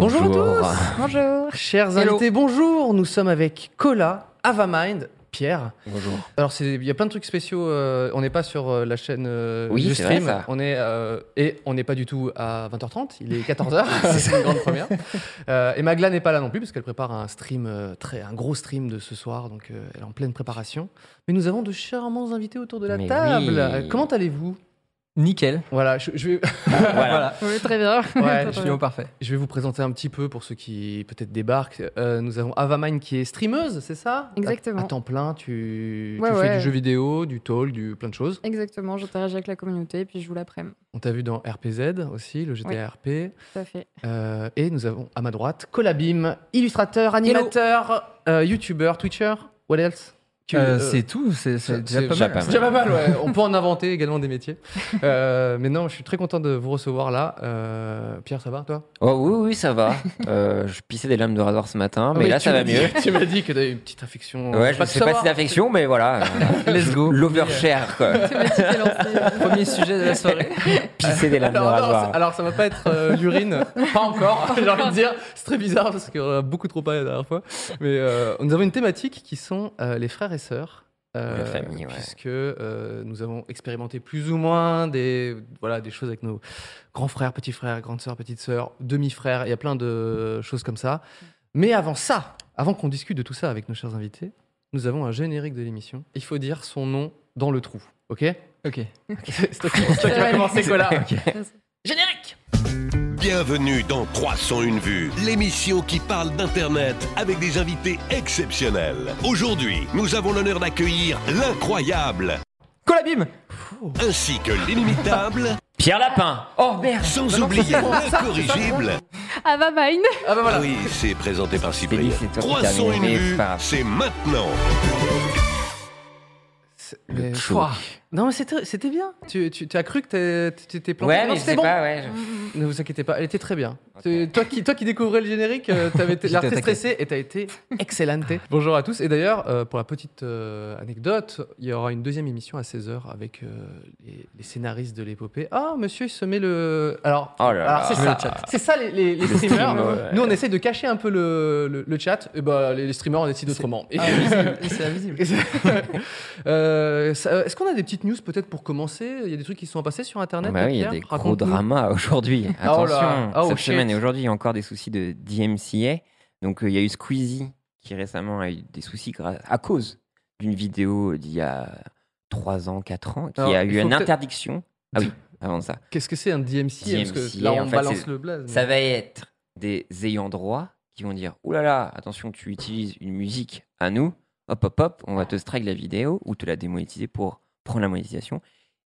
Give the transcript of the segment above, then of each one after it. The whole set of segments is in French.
Bonjour, à tous Bonjour. Chers Hello. invités, bonjour Nous sommes avec Cola, Avamind, Pierre. Bonjour. Alors, il y a plein de trucs spéciaux. euh, on n'est pas sur euh, la chaîne euh, Oui, du c'est vrai, stream. ça. On est, euh, et on n'est pas du tout à 20h30. Il est 14h. c'est une grande première. Euh, et Magla n'est pas là non plus parce qu'elle prépare un stream, euh, très, un gros stream de ce soir. Donc, euh, elle est en pleine préparation. Mais nous avons de charmants invités autour de la Mais table. oui. Comment allez-vous? Nickel. Voilà, je, je vais. voilà. Oui, très bien. Ouais, Je suis au parfait. Je vais vous présenter un petit peu pour ceux qui peut-être débarquent. Euh, nous avons Avamine qui est streameuse, c'est ça? Exactement. À, à temps plein, tu, Ouais, tu fais du jeu vidéo, du talk, du plein de choses. Exactement, j'interagis avec la communauté puis je joue l'après-midi. On t'a vu dans RPZ aussi, le GTA RP. Tout à fait. Euh, et nous avons à ma droite Colabim, illustrateur, animateur, euh, youtubeur, twitcher. What else? Euh, euh, c'est tout, c'est déjà pas mal. pas C'est déjà pas mal, ouais. On peut en inventer également des métiers. Euh, mais non, je suis très content de vous recevoir là. Euh, Pierre, ça va, toi? Oh oui, oui, ça va. Euh, je pissais des lames de rasoir ce matin, mais Oui, là tu ça va dit- mieux. Tu m'as dit que t'avais une petite affection. Ouais, je Pas sais de pas si c'est l'affection, mais voilà. Let's go. L'overshare, quoi. Premier sujet de la soirée. Pisser des lames de Alors, non, rasoir. alors, ça va pas être euh, l'urine, pas encore. J'ai envie de dire, c'est très bizarre parce qu'on a beaucoup trop parlé la dernière fois. Mais nous avons une thématique qui sont les frères et sœurs. euh, La famille, ouais. Puisque euh, nous avons expérimenté plus ou moins des, voilà, des choses avec nos grands frères, petits frères, grandes sœurs, petites sœurs, demi-frères. Il y a plein de choses comme ça. Mais avant ça, avant qu'on discute de tout ça avec nos chers invités, nous avons un générique de l'émission. Il faut dire son nom dans le trou. Ok? Ok. C'est toi qui, c'est toi qui vas commencer, Cola. Générique Bienvenue dans 301 vues, l'émission qui parle d'Internet avec des invités exceptionnels. Aujourd'hui, nous avons l'honneur d'accueillir l'incroyable Colabim ainsi que l'inimitable, Pierre Lapin. Oh merde sans oublier l'incorrigible. Avamine. Ah bah voilà. Oui, c'est présenté par Cyprien. dit, c'est toi qui 301 termine, mais vues, c'est maintenant. Pouah. Non, mais c'était bien. Tu, tu, tu as cru que tu t'étais planté Ouais, Non, mais je c'était sais bon. pas, ouais. je- Ne vous inquiétez pas, elle était très bien. Toi, qui, toi qui découvrais le générique, euh, t'avais été- attaqué. stressé et t'as été excellente. Bonjour à tous. Et d'ailleurs, euh, pour la petite euh, anecdote, il y aura une deuxième émission à 16h avec euh, les, les scénaristes de l'épopée. Ah, monsieur, il se met le. Alors, Oh là alors là. c'est ça. C'est ça les, les, les streamers. ouais. Nous, on essaie de cacher un peu le, le, le chat. Et bah, les, streamers, on décide autrement. Et- C'est invisible. Est-ce qu'on a des petites news peut-être pour commencer? Il y a des trucs qui sont passés sur Internet Bah oui, il y a des gros dramas aujourd'hui. Oh là. Attention, Oh, cette shit. semaine et aujourd'hui, il y a encore des soucis de DMCA. Donc, euh, il y a eu Squeezie qui récemment a eu des soucis à cause d'une vidéo d'il y a 3 ans, 4 ans, qui Alors, a eu une interdiction. Ah oui, avant ça. Qu'est-ce que c'est un DMCA, Parce que là, on en fait, balance le blaze. mais- Ça va être des ayants droit qui vont dire Ouh là là, attention, tu utilises une musique à nous, hop hop hop, on va te strike la vidéo ou te la démonétiser pour prendre la monétisation.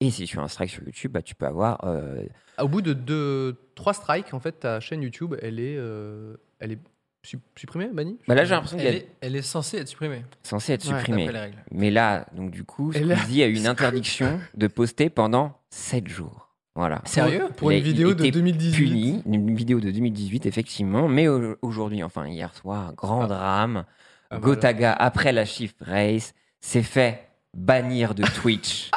Et si tu as un strike sur YouTube, bah, tu peux avoir. euh, Au bout de deux, trois strikes, en fait, ta chaîne YouTube, elle est, euh, elle est su- supprimée, bannie Bah là, j'ai l'impression Elle qu'elle est est, elle est censée être supprimée. censée être Ouais, supprimée. D'après les règles. Mais là, donc du coup, Et là- Squeezie a eu une interdiction de poster pendant 7 jours. Voilà. Sérieux? Pour Il une a- vidéo de était 2018. Puni, une vidéo de 2018, effectivement. Mais au- aujourd'hui, enfin hier soir, grand drame. Ah, Gotaga, après la Shift Race, s'est fait bannir de Twitch.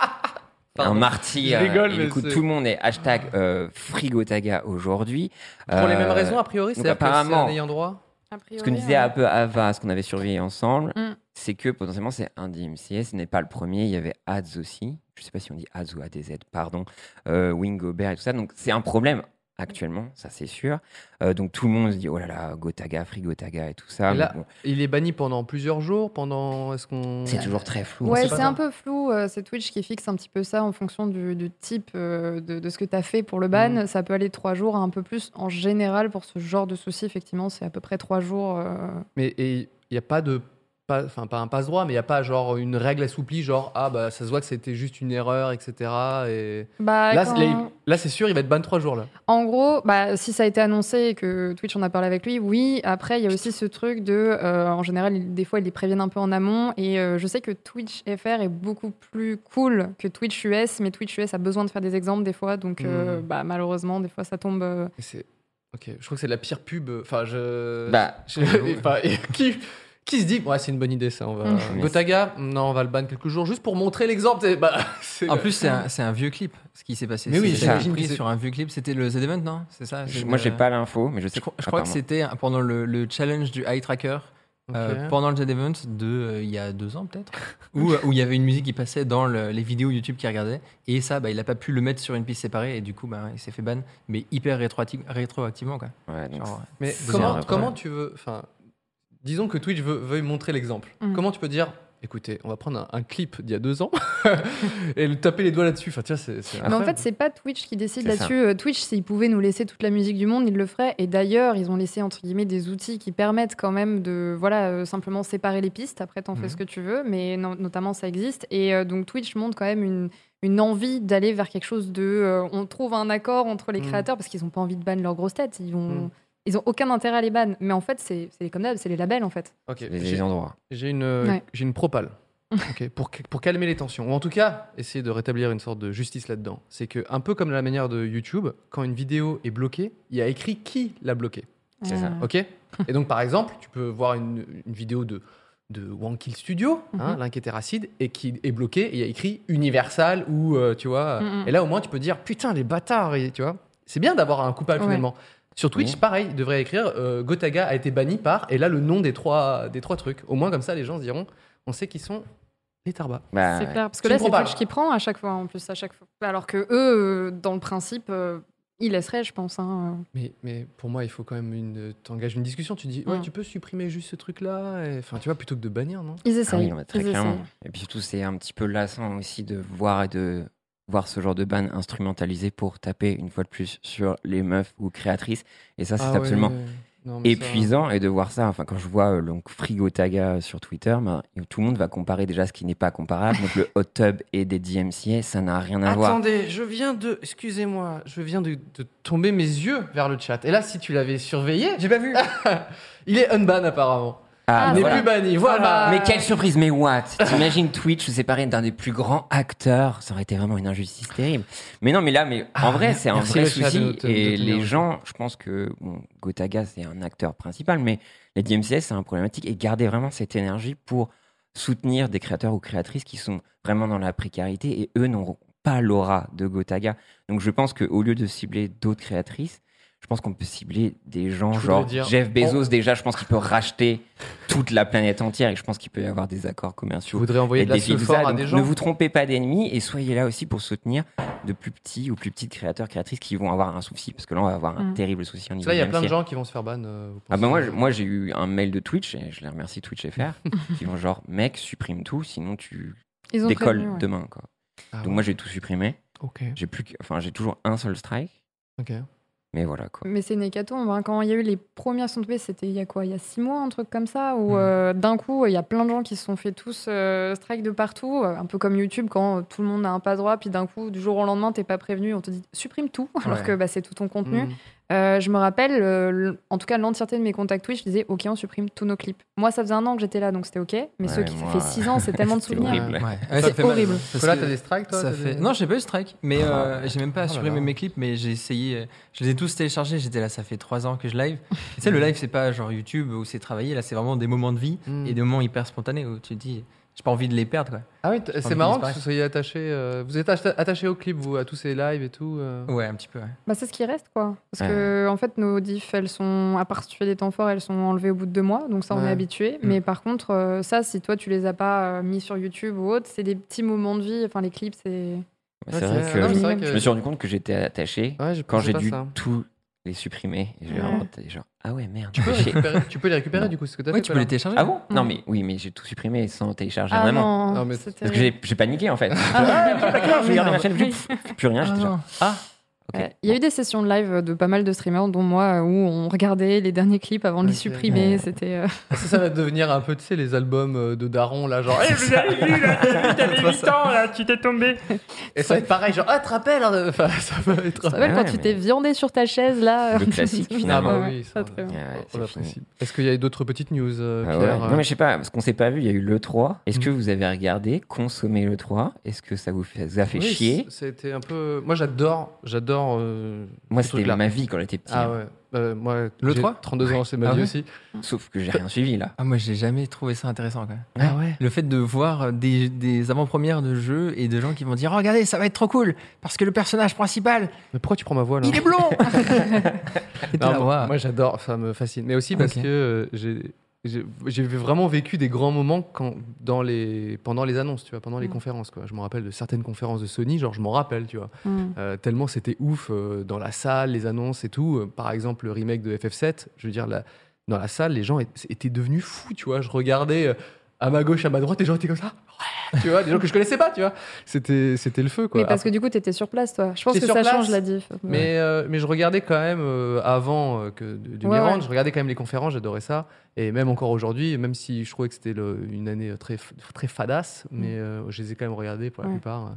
Un martyr. Je rigole, Et mais du coup, tout le monde est hashtag euh, Free Gotaga aujourd'hui. Pour les mêmes Euh, raisons, a priori, c'est apparemment un ayant droit. Priori, Ce que nous disait euh, un peu Ava, ce qu'on avait surveillé ensemble, Mm. c'est que potentiellement c'est un DMCA, ce n'est pas le premier. Il y avait Ads aussi. Je sais pas si on dit Ads ou ADZ, pardon. Euh, Wingobert et tout ça. Donc c'est un problème actuellement, ça c'est sûr. Euh, donc tout le monde se dit oh là là, Gotaga, Free Gotaga et tout ça. Et Mais là, bon, Il est banni pendant plusieurs jours, pendant... Est-ce qu'on... c'est toujours très flou. Ouais, sait pas c'est un peu flou. euh, C'est Twitch qui fixe un petit peu ça en fonction du, du type euh, de, de ce que tu as fait pour le ban. Mhm. Ça peut aller de trois jours à un peu plus. En général, pour ce genre de souci, effectivement, c'est à peu près trois jours. euh, Mais et il n'y a pas de pas, enfin pas un passe droit, mais il y a pas genre une règle assouplie, genre ah bah ça se voit que c'était juste une erreur, etc. Et Bah, là, quand- c'est- là, là, c'est sûr, il va être ban trois jours là. En gros, bah, si ça a été annoncé et que Twitch en a parlé avec lui, oui. Après, il y a aussi ce truc de, euh, en général, des fois, ils les préviennent un peu en amont. Et euh, je sais que Twitch FR est beaucoup plus cool que Twitch US, mais Twitch US a besoin de faire des exemples des fois. Donc, euh, Mm. bah, malheureusement, des fois, ça tombe. euh, ok. Je crois que c'est la pire pub. Enfin je. Bah, je- enfin, qui qui se dit ouais c'est une bonne idée ça on va. Mm. Gotaga non on va le ban quelques jours juste pour montrer l'exemple. Bah, En plus, c'est un, c'est un vieux clip, ce qui s'est passé. Mais oui, j'imagine pris sur un vieux clip. C'était le Z Event, non? C'est ça je- moi, j'ai pas l'info, mais je sais Je crois, je crois que c'était pendant le, le challenge du Eye Tracker. euh, pendant le Z Event de euh, il y a deux ans peut-être où où il y avait une musique qui passait dans le- les vidéos YouTube qu'il regardait et ça bah, il a pas pu le mettre sur une piste séparée et du coup bah, il s'est fait ban mais hyper rétroacti- rétroactivement quoi. Ouais, donc, Genre, Mais comment, comment tu veux. Enfin, disons que Twitch veut, veuille montrer l'exemple. Mm. Comment tu peux dire écoutez, on va prendre un, un clip d'il y a deux ans et le taper les doigts là-dessus Enfin, vois, c'est. c'est Mais en fait, c'est pas Twitch qui décide ça. là-dessus. Euh, Twitch, s'ils pouvaient nous laisser toute la musique du monde, ils le feraient. Et d'ailleurs, ils ont laissé entre guillemets des outils qui permettent quand même de, voilà, euh, simplement séparer les pistes. Après, t'en fais ce que tu veux, mais no- notamment ça existe. Et euh, donc Twitch montre quand même une, une envie d'aller vers quelque chose de, euh, on trouve un accord entre les Mhm. créateurs parce qu'ils ont pas envie de ban leurs grosses têtes. Ils vont. Ils ont aucun intérêt à les ban. Mais en fait, c'est comme d'hab, c'est les labels en fait. Ok, les j'ai- endroits. J'ai une, euh, Ouais. j'ai une propale. Ok, pour, pour calmer les tensions, ou en tout cas essayer de rétablir une sorte de justice là-dedans. C'est que, un peu comme la manière de YouTube, quand une vidéo est bloquée, il y a écrit qui l'a bloquée. C'est ça. Euh, Ok Et donc, par exemple, tu peux voir une, une vidéo de, de Wankill Studio, hein, Mhm. l'inquiétéracide, et qui est bloquée, et il y a écrit Universal, ou euh, tu vois. Mhm. Et là, au moins, tu peux dire putain, les bâtards, et, tu vois. C'est bien d'avoir un coupable Ouais. finalement. Sur Twitch, Oui. pareil, il devrait écrire euh, Gotaga a été banni par, et là, le nom des trois, des trois trucs. Au moins, comme ça, les gens se diront on sait qui sont les tarbas. Bah, C'est ouais. clair, parce que Tu là, c'est Twitch qui prend à chaque fois, en plus, à chaque fois. Alors que eux, euh, dans le principe, euh, ils laisseraient, je pense. hein. Mais, mais pour moi, il faut quand même une. T'engages une discussion, tu dis ouais, tu peux supprimer juste ce truc-là, et- enfin, tu vois, plutôt que de bannir, non? Ils Ah essayent. oui, non, mais très ils clairement. essayent. Et puis surtout, c'est un petit peu lassant aussi de voir et de voir ce genre de ban instrumentalisé pour taper une fois de plus sur les meufs ou créatrices. Et ça, c'est Ah ouais, absolument non, mais ça- épuisant. Et de voir ça, enfin, quand je vois euh, donc Frigo Taga sur Twitter, ben, tout le monde va comparer déjà ce qui n'est pas comparable. donc le hot tub et des DMCA, ça n'a rien à voir. Attendez, je viens de. Excusez-moi, je viens de, de tomber mes yeux vers le chat. Et là, si tu l'avais surveillé, j'ai pas vu. il est unban apparemment. Ah, n'est voilà. plus banni, voilà. bah, Mais quelle surprise, mais what? T'imagines Twitch se séparer d'un des plus grands acteurs? Ça aurait été vraiment une injustice terrible. Mais non, mais là, mais Ah, en vrai, c'est un vrai souci. nous- de- de et les le gens, je pense que bon, Gotaga, c'est un acteur principal, mais les DMCS, c'est un problématique. Et garder vraiment cette énergie pour soutenir des créateurs ou créatrices qui sont vraiment dans la précarité et eux n'auront pas l'aura de Gotaga. Donc je pense qu'au lieu de cibler d'autres créatrices, je pense qu'on peut cibler des gens Je genre dire- Jeff Bezos déjà, je pense qu'il peut racheter toute la planète entière et je pense qu'il peut y avoir des accords Je commerciaux. voudrais envoyer et de la des ça. à des gens. Ne vous trompez pas d'ennemis et soyez là aussi pour soutenir de plus petits ou plus petites créateurs, créatrices qui vont avoir un souci parce que là on va avoir un Mm. terrible souci niveau Là, il y a plein de gens qui vont se faire ban. euh, vous Ah pensez moi, je- moi j'ai eu un mail de Twitch et je les remercie Twitch FR qui vont genre mec supprime tout sinon tu Ils ont décolles prévenu, ouais. demain quoi. Ah Donc ouais. moi j'ai tout supprimé. Ok, J'ai plus enfin j'ai toujours un seul strike ok. Mais voilà quoi. Mais c'est une hécatombe. hein. Quand il y a eu les premières sont tombées, c'était il y a quoi? Il y a six mois, un truc comme ça, où Mm. euh, d'un coup, il y a plein de gens qui se sont fait tous euh, strike de partout, euh, un peu comme YouTube, quand tout le monde a un pas droit, puis d'un coup, du jour au lendemain, t'es pas prévenu, on te dit supprime tout, alors Ouais. que bah, c'est tout ton contenu. Mm. Euh, je me rappelle, euh, en tout cas, l'entièreté de mes contacts Twitch, je disais ok, on supprime tous nos clips. Moi, ça faisait un an que j'étais là, donc c'était ok, mais Ouais, ceux qui moi, ça fait six ans, c'est tellement de souvenirs. horrible. Ouais. Ça Ouais, ça fait fait mal, horrible. parce que t'as des strikes toi ça fait... des- Non, j'ai pas eu strike, mais euh, j'ai même pas Oh là supprimé là. mes clips, mais j'ai essayé. euh, Je les ai tous téléchargés. J'étais là, ça fait trois ans que je live. Tu sais, le live, c'est pas genre YouTube où c'est travaillé. Là, c'est vraiment des moments de vie Mm. et des moments hyper spontanés où tu te dis, j'ai pas envie de les perdre. Quoi. Ah oui, c'est marrant que vous soyez attaché. euh, Vous êtes atta- attaché au clip, vous, à tous ces lives et tout. euh. Ouais, un petit peu. ouais. Bah, c'est ce qui reste, quoi. Parce Ouais. que, en fait, nos diffs, elles sont, à part si tu fais des temps forts, elles sont enlevées au bout de deux mois. Donc, ça, on Ouais. est habitué. Mm. Mais par contre, euh, ça, si toi, tu les as pas euh, mis sur YouTube ou autre, c'est des petits moments de vie. Enfin, les clips, c'est. C'est Ouais, vrai c'est- que vrai je que- je me suis rendu compte que j'étais attaché Ouais, je quand j'ai pas dû ça. tout les supprimer. Et j'ai Ouais. vraiment genre ah ouais merde. Tu peux, j'ai- récupérer, tu peux les récupérer du coup, ce que t'as Oui, fait. tu peux les télécharger. Ah bon? Non mais oui mais j'ai tout supprimé sans télécharger Ah vraiment. non, Non, mais- c'est Parce que terrible. j'ai j'ai paniqué en fait. Ah, J'ai regardé ma merde. chaîne, j'ai plus rien, j'étais Ah, genre ah Ouais. Il y a eu des sessions de live de pas mal de streamers, dont moi, où on regardait les derniers clips avant de les supprimer. Ouais. C'était. euh, Ça, ça va devenir un peu, tu sais, les albums euh, de Daron, là, genre, Eh, vous avez vu, là, t'avais 8 ans, là, tu t'es tombé. Et ça va être pareil, genre, ah, tu te rappelles hein, Enfin, ça va être. Ça s'appelle Ouais, quand mais- tu t'es viandé sur ta chaise, là. Le classique, finalement. Ah bah oui, ça, très bien. Ouais. Est-ce qu'il y a d'autres petites news, euh, Ah Pierre ouais. Non mais je sais pas, parce qu'on s'est pas vu, il y a eu l'E3. Est-ce Mm. que vous avez regardé, consommé l'E3 Est-ce que ça vous, fait, ça vous a fait Oui, chier? C'était un peu. Moi, j'adore, j'adore. Euh, Moi c'était ma vie quand j'étais petit. Ah hein. ouais. Euh, moi, Le j'ai 3? 32 ans, c'est ma Ah vie ouais aussi. Sauf que j'ai rien suivi là. Ah, moi, j'ai jamais trouvé ça intéressant quand même. Ah ouais. Le fait de voir des, des avant-premières de jeux et de gens qui vont dire oh, Regardez, ça va être trop cool parce que le personnage principal, Mais pourquoi tu prends ma voix là il est blond Non, moi, j'adore, ça me fascine. Mais aussi parce que euh, j'ai j'ai vraiment vécu des grands moments quand, dans les, pendant les annonces, tu vois, pendant les Mm. conférences. Quoi. Je me rappelle de certaines conférences de Sony, genre je m'en rappelle, tu vois. Hmm. Euh, tellement c'était ouf euh, dans la salle, les annonces et tout. Euh, par exemple, le remake de FF7, je veux dire, la- dans la salle, les gens étaient devenus fous, tu vois. Je regardais à ma gauche, à ma droite, les gens étaient comme ça. Ouais, tu vois, des gens que je connaissais pas, tu vois. C'était c'était le feu, quoi. Oui, parce que du coup, t'étais sur place, toi. Je pense que ça place, change la diff. Mais, euh, mais je regardais quand même, euh, avant euh, que de- du Ouais, je regardais quand même les conférences, j'adorais ça. Et même encore aujourd'hui, même si je trouvais que c'était une année très, très fadasse, mais euh, je les ai quand même regardés pour la plupart.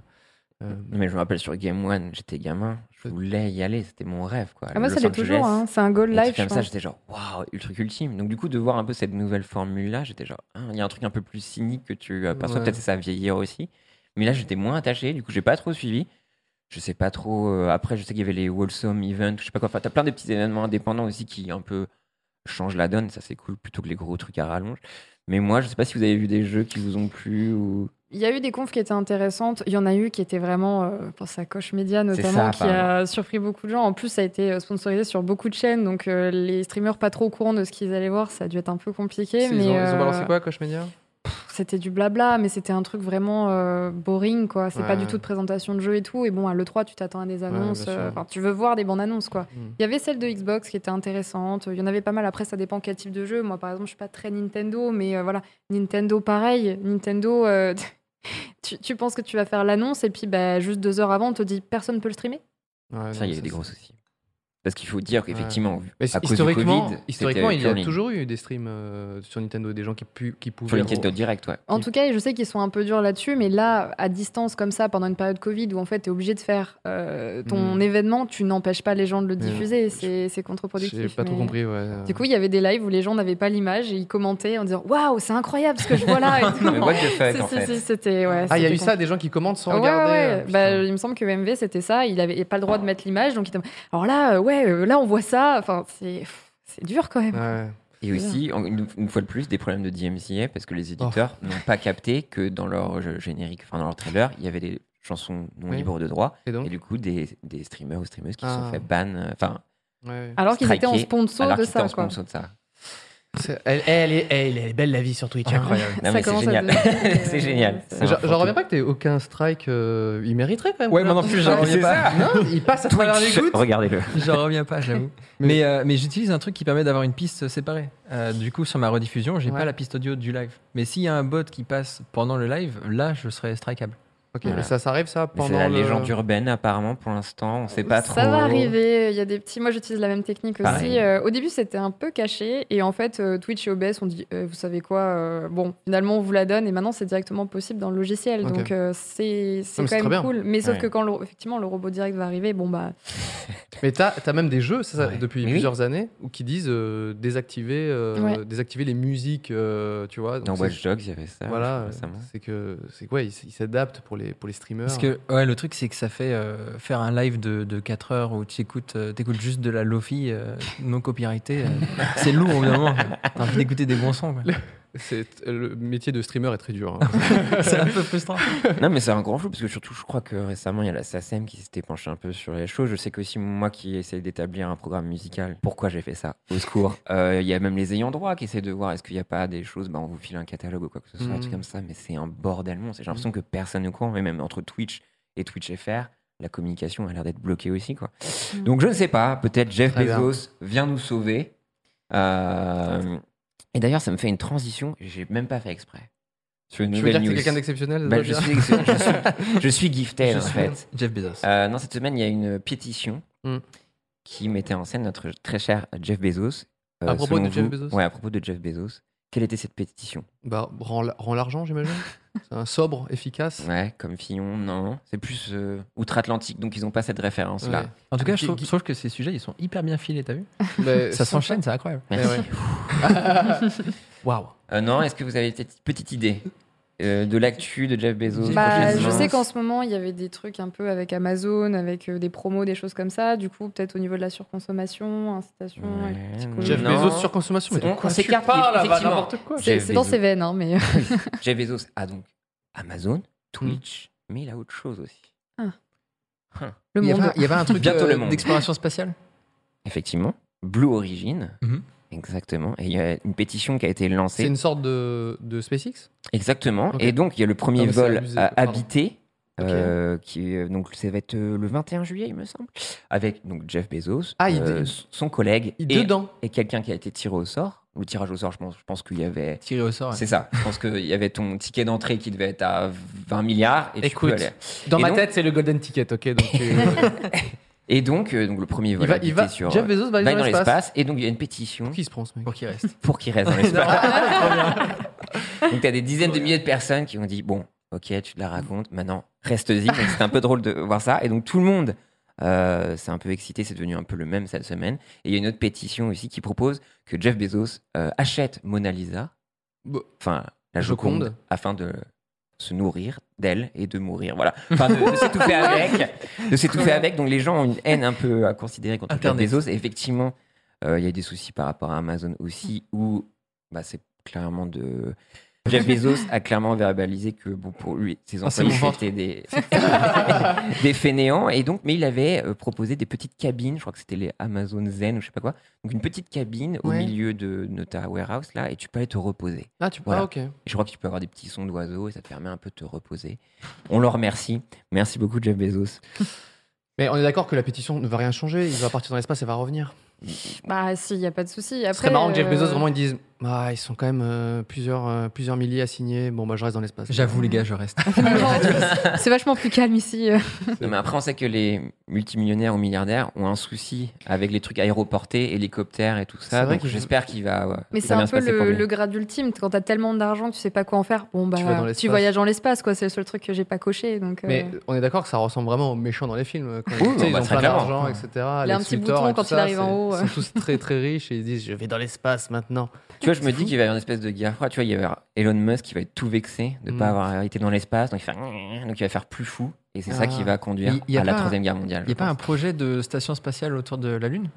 Euh, Non, mais je me rappelle sur Game One, j'étais gamin, je voulais y aller, c'était mon rêve quoi. Ah, moi, Los ça l'est toujours. hein. C'est un goal je comme ça, j'étais genre waouh, le truc ultime. Donc du coup de voir un peu cette nouvelle formule là, j'étais genre Ah, il y a un truc un peu plus cynique que tu aperçois, Ouais. peut-être c'est ça vieillir aussi. Mais là j'étais moins attaché, du coup j'ai pas trop suivi. Je sais pas trop. euh, après je sais qu'il y avait les Wholesome Events, je sais pas quoi. Enfin t'as plein de petits événements indépendants aussi qui un peu changent la donne, ça c'est cool plutôt que les gros trucs à rallonge. Mais moi je sais pas si vous avez vu des jeux qui vous ont plu ou. Il y a eu des confs qui étaient intéressantes. Il y en a eu qui étaient vraiment, euh, je pense à Coche Média notamment, ça, qui a surpris beaucoup de gens. En plus, ça a été euh, sponsorisé sur beaucoup de chaînes, donc euh, les streamers pas trop au courant de ce qu'ils allaient voir, ça a dû être un peu compliqué. ils, mais ont, ils ont euh, balancé quoi, Coach Media C'était du blabla, mais c'était un truc vraiment euh, boring, quoi. C'est Ouais. pas du tout de présentation de jeu et tout. Et bon, à l'E3, tu t'attends à des annonces. euh, Enfin, tu veux voir des bandes annonces, quoi. Mm. Il y avait celle de Xbox qui était intéressante. Il y en avait pas mal. Après, ça dépend quel type de jeu. Moi, par exemple, je suis pas très Nintendo, mais euh, voilà, Nintendo, pareil. Nintendo, euh, tu, tu penses que tu vas faire l'annonce et puis bah, juste deux heures avant, on te dit personne peut le streamer? Ouais, ça il y a des gros soucis. Parce qu'il faut dire qu'effectivement, Mais à cause du historiquement, Covid, historiquement c'était il y a toujours eu des streams euh, sur Nintendo, des gens qui, pu- qui pouvaient. Sur Nintendo Direct, ouais. En tout cas, je sais qu'ils sont un peu durs là-dessus, mais là, à distance comme ça, pendant une période Covid où en fait, tu es obligé de faire euh, ton Mm. événement, tu n'empêches pas les gens de le diffuser. C'est c'est contre-productif. J'ai pas tout mais- compris, ouais. Du coup, il y avait des lives où les gens n'avaient pas l'image et ils commentaient en disant Waouh, c'est incroyable ce que je vois là. et tout. Mais what the fuck, en fait. c'était. Ouais, ah, il y a eu ça, des gens qui commentent sans Ouais, regarder. ouais, euh, bah, il me semble que MV c'était ça. Il avait pas le droit de mettre l'image, donc Alors là, euh, ouais, euh, là on voit ça. Enfin, c'est c'est dur quand même. Ouais. Et aussi, une, une fois de plus, des problèmes de DMCA parce que les éditeurs Oh. n'ont pas capté que dans leur générique, enfin dans leur trailer, il y avait des chansons non Oui. libres de droit. Et donc Et du coup, des, des streamers ou streameuses qui se Ah. sont fait ban, euh, enfin, Ouais. Alors qu'ils étaient en sponsor alors de ça, en quoi. sponsor de ça. Elle, elle est, elle est belle la vie sur Twitch, incroyable. Non, Ça mais c'est génial. c'est euh, génial. J'en reviens pas que t'aies aucun strike. euh, il mériterait quand même. Ouais, moi non plus, j'en reviens pas. ça. Non, il passe à travers les Twitch, gouttes. regardez-le. J'en reviens pas, j'avoue. Mais- Mais, euh, mais j'utilise un truc qui permet d'avoir une piste séparée. Euh, du coup, sur ma rediffusion, j'ai Ouais. pas la piste audio du live. Mais s'il y a un bot qui passe pendant le live, là, je serai strikeable. Ok, Voilà. mais ça, ça arrive ça pendant C'est la le- légende urbaine, apparemment, pour l'instant. On sait pas ça trop. va arriver. Il y a des petits. Moi, j'utilise la même technique aussi. Euh, au début, c'était un peu caché. Et en fait, euh, Twitch et OBS ont dit euh, Vous savez quoi euh, Bon, finalement, on vous la donne. Et maintenant, c'est directement possible dans le logiciel. Donc, euh, c'est quand même cool. Mais sauf Ouais. que quand le, effectivement le robot direct va arriver, bon, bah. Mais t'as as même des jeux, ça, ça, Ouais. depuis Mais oui. plusieurs années, où qui disent euh, désactiver, euh, Ouais. désactiver les musiques, euh, tu vois. Dans Watch Dogs, il y avait ça Voilà, c'est que c'est quoi Ils ils s'adaptent pour les pour les streamers. Parce que ouais, le truc, c'est que ça fait euh, faire un live de, de 4 heures où tu écoutes, euh, t'écoutes juste de la Lofi euh, non copyrightée. euh, c'est lourd, au bout d'un moment. T'as envie d'écouter des bons sons. quoi. C'est le métier de streamer est très dur. hein. c'est un peu frustrant. Non, mais c'est un grand flou parce que surtout, je crois que récemment, il y a la SACEM qui s'était penchée un peu sur les choses. Je sais qu'aussi, moi qui essaie d'établir un programme musical, pourquoi j'ai fait ça? Au secours. Euh, Il y a même les ayants droit qui essaient de voir est-ce qu'il n'y a pas des choses, bah, on vous file un catalogue ou quoi que ce soit, un Mhm. truc comme ça, mais c'est un bordel monstre. J'ai l'impression que personne ne courant, mais même entre Twitch et Twitch FR, la communication a l'air d'être bloquée aussi. Quoi. Mhm. Donc je ne sais pas, peut-être Jeff Très bien. Bezos vient nous sauver. Euh, Et d'ailleurs, ça me fait une transition, j'ai même pas fait exprès. sur une Tu veux dire que t'es news. quelqu'un d'exceptionnel Bah, je, suis, je, suis, je suis gifted Je en suis fait. Jeff Bezos. Euh, non, cette semaine, il y a une pétition Hmm. qui mettait en scène notre très cher Jeff Bezos. Euh, À propos de Jeff Bezos Ouais, à propos de Jeff Bezos. Quelle était cette pétition? Bah, rends, l- rends l'argent, j'imagine. C'est un sobre, efficace. Ouais, comme Fillon, non. C'est plus euh, outre-Atlantique, donc ils n'ont pas cette référence-là. Ouais. En tout cas, je trouve, Gui- je trouve que ces sujets, ils sont hyper bien filés, t'as vu? Mais Ça sans s'enchaîne, c'est incroyable. Merci. ouais. Waouh. Euh, non, est-ce que vous avez une petite, petite idée? Euh, de l'actu de Jeff Bezos Bah, je sais qu'en ce moment, il y avait des trucs un peu avec Amazon, avec euh, des promos, des choses comme ça. Du coup, peut-être au niveau de la surconsommation, incitation. Ouais. Jeff non. Bezos sur consommation. Mais de quoi n'importe quoi. C'est c'est dans ses veines, hein, mais. Jeff Bezos a donc Amazon, Twitch, mais il a autre chose aussi. Le Il y, monde. avait, il y avait un truc euh, d'exploration spatiale? Effectivement, Blue Origin, Mhm. Exactement. Et il y a une pétition qui a été C'est lancée. une sorte de, de SpaceX? Exactement. Et donc, il y a le premier Non, c'est vol abusé, à pardon. euh, qui est- donc ça va être euh, le 21 juillet il me semble avec donc Jeff Bezos Ah, il- euh, son collègue Il- et, Dedans. et quelqu'un qui a été tiré au sort le tirage au sort je pense je pense qu'il y avait tiré au sort. c'est ça je pense qu'il y avait ton ticket d'entrée qui devait être à 20 milliards et tu Écoute, peux aller. Dans Et ma donc- tête, c'est le Golden Ticket, ok donc, euh, et donc euh, donc le premier vol il va, il habité va, sur Jeff Bezos va aller va dans l'espace. et donc il y a une pétition. Qui se prend ce mec. Pour qu'il reste. pour qu'il reste dans l'espace. donc tu as des dizaines de milliers de personnes qui ont dit bon ok tu te la racontes. Maintenant reste-y. Donc c'est un peu drôle de voir ça. Et donc tout le monde euh, s'est un peu excité. C'est devenu un peu le même cette semaine. Et il y a une autre pétition aussi qui propose que Jeff Bezos euh, achète Mona Lisa. Bon. enfin la Joconde. Joconde afin de se nourrir d'elle et de mourir. Voilà. Enfin de, de s'étouffer avec. De s'étouffer avec. Donc les gens ont une haine un peu à considérer contre Jeff. Bezos. Et effectivement euh, il y a des soucis par rapport à Amazon aussi où bah, c'est clairement de Jeff Bezos a clairement verbalisé que bon pour lui ses Ah, employés c'était des des fainéants et donc mais il avait euh, proposé des petites cabines je crois que c'était les Amazon Zen ou je sais pas quoi donc une petite cabine au milieu de, de ta warehouse là et tu peux aller te reposer Ah, tu peux. Voilà. Ah, ok. et je crois que tu peux avoir des petits sons d'oiseaux et ça te permet un peu de te reposer on le remercie merci beaucoup Jeff Bezos Mais on est d'accord que la pétition ne va rien changer. Il va partir dans l'espace et va revenir. Bah, si, il n'y a pas de souci. Ce Après, serait marrant que Jeff euh, Bezos vraiment ils disent ah, ils sont quand même euh, plusieurs, euh, plusieurs milliers à signer. Bon, bah, je reste dans l'espace. J'avoue, les gars, je reste. C'est vachement plus calme ici. euh. Non, mais après, on sait que les multimillionnaires ou milliardaires ont un souci avec les trucs aéroportés, hélicoptères et tout ça. Donc j'espère qu'il va. ouais, Mais c'est un peu le, le grade ultime. Quand t'as tellement d'argent que tu sais pas quoi en faire, bon, bah, Tu voyages dans l'espace, quoi. C'est le seul truc que j'ai pas coché. Donc, euh, Mais on est d'accord que ça ressemble vraiment aux méchants dans les films. Quand sais, ils bah, ont très plein d'argent, etc. Il a un petit bouton quand il arrive en haut, Ils sont tous très très riches et ils disent je vais dans l'espace maintenant. Vois, je me dis qu'il va y avoir une espèce de guerre froide. Tu vois, il y va Elon Musk qui va être tout vexé de ne Mm. pas avoir été dans l'espace. Donc il, fait... donc il va faire plus fou. Et c'est Ah. ça qui va conduire y à la Troisième Guerre mondiale. Il n'y a pas un projet de station spatiale autour de la Lune?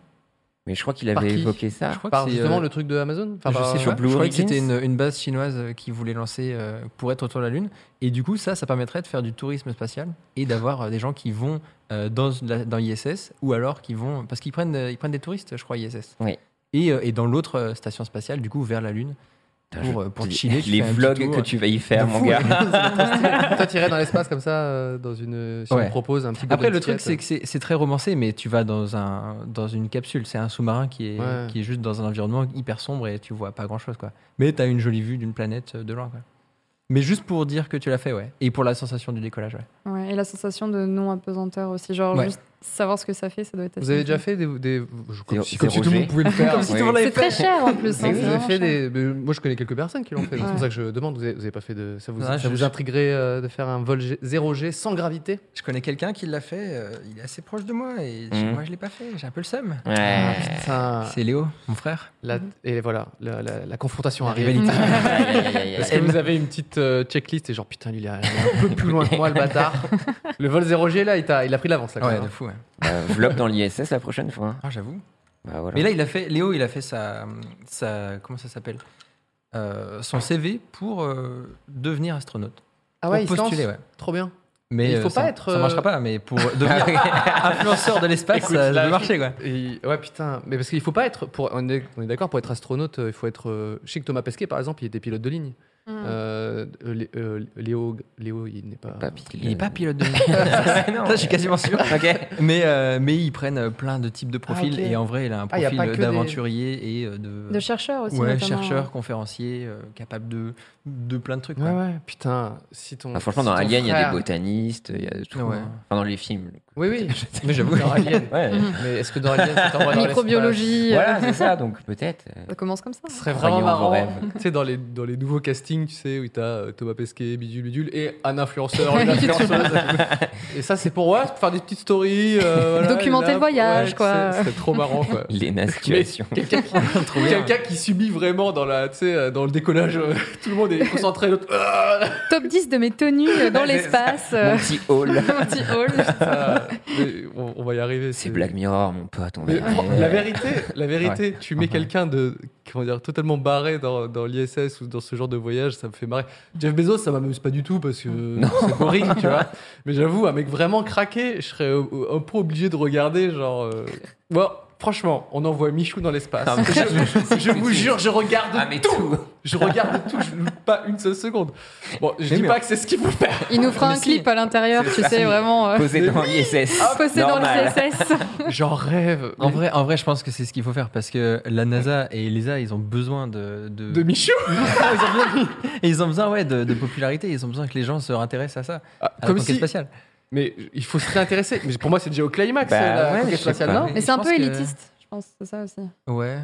Mais je crois qu'il avait évoqué ça. Je crois Par que c'est, justement euh, le truc de Amazon. Enfin, je par- sais sur pas. Blue je croyais que c'était une, une base chinoise euh, qui voulait lancer euh, pour être autour de la Lune. Et du coup, ça, ça permettrait de faire du tourisme spatial et d'avoir euh, des gens qui vont euh, dans, la- dans ISS ou alors qui vont. Parce qu'ils prennent, euh, ils prennent des touristes, je crois, ISS. Oui. Et, euh, et dans l'autre euh, station spatiale, du coup, vers la Lune. Pour, euh, pour les- chiller, tu les vlogs que tu vas y faire, mon fou, gars. Toi, t'irais dans l'espace comme ça, dans une. Si on Ouais. te propose un petit. Après, le truc, c'est que c'est très romancé, mais tu vas dans, un, dans une capsule. C'est un sous-marin qui est, Ouais. qui est juste dans un environnement hyper sombre et tu vois pas grand-chose. quoi. Mais tu as une jolie vue d'une planète de loin. Quoi. Mais juste pour dire que tu l'as fait, ouais. Et pour la sensation du décollage, ouais. Ouais, et la sensation de non-apesanteur aussi. Genre, Ouais. juste savoir ce que ça fait, ça doit être Vous avez déjà fait des. des- je- comme Des- si, des comme si tout le monde pouvait le faire. Comme si Oui. tout le monde l'avait C'est très cher en plus. Hein, vous avez fait cher. des. Moi, je connais quelques personnes qui l'ont fait. donc C'est Ouais. pour ça que je demande. Vous avez, vous avez pas fait de. Ça vous, Ouais, ça je- vous je- intriguerait euh, de faire un vol G- 0G sans gravité? Je connais quelqu'un qui l'a fait. euh, il est assez proche de moi et Mhm. moi, je l'ai pas fait. J'ai un peu le seum. Ah, Ouais. Putain. C'est Léo, mon frère. La- et voilà, la, la- la confrontation La arrive. rivalité. Est-ce que vous avez une petite euh, checklist et genre putain il est un peu plus loin que moi le bâtard. Le vol 0G là il, t'a- il a pris de l'avance là. quand Ouais, même, de hein. fou, ouais. Euh, vlog dans l'ISS la prochaine fois. Ah, j'avoue. Bah, voilà. Mais là, il a fait, Léo, il a fait sa, sa comment ça s'appelle Euh, Son CV pour euh, devenir astronaute. Ah ouais, il pour se lance. postuler, ouais. Trop bien. Mais Il faut euh, pas ça, être, ça euh, marchera pas. Mais pour devenir influenceur de l'espace, Écoute, ça là, peut marcher, quoi. Et- ouais putain, mais parce qu'il faut pas être pour on est, on est d'accord pour être astronaute, euh, il faut être euh, je sais que Thomas Pesquet par exemple, il était pilote de ligne. Mm. Euh, euh, Léo, Léo, il n'est pas. Il n'est pas pilote de non. Ça, je suis quasiment sûr. Mais, euh, mais ils prennent plein de types de profils ok. et en vrai, il a un Ah, profil des- d'aventurier et de. De chercheurs aussi. ouais, notamment. chercheur, conférencier, euh, capable de, de plein de trucs. Ouais, quoi. ouais, putain. Si ton. Ah, franchement, si dans ton Alien, il y a des botanistes, il y a tout. Ouais. hein. Enfin, dans les films. Oui, oui. Mais j'avoue. Dans Alien. Ouais. Mhm. Mais est-ce que dans Alien, dans l'espace Microbiologie. euh, voilà, c'est ça, donc peut-être. euh, Ça commence comme ça. Ce serait vraiment en vos marrant. rêves. tu sais, dans les, dans les nouveaux castings, tu sais, où t'as euh, Thomas Pesquet, Bidule, Bidule, et un influenceur, une influenceuse. et ça, c'est pour, ouais, pour faire des petites stories. euh, voilà, Documenter là, le voyage, ouais, quoi. c'est- C'est trop marrant, quoi. Léna Mais situation. quelqu'un qui, quelqu'un qui subit vraiment dans, la, tu sais, dans le décollage, euh, tout le monde est concentré, Top 10 de mes tenues dans l'espace. Mon petit hall. Mon petit hall. on, on va y arriver. C'est Black Mirror, mon pote. On va Mais y arriver. la vérité, la vérité, tu mets quelqu'un de comment dire totalement barré dans, dans l'ISS ou dans ce genre de voyage, ça me fait marrer. Jeff Bezos, ça m'amuse pas du tout parce que c'est boring, tu vois. Mais j'avoue, un mec vraiment craqué, je serais un peu obligé de regarder, genre. euh, Bon, franchement, on envoie Michou dans l'espace. Je, je vous jure, je regarde Ah, mais tout. tout. Je regarde tout, je loupe pas une seule seconde. Bon, je Mais dis mais- pas que c'est ce qu'il faut faire. Il nous fera Mais un si. clip à l'intérieur, tu ça. sais, vraiment. euh, Posé dans l'ISS. Posé dans l'ISS. J'en rêve. En vrai, en vrai, je pense que c'est ce qu'il faut faire parce que la NASA et l'ESA, ils ont besoin de. de... de Michou. ils ont besoin, et ils ont besoin ouais, de, de popularité, ils ont besoin que les gens se réintéressent à ça. Ah, À comme si. spatiale. Mais il faut se réintéresser. Mais pour moi, c'est déjà au climax, Bah la ouais, conquête je sais spatiale, pas. non Mais c'est un peu que- élitiste, je pense, c'est ça aussi. Ouais.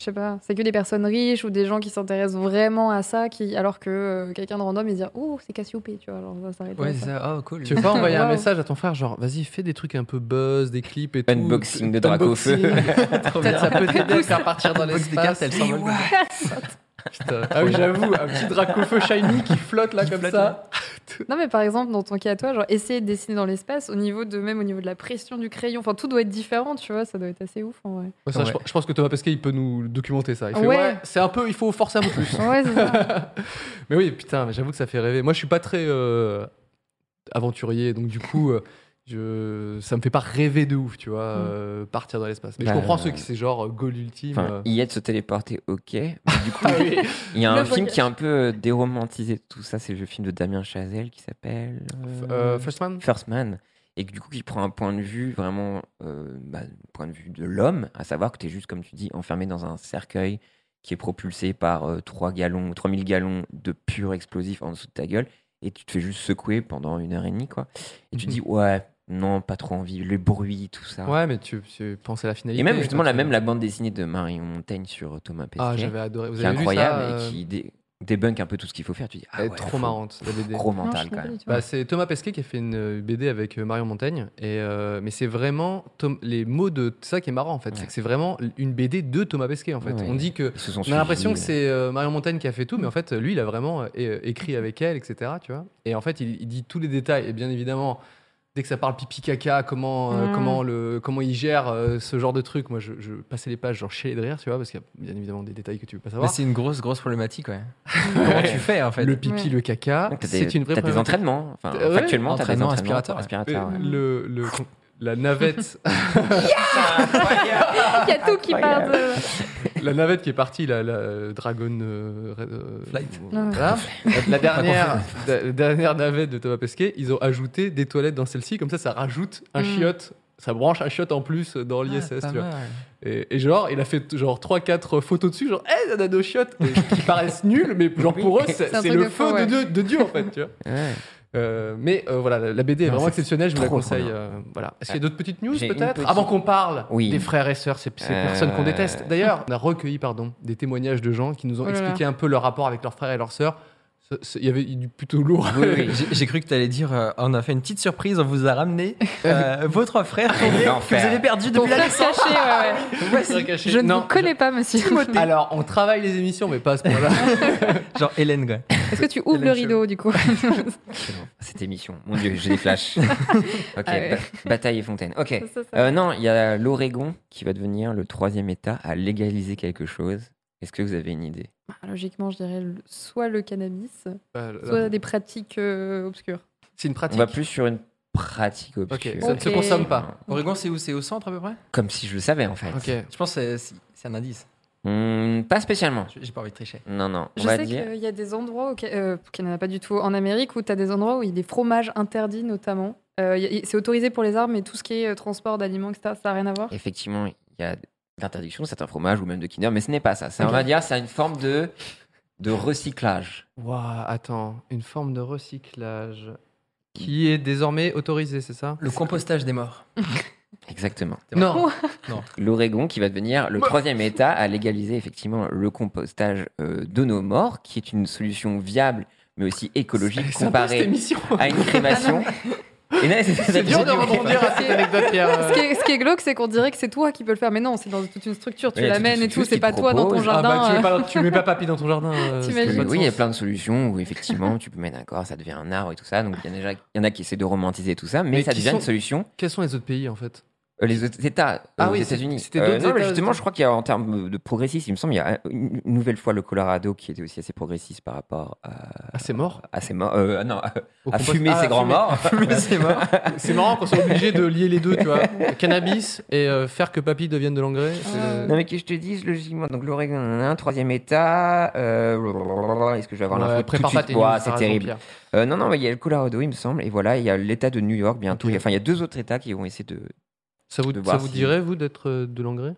Je sais pas, c'est que des personnes riches ou des gens qui s'intéressent vraiment à ça, qui, alors que euh, quelqu'un de random, il dit Oh, c'est Cassiopée, tu vois, alors ça s'arrête Ouais, ça. ça. Oh, cool. Tu veux pas envoyer un message à ton frère, genre, vas-y, fais des trucs un peu buzz, des clips et tout. Unboxing de Dracofeu. Unboxing. Peut-être ça peut t'aider à faire partir dans Box des cartes, l'espace. elle s'envole. Putain. Ah oui, j'avoue, un petit Dracofeu shiny qui flotte là comme ça. Non, mais par exemple, dans ton cas à toi, genre, essayer de dessiner dans l'espace, au niveau de même au niveau de la pression du crayon, enfin, tout doit être différent, tu vois, ça doit être assez ouf en vrai. Ouais, ça, je, Ouais. je pense que Thomas Pesquet, il peut nous documenter ça. Il fait, Ouais. c'est un peu, il faut forcer un peu plus. Ouais, c'est ça. mais oui, putain, mais j'avoue que ça fait rêver. Moi, je suis pas très euh, aventurier, donc du coup, euh, je, ça me fait pas rêver de ouf, tu vois, euh, partir dans l'espace. Mais Bah, je comprends ceux qui c'est genre euh, goal ultime. Euh. y être se téléporter, ok. Mais du coup, Ah il y a Le un film voyage. qui est un peu euh, déromantisé de tout ça. C'est le film de Damien Chazelle qui s'appelle Euh, First Man First Man. Et que, du coup, qui prend un point de vue vraiment, euh, bah, point de vue de l'homme, à savoir que tu es juste, comme tu dis, enfermé dans un cercueil qui est propulsé par euh, 3 gallons, 3000 gallons de pur explosif en dessous de ta gueule, et tu te fais juste secouer pendant une heure et demie, quoi. Et tu te Mhm. dis, ouais, non, pas trop envie, le bruit, tout ça. Ouais, mais tu, tu penses à la finalité. Et même justement la même la bande dessinée de Marion Montaigne sur Thomas Pesquet, Ah, j'avais adoré. Vous qui est avez incroyable vu ça, et euh, qui dé- débunk un peu tout ce qu'il faut faire. Tu dis ah ouais, trop faut- marrante, la BD. Gros Non, mental je quand même. Bah, c'est Thomas Pesquet qui a fait une BD avec euh, Marion Montaigne. Et, euh, mais c'est vraiment Tom- les mots de. Ça qui est marrant en fait. C'est Ouais. que c'est vraiment une BD de Thomas Pesquet en fait. Ouais. On dit que. On a l'impression que c'est euh, Marion Montaigne qui a fait tout, mais en fait, lui, il a vraiment euh, écrit avec elle, etc. Tu vois et en fait, il, il dit tous les détails. Et bien évidemment, dès que ça parle pipi caca, comment, euh, Mm. comment, le, comment il gère euh, ce genre de truc, moi, je, je passais les pages genre chez de rire, tu vois, parce qu'il y a bien évidemment des détails que tu veux pas Mais savoir. c'est une grosse, grosse problématique, ouais. Comment tu fais, en fait Le pipi, Ouais. le caca, c'est une vraie t'as des problématique. entraînements. Enfin, Euh, ouais, factuellement, t'as des entraînement entraînements aspirateur, ouais. aspirateur, ouais. Le, le- la navette, Il y a tout qui part de. La navette qui est partie, la, la Dragon euh, euh, Flight. voilà. la, dernière, la dernière navette de Thomas Pesquet, ils ont ajouté des toilettes dans celle-ci, comme ça, ça rajoute un Mm. chiotte. Ça branche un chiotte en plus dans l'ISS, Ah, tu vois. Et, et genre, il a fait genre 3-4 photos dessus, genre, hé, hey, on a nos chiottes, qui paraissent nuls, mais genre pour eux, c'est le feu ouais. de, Dieu, de Dieu, en fait, tu vois. Ouais. Euh, mais euh, voilà, la, BD est Non, vraiment exceptionnelle, je vous la conseille. euh, voilà. Est-ce qu'il y a d'autres petites news peut-être petite- Avant qu'on parle Oui. des frères et sœurs, ces, ces Euh, personnes qu'on déteste. D'ailleurs, on a recueilli pardon, des témoignages de gens qui nous ont Oh expliqué un peu leur rapport avec leurs frères et leurs sœurs. Ce- Il y avait du plutôt lourd. Oui, oui. J'ai- cru que tu allais dire euh, on a fait une petite surprise, on vous a ramené euh, votre frère tombé, que vous avez perdu depuis la caché, ouais, ouais. Voici. caché. Je ne Non, vous connais pas, monsieur. Alors, on travaille les émissions, mais pas à ce point-là. Genre Hélène, quoi. Est-ce que tu ouvres le rideau, du coup Cette émission, mon dieu, j'ai des flashs. ok, Ah ouais. ba- bataille et fontaine. Ok. Ça, ça, ça. Euh, non, il y a l'Oregon qui va devenir le troisième État à légaliser quelque chose. Est-ce que vous avez une idée? Bah, Logiquement, je dirais le- soit le cannabis, Euh, là, soit des pratiques euh, obscures. C'est une On pratique. va plus sur une pratique Ok, obscure. ça ne se Ok. consomme pas. Oregon, c'est où? C'est au centre à peu près? Comme si je le savais en fait. Ok. Je pense que c'est- c'est c'est un indice. Hmm, pas spécialement. J'ai pas envie de tricher. Non, non. On Je va sais dire. qu'il y a des endroits, au, euh, qu'il n'y en a pas du tout en Amérique, où tu as des endroits où il y a des fromages interdits notamment. Euh, y a- c'est autorisé pour les arbres, mais tout ce qui est euh, transport d'aliments, etc., ça n'a rien à voir? Effectivement, il y a l'interdiction de certains fromages ou même de Kinder, mais ce n'est pas ça. C'est, Ok. On va dire c'est une forme de, de recyclage. Waouh, attends, une forme de recyclage qui est désormais autorisée, c'est ça? Le compostage des morts. Exactement. Vrai. Non. L'Oregon qui va devenir le troisième État à légaliser effectivement le compostage euh, de nos morts, qui est une solution viable mais aussi écologique comparée à une crémation. C'est, dur de rebondir à cette anecdote, Pierre. Ce qui, est, ce qui est glauque, c'est qu'on dirait que c'est toi qui peux le faire, mais non, c'est dans toute une structure. Tu Oui, il y a toute l'amènes une et tout, structure c'est qui pas toi dans ton propose. Ah jardin. bah, tu, euh. mets pas, tu mets pas papy dans ton jardin. euh, ça T'imagines fait pas de Oui, il y a sens. plein de solutions où effectivement tu peux mettre un corps, ça devient un arbre et tout ça. Donc il y en a, déjà- il y en a qui essaient de romantiser tout ça, mais, Mais ça qui devient sont- une solution. Quels sont les autres pays en fait? Euh, les autres États Ah aux oui, États-Unis. c'était Euh, non, États aux justement, je crois qu'il y a en termes de progressisme, il me semble, il y a une nouvelle fois le Colorado qui était aussi assez progressiste par rapport à, Ah, c'est mort? à ses morts. euh, non, à Au à compost- fumer Ah, ses grands fumer. morts. Fumer ses morts. C'est marrant qu'on soit obligé de lier les deux, tu vois. Cannabis et euh, faire que papy devienne de l'engrais. Ah. Non mais que je te dise logiquement, donc l'Oregon, on en a un troisième État. Euh, Est-ce que je vais avoir Ouais, l'info tout de suite C'est terrible. Euh, non, non, mais il y a le Colorado, il me semble, et voilà, il y a l'État de New York bientôt. Enfin, il y a deux autres États qui vont essayer de. Ça vous, de ça voir vous si- dirait, vous, d'être euh, de l'engrais?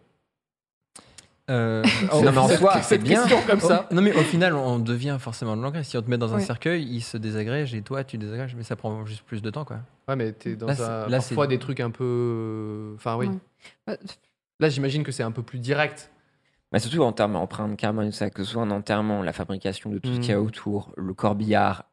Euh, Non, mais en soi, c'est bien. comme ça. Non mais au final on devient forcément de l'engrais. Si on te met dans un cercueil, il se désagrège et toi tu désagrèges, mais ça prend juste plus de temps quoi. Ouais, mais t'es dans Là, un. là, parfois des trucs un peu. Enfin, oui. Ouais. Euh, Là, j'imagine que c'est un peu plus direct. Mais surtout en termes empreinte carbone, ça, que ce soit en enterrement, la fabrication de tout ce Mm. qu'il y a autour, le corbillard,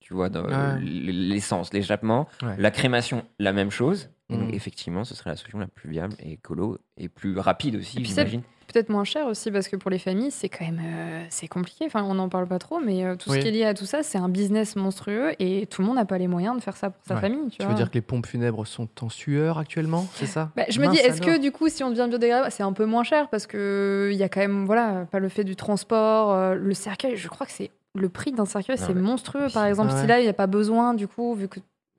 tu vois, Ouais. l'essence, l'échappement, Ouais. la crémation, la même chose. Et donc, Mm. effectivement, ce serait la solution la plus viable et écolo et plus rapide aussi, j'imagine. Peut-être moins cher aussi, parce que pour les familles, c'est quand même euh, c'est compliqué. Enfin, on n'en parle pas trop, mais euh, tout Oui. ce qui est lié à tout ça, c'est un business monstrueux et tout le monde n'a pas les moyens de faire ça pour sa Ouais. famille. Tu, Tu vois. veux dire que les pompes funèbres sont en sueur actuellement C'est ça? Bah, je me dis, est-ce que du coup, si on devient biodégradable, c'est un peu moins cher parce que il y a quand même, voilà, pas le fait du transport, euh, le cercueil. Je crois que c'est le prix d'un cercueil, Non, c'est monstrueux. puis- Par exemple, Ah si là, il n'y a pas besoin, du coup, vu que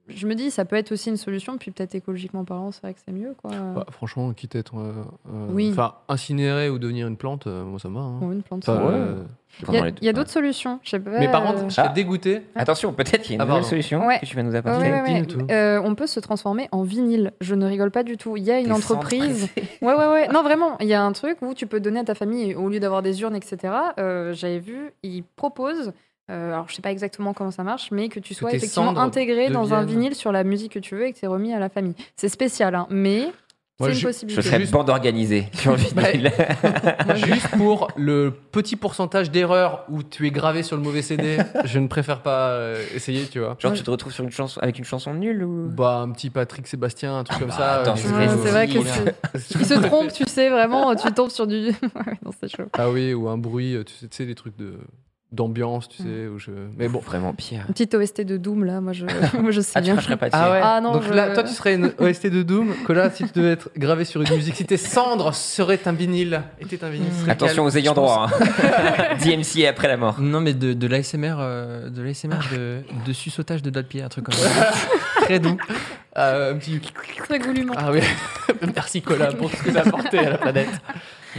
je me dis, ça peut être aussi une solution. Puis peut-être écologiquement parlant, c'est vrai que c'est mieux, quoi. Bah, Franchement, quitte à être. euh, Oui. Enfin, incinéré ou devenir une plante, euh, moi ça me va. hein. Une plante. Ça- euh, Il y a, d'autres solutions. Je sais pas. Mais par euh, contre, je serais Ah. dégoûté. Attention, peut-être qu'il y a une Ah, nouvelle pardon. solution Ouais. que tu vas nous apporter. ouais. Euh, on peut se transformer en vinyle. Je ne rigole pas du tout. Il y a une Des entreprise. Ouais, ouais, ouais. Non, vraiment, il y a un truc où tu peux donner à ta famille, au lieu d'avoir des urnes, etc. euh, J'avais vu, ils proposent, euh, alors je sais pas exactement comment ça marche, mais que tu sois effectivement intégré dans un vinyle sur la musique que tu veux et que c'est remis à la famille. C'est spécial, hein, mais c'est une je- Je possibilité. serais Juste- bande organisée sur le vinyle. Juste pour le petit pourcentage d'erreurs où tu es gravé sur le mauvais CD, je ne préfère pas euh, essayer, tu vois. Genre, tu te retrouves sur une chanson, avec une chanson nulle ou? Bah, un petit Patrick Sébastien, un truc comme bah, ça. attends, euh, c'est Ouais, vrai que il se trompe, tu sais, vraiment, tu tombes sur du. ouais, non, c'est chaud. Ah oui, ou un bruit, tu sais, tu sais, des trucs de d'ambiance, tu Mm. sais, où je. Mais bon. Vraiment pire. Une petite OST de Doom, là, moi je, moi, je sais Ah, tu bien. cracherais pas. Ah ouais. Ah non, Donc je- là, toi, tu serais une OST de Doom. Que là, si tu devais être gravé sur une musique, si tes cendres seraient un vinyle, était un vinyle. Attention aux ayants droit. Hein. DMC après la mort. Non mais de, de l'ASMR, euh, de l'ASMR de, de suçotage de doigts de pied, un truc comme ça. Très doux. Ah, un petit. Très goulûment. Ah oui. Merci Colin pour tout ce que t'as apporté à la planète.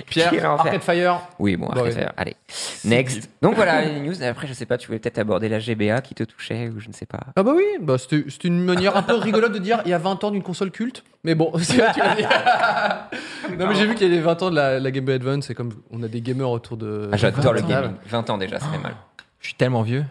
Pierre. Arcade Fire. Oui, bon, ouais. ça- allez. Next. Donc voilà, les news. Après, je sais pas, tu voulais peut-être aborder la GBA qui te touchait ou je ne sais pas. Ah bah oui, bah c'était une manière un peu rigolote de dire il y a 20 ans d'une console culte. Mais bon, c'est tu l'as dit. Non mais j'ai vu qu'il y a les 20 ans de la, la Game Boy Advance et comme on a des gamers autour de... Ah, J'adore le 20 ans. gaming. 20 ans déjà, ça fait mal. Je suis tellement vieux.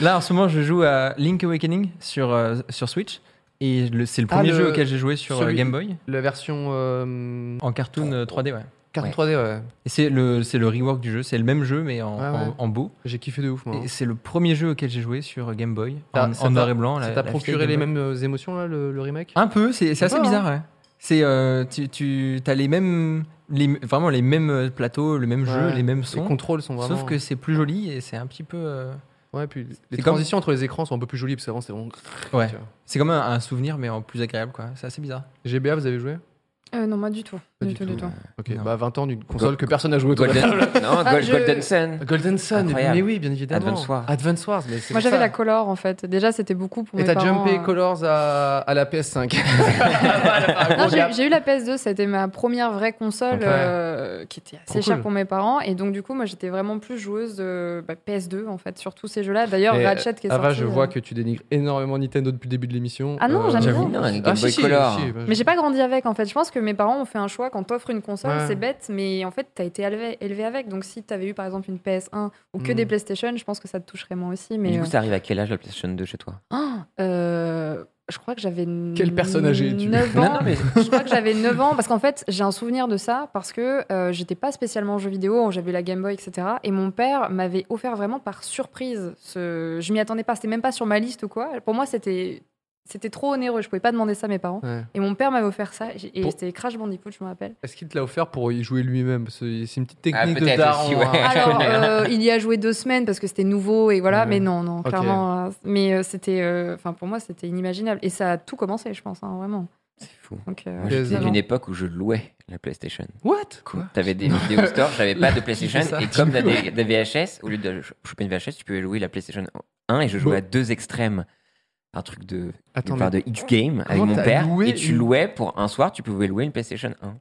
Là en ce moment je joue à Link Awakening sur, euh, sur Switch. Et c'est le Ah, premier le- jeu auquel j'ai joué sur euh, celui- Game Boy. La version euh, En cartoon euh, 3D, ouais. carte Ouais. 3D, ouais. Et c'est le, c'est le rework du jeu, c'est le même jeu mais en, Ouais, en, en beau. J'ai kiffé de ouf moi. Et c'est le premier jeu auquel j'ai joué sur Game Boy, en, noir et blanc. la- Ça t'a procuré les mêmes euh, émotions là, le, le remake? Un peu, c'est assez bizarre, ouais. C'est, euh, tu, tu as les mêmes, les, vraiment les mêmes euh, plateaux, le même jeu, les mêmes Les sons. contrôles sont vraiment... Sauf que c'est plus joli et c'est un petit peu. Ouais, puis les comme- transitions entre les écrans sont un peu plus jolies parce qu'avant c'était vraiment... Ouais. C'est comme un, un souvenir, mais en plus agréable, quoi. C'est assez bizarre. GBA, vous avez joué? Euh, non, moi du tout. Pas du du tout, du tout. Ok, Non. bah 20 ans d'une console Go- que personne n'a joué autour de la Golden, table. non, Ah, je- Golden Sun. Golden Sun, Incroyable. mais oui, bien évidemment. Advance Wars. Advance Wars, mais c'est Moi pour j'avais ça. la Color en fait. Déjà c'était beaucoup pour Et mes t'as parents. jumpé euh. Colors à, à la PS5. Non, j'ai j'ai eu la PS2, c'était ma première vraie console Ok. euh, qui était assez Trop chère cool. pour mes parents. Et donc, du coup, moi j'étais vraiment plus joueuse de bah, PS2 en fait, sur tous ces jeux-là. D'ailleurs, Et, Ratchet qui est Ava, sorti. je euh, vois que tu dénigres énormément Nintendo depuis le début de l'émission. Ah non, j'aime j'avoue. bien. Non, Game Ah, Boy Color. bah, Mais j'ai pas grandi avec en fait. Je pense que mes parents ont fait un choix quand t'offres une console, Ouais. c'est bête, mais en fait t'as été élevé, élevé avec. Donc si t'avais eu par exemple une PS1 ou que Mm. des PlayStation, je pense que ça te toucherait moi aussi. Mais Mais du coup, euh, ça arrive à quel âge la PlayStation 2 chez toi? Ah, euh, je crois que j'avais. Quelle personne âgée es-tu? 9 Non, ans. non, mais Je crois que j'avais 9 ans parce qu'en fait, j'ai un souvenir de ça parce que euh, j'étais pas spécialement jeux vidéo, j'avais la Game Boy, etc. Et mon père m'avait offert vraiment par surprise. Ce... Je m'y attendais pas, c'était même pas sur ma liste ou quoi. Pour moi, c'était. C'était trop onéreux, je pouvais pas demander ça à mes parents. Ouais. Et mon père m'avait offert ça, et Pour- c'était Crash Bandicoot, je me rappelle. Est-ce qu'il te l'a offert pour y jouer lui-même? C'est une petite Ah, technique de peut-être daron. aussi, ouais. hein. je Alors, connais, euh, il y a joué deux semaines parce que c'était nouveau et voilà, Ouais. mais non, non, clairement. euh, mais euh, c'était, euh, enfin, pour moi, c'était inimaginable. Et ça a tout commencé, je pense, hein, vraiment. C'est fou. Donc, euh, Moi, PS2. j'étais non, d'une époque où je louais la PlayStation. What? Quoi? T'avais des vidéo stores, j'avais pas de PlayStation. Et comme t'as des, des VHS, au lieu de choper une VHS, tu pouvais louer la PlayStation 1 et je jouais Bon. à deux extrêmes. Un truc de, Attends, de, mais de X-Game avec mon père. loué Et tu louais pour un soir, tu pouvais louer une PlayStation 1.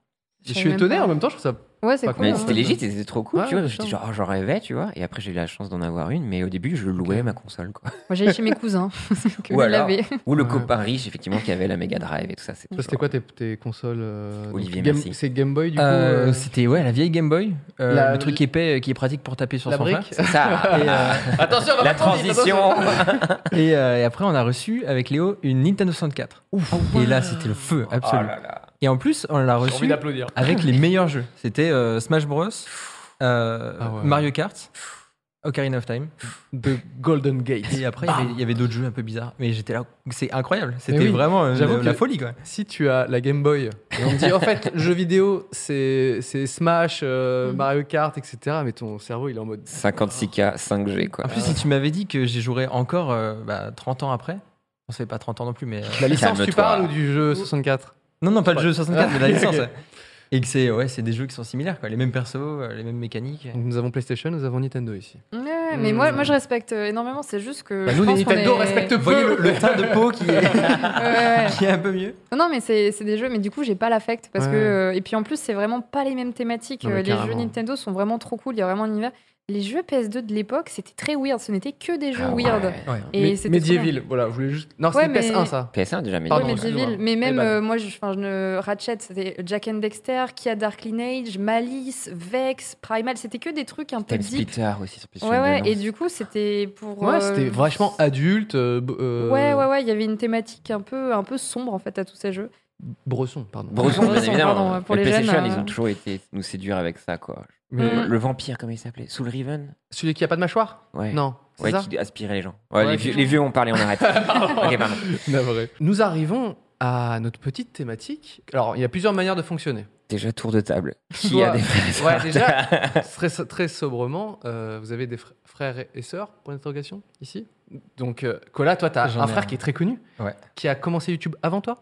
Je suis étonné pas. en même temps, je trouve ça. Ouais, c'est Pas cool. Mais hein. c'était légit, c'était trop cool, Ouais, tu vois. bien J'étais genre, oh, j'en rêvais, tu vois. Et après, j'ai eu la chance d'en avoir une, mais au début, je louais ma console, quoi. Moi, j'allais chez mes cousins. que Ou alors- l'avaient. Ou le Ouais. copain riche, effectivement, qui avait la Mega Drive et tout ça. c'était quoi tes, tes consoles euh, Olivier, Game- merci. C'est Game Boy du coup Euh, euh, C'était ouais, la vieille Game Boy, euh, La- le truc épais euh, qui est pratique pour taper sur La son brique frère. C'est ça. Et, euh, Attention, on va La transition. et, euh, et après, on a reçu avec Léo une Nintendo 64. Et là, c'était le feu Oh absolu. Et en plus, on l'a envie reçu avec les meilleurs jeux. C'était euh, Smash Bros, euh, Ah ouais. Mario Kart, Ocarina of Time. The Golden Gate. Et après, il y avait- d'autres jeux un peu bizarres. Mais j'étais là, c'est incroyable. C'était oui, vraiment euh, j'avoue la, la que- folie, quoi. Si tu as la Game Boy, et on te dit en fait, jeux vidéo, c'est Smash, euh, Mhm. Mario Kart, etc. Mais ton cerveau, il est en mode. 56K, 5G, quoi. En plus, si tu m'avais dit que j'y jouerais encore euh, bah, 30 ans après, on se fait pas 30 ans non plus, mais. euh, La licence, tu parles ou du jeu 64 Non, non, pas le jeu 64, mais la licence. ouais. Et que c'est ouais, c'est des jeux qui sont similaires, quoi. Les mêmes persos, euh, les mêmes mécaniques. Donc, Nous avons PlayStation, nous avons Nintendo ici. Ouais, mais moi, moi, je respecte euh, énormément. C'est juste que. Bah, je nous, les pense Nintendo est- respectent Vous voyez peu. le, le teint de peau qui est, Ouais, ouais. qui est un peu mieux Non, mais c'est c'est des jeux, mais du coup, j'ai pas l'affect. Parce que, euh, et puis en plus, c'est vraiment pas les mêmes thématiques. Non, les jeux. Nintendo sont vraiment trop cool, il y a vraiment un univers. Les jeux PS2 de l'époque, c'était très weird. Ce n'était que des jeux Ah weird. Ouais. Et Mais- c'était. Medieval, voilà, je voulais juste. Non, Ouais, c'était mais- PS1 ça. PS1 déjà, mais Pardon. Medieval. Mais même, euh, moi, je, enfin, je ne... Ratchet, c'était Jack and Dexter, Kia Dark Lineage, Malice, Vex, Primal. C'était que des trucs un peu deep. Splitter aussi sur PlayStation Ouais, ouais. 2, Et du coup, c'était pour. Ouais, euh, c'était vachement adulte. euh, Ouais, ouais, ouais. Il y avait une thématique un peu, un peu sombre, en fait, à tous ces jeux. Bresson, pardon. Bresson, bien évidemment. pardon, pour les PlayStation, jeunes, ils euh, ont toujours été nous séduire avec ça, quoi. Mais Mm. Le vampire, comment il s'appelait? Soul Riven? Celui qui a pas de mâchoire? Ouais. Non, c'est Ouais, ça? qui aspirait les gens. Ouais, Ouais, les, vieux, les vieux ont parlé, on arrête. ok, pardon. Navré. Nous arrivons à notre petite thématique. Alors, il y a plusieurs manières de fonctionner. Déjà, tour de table. Qui Soit- a des frères Ouais, déjà, très, très sobrement, euh, vous avez des fr- frères et- sœurs, pour l'interrogation, ici? Donc, euh, Cola, toi, tu as un frère un. qui est très connu, Ouais. qui a commencé YouTube avant toi?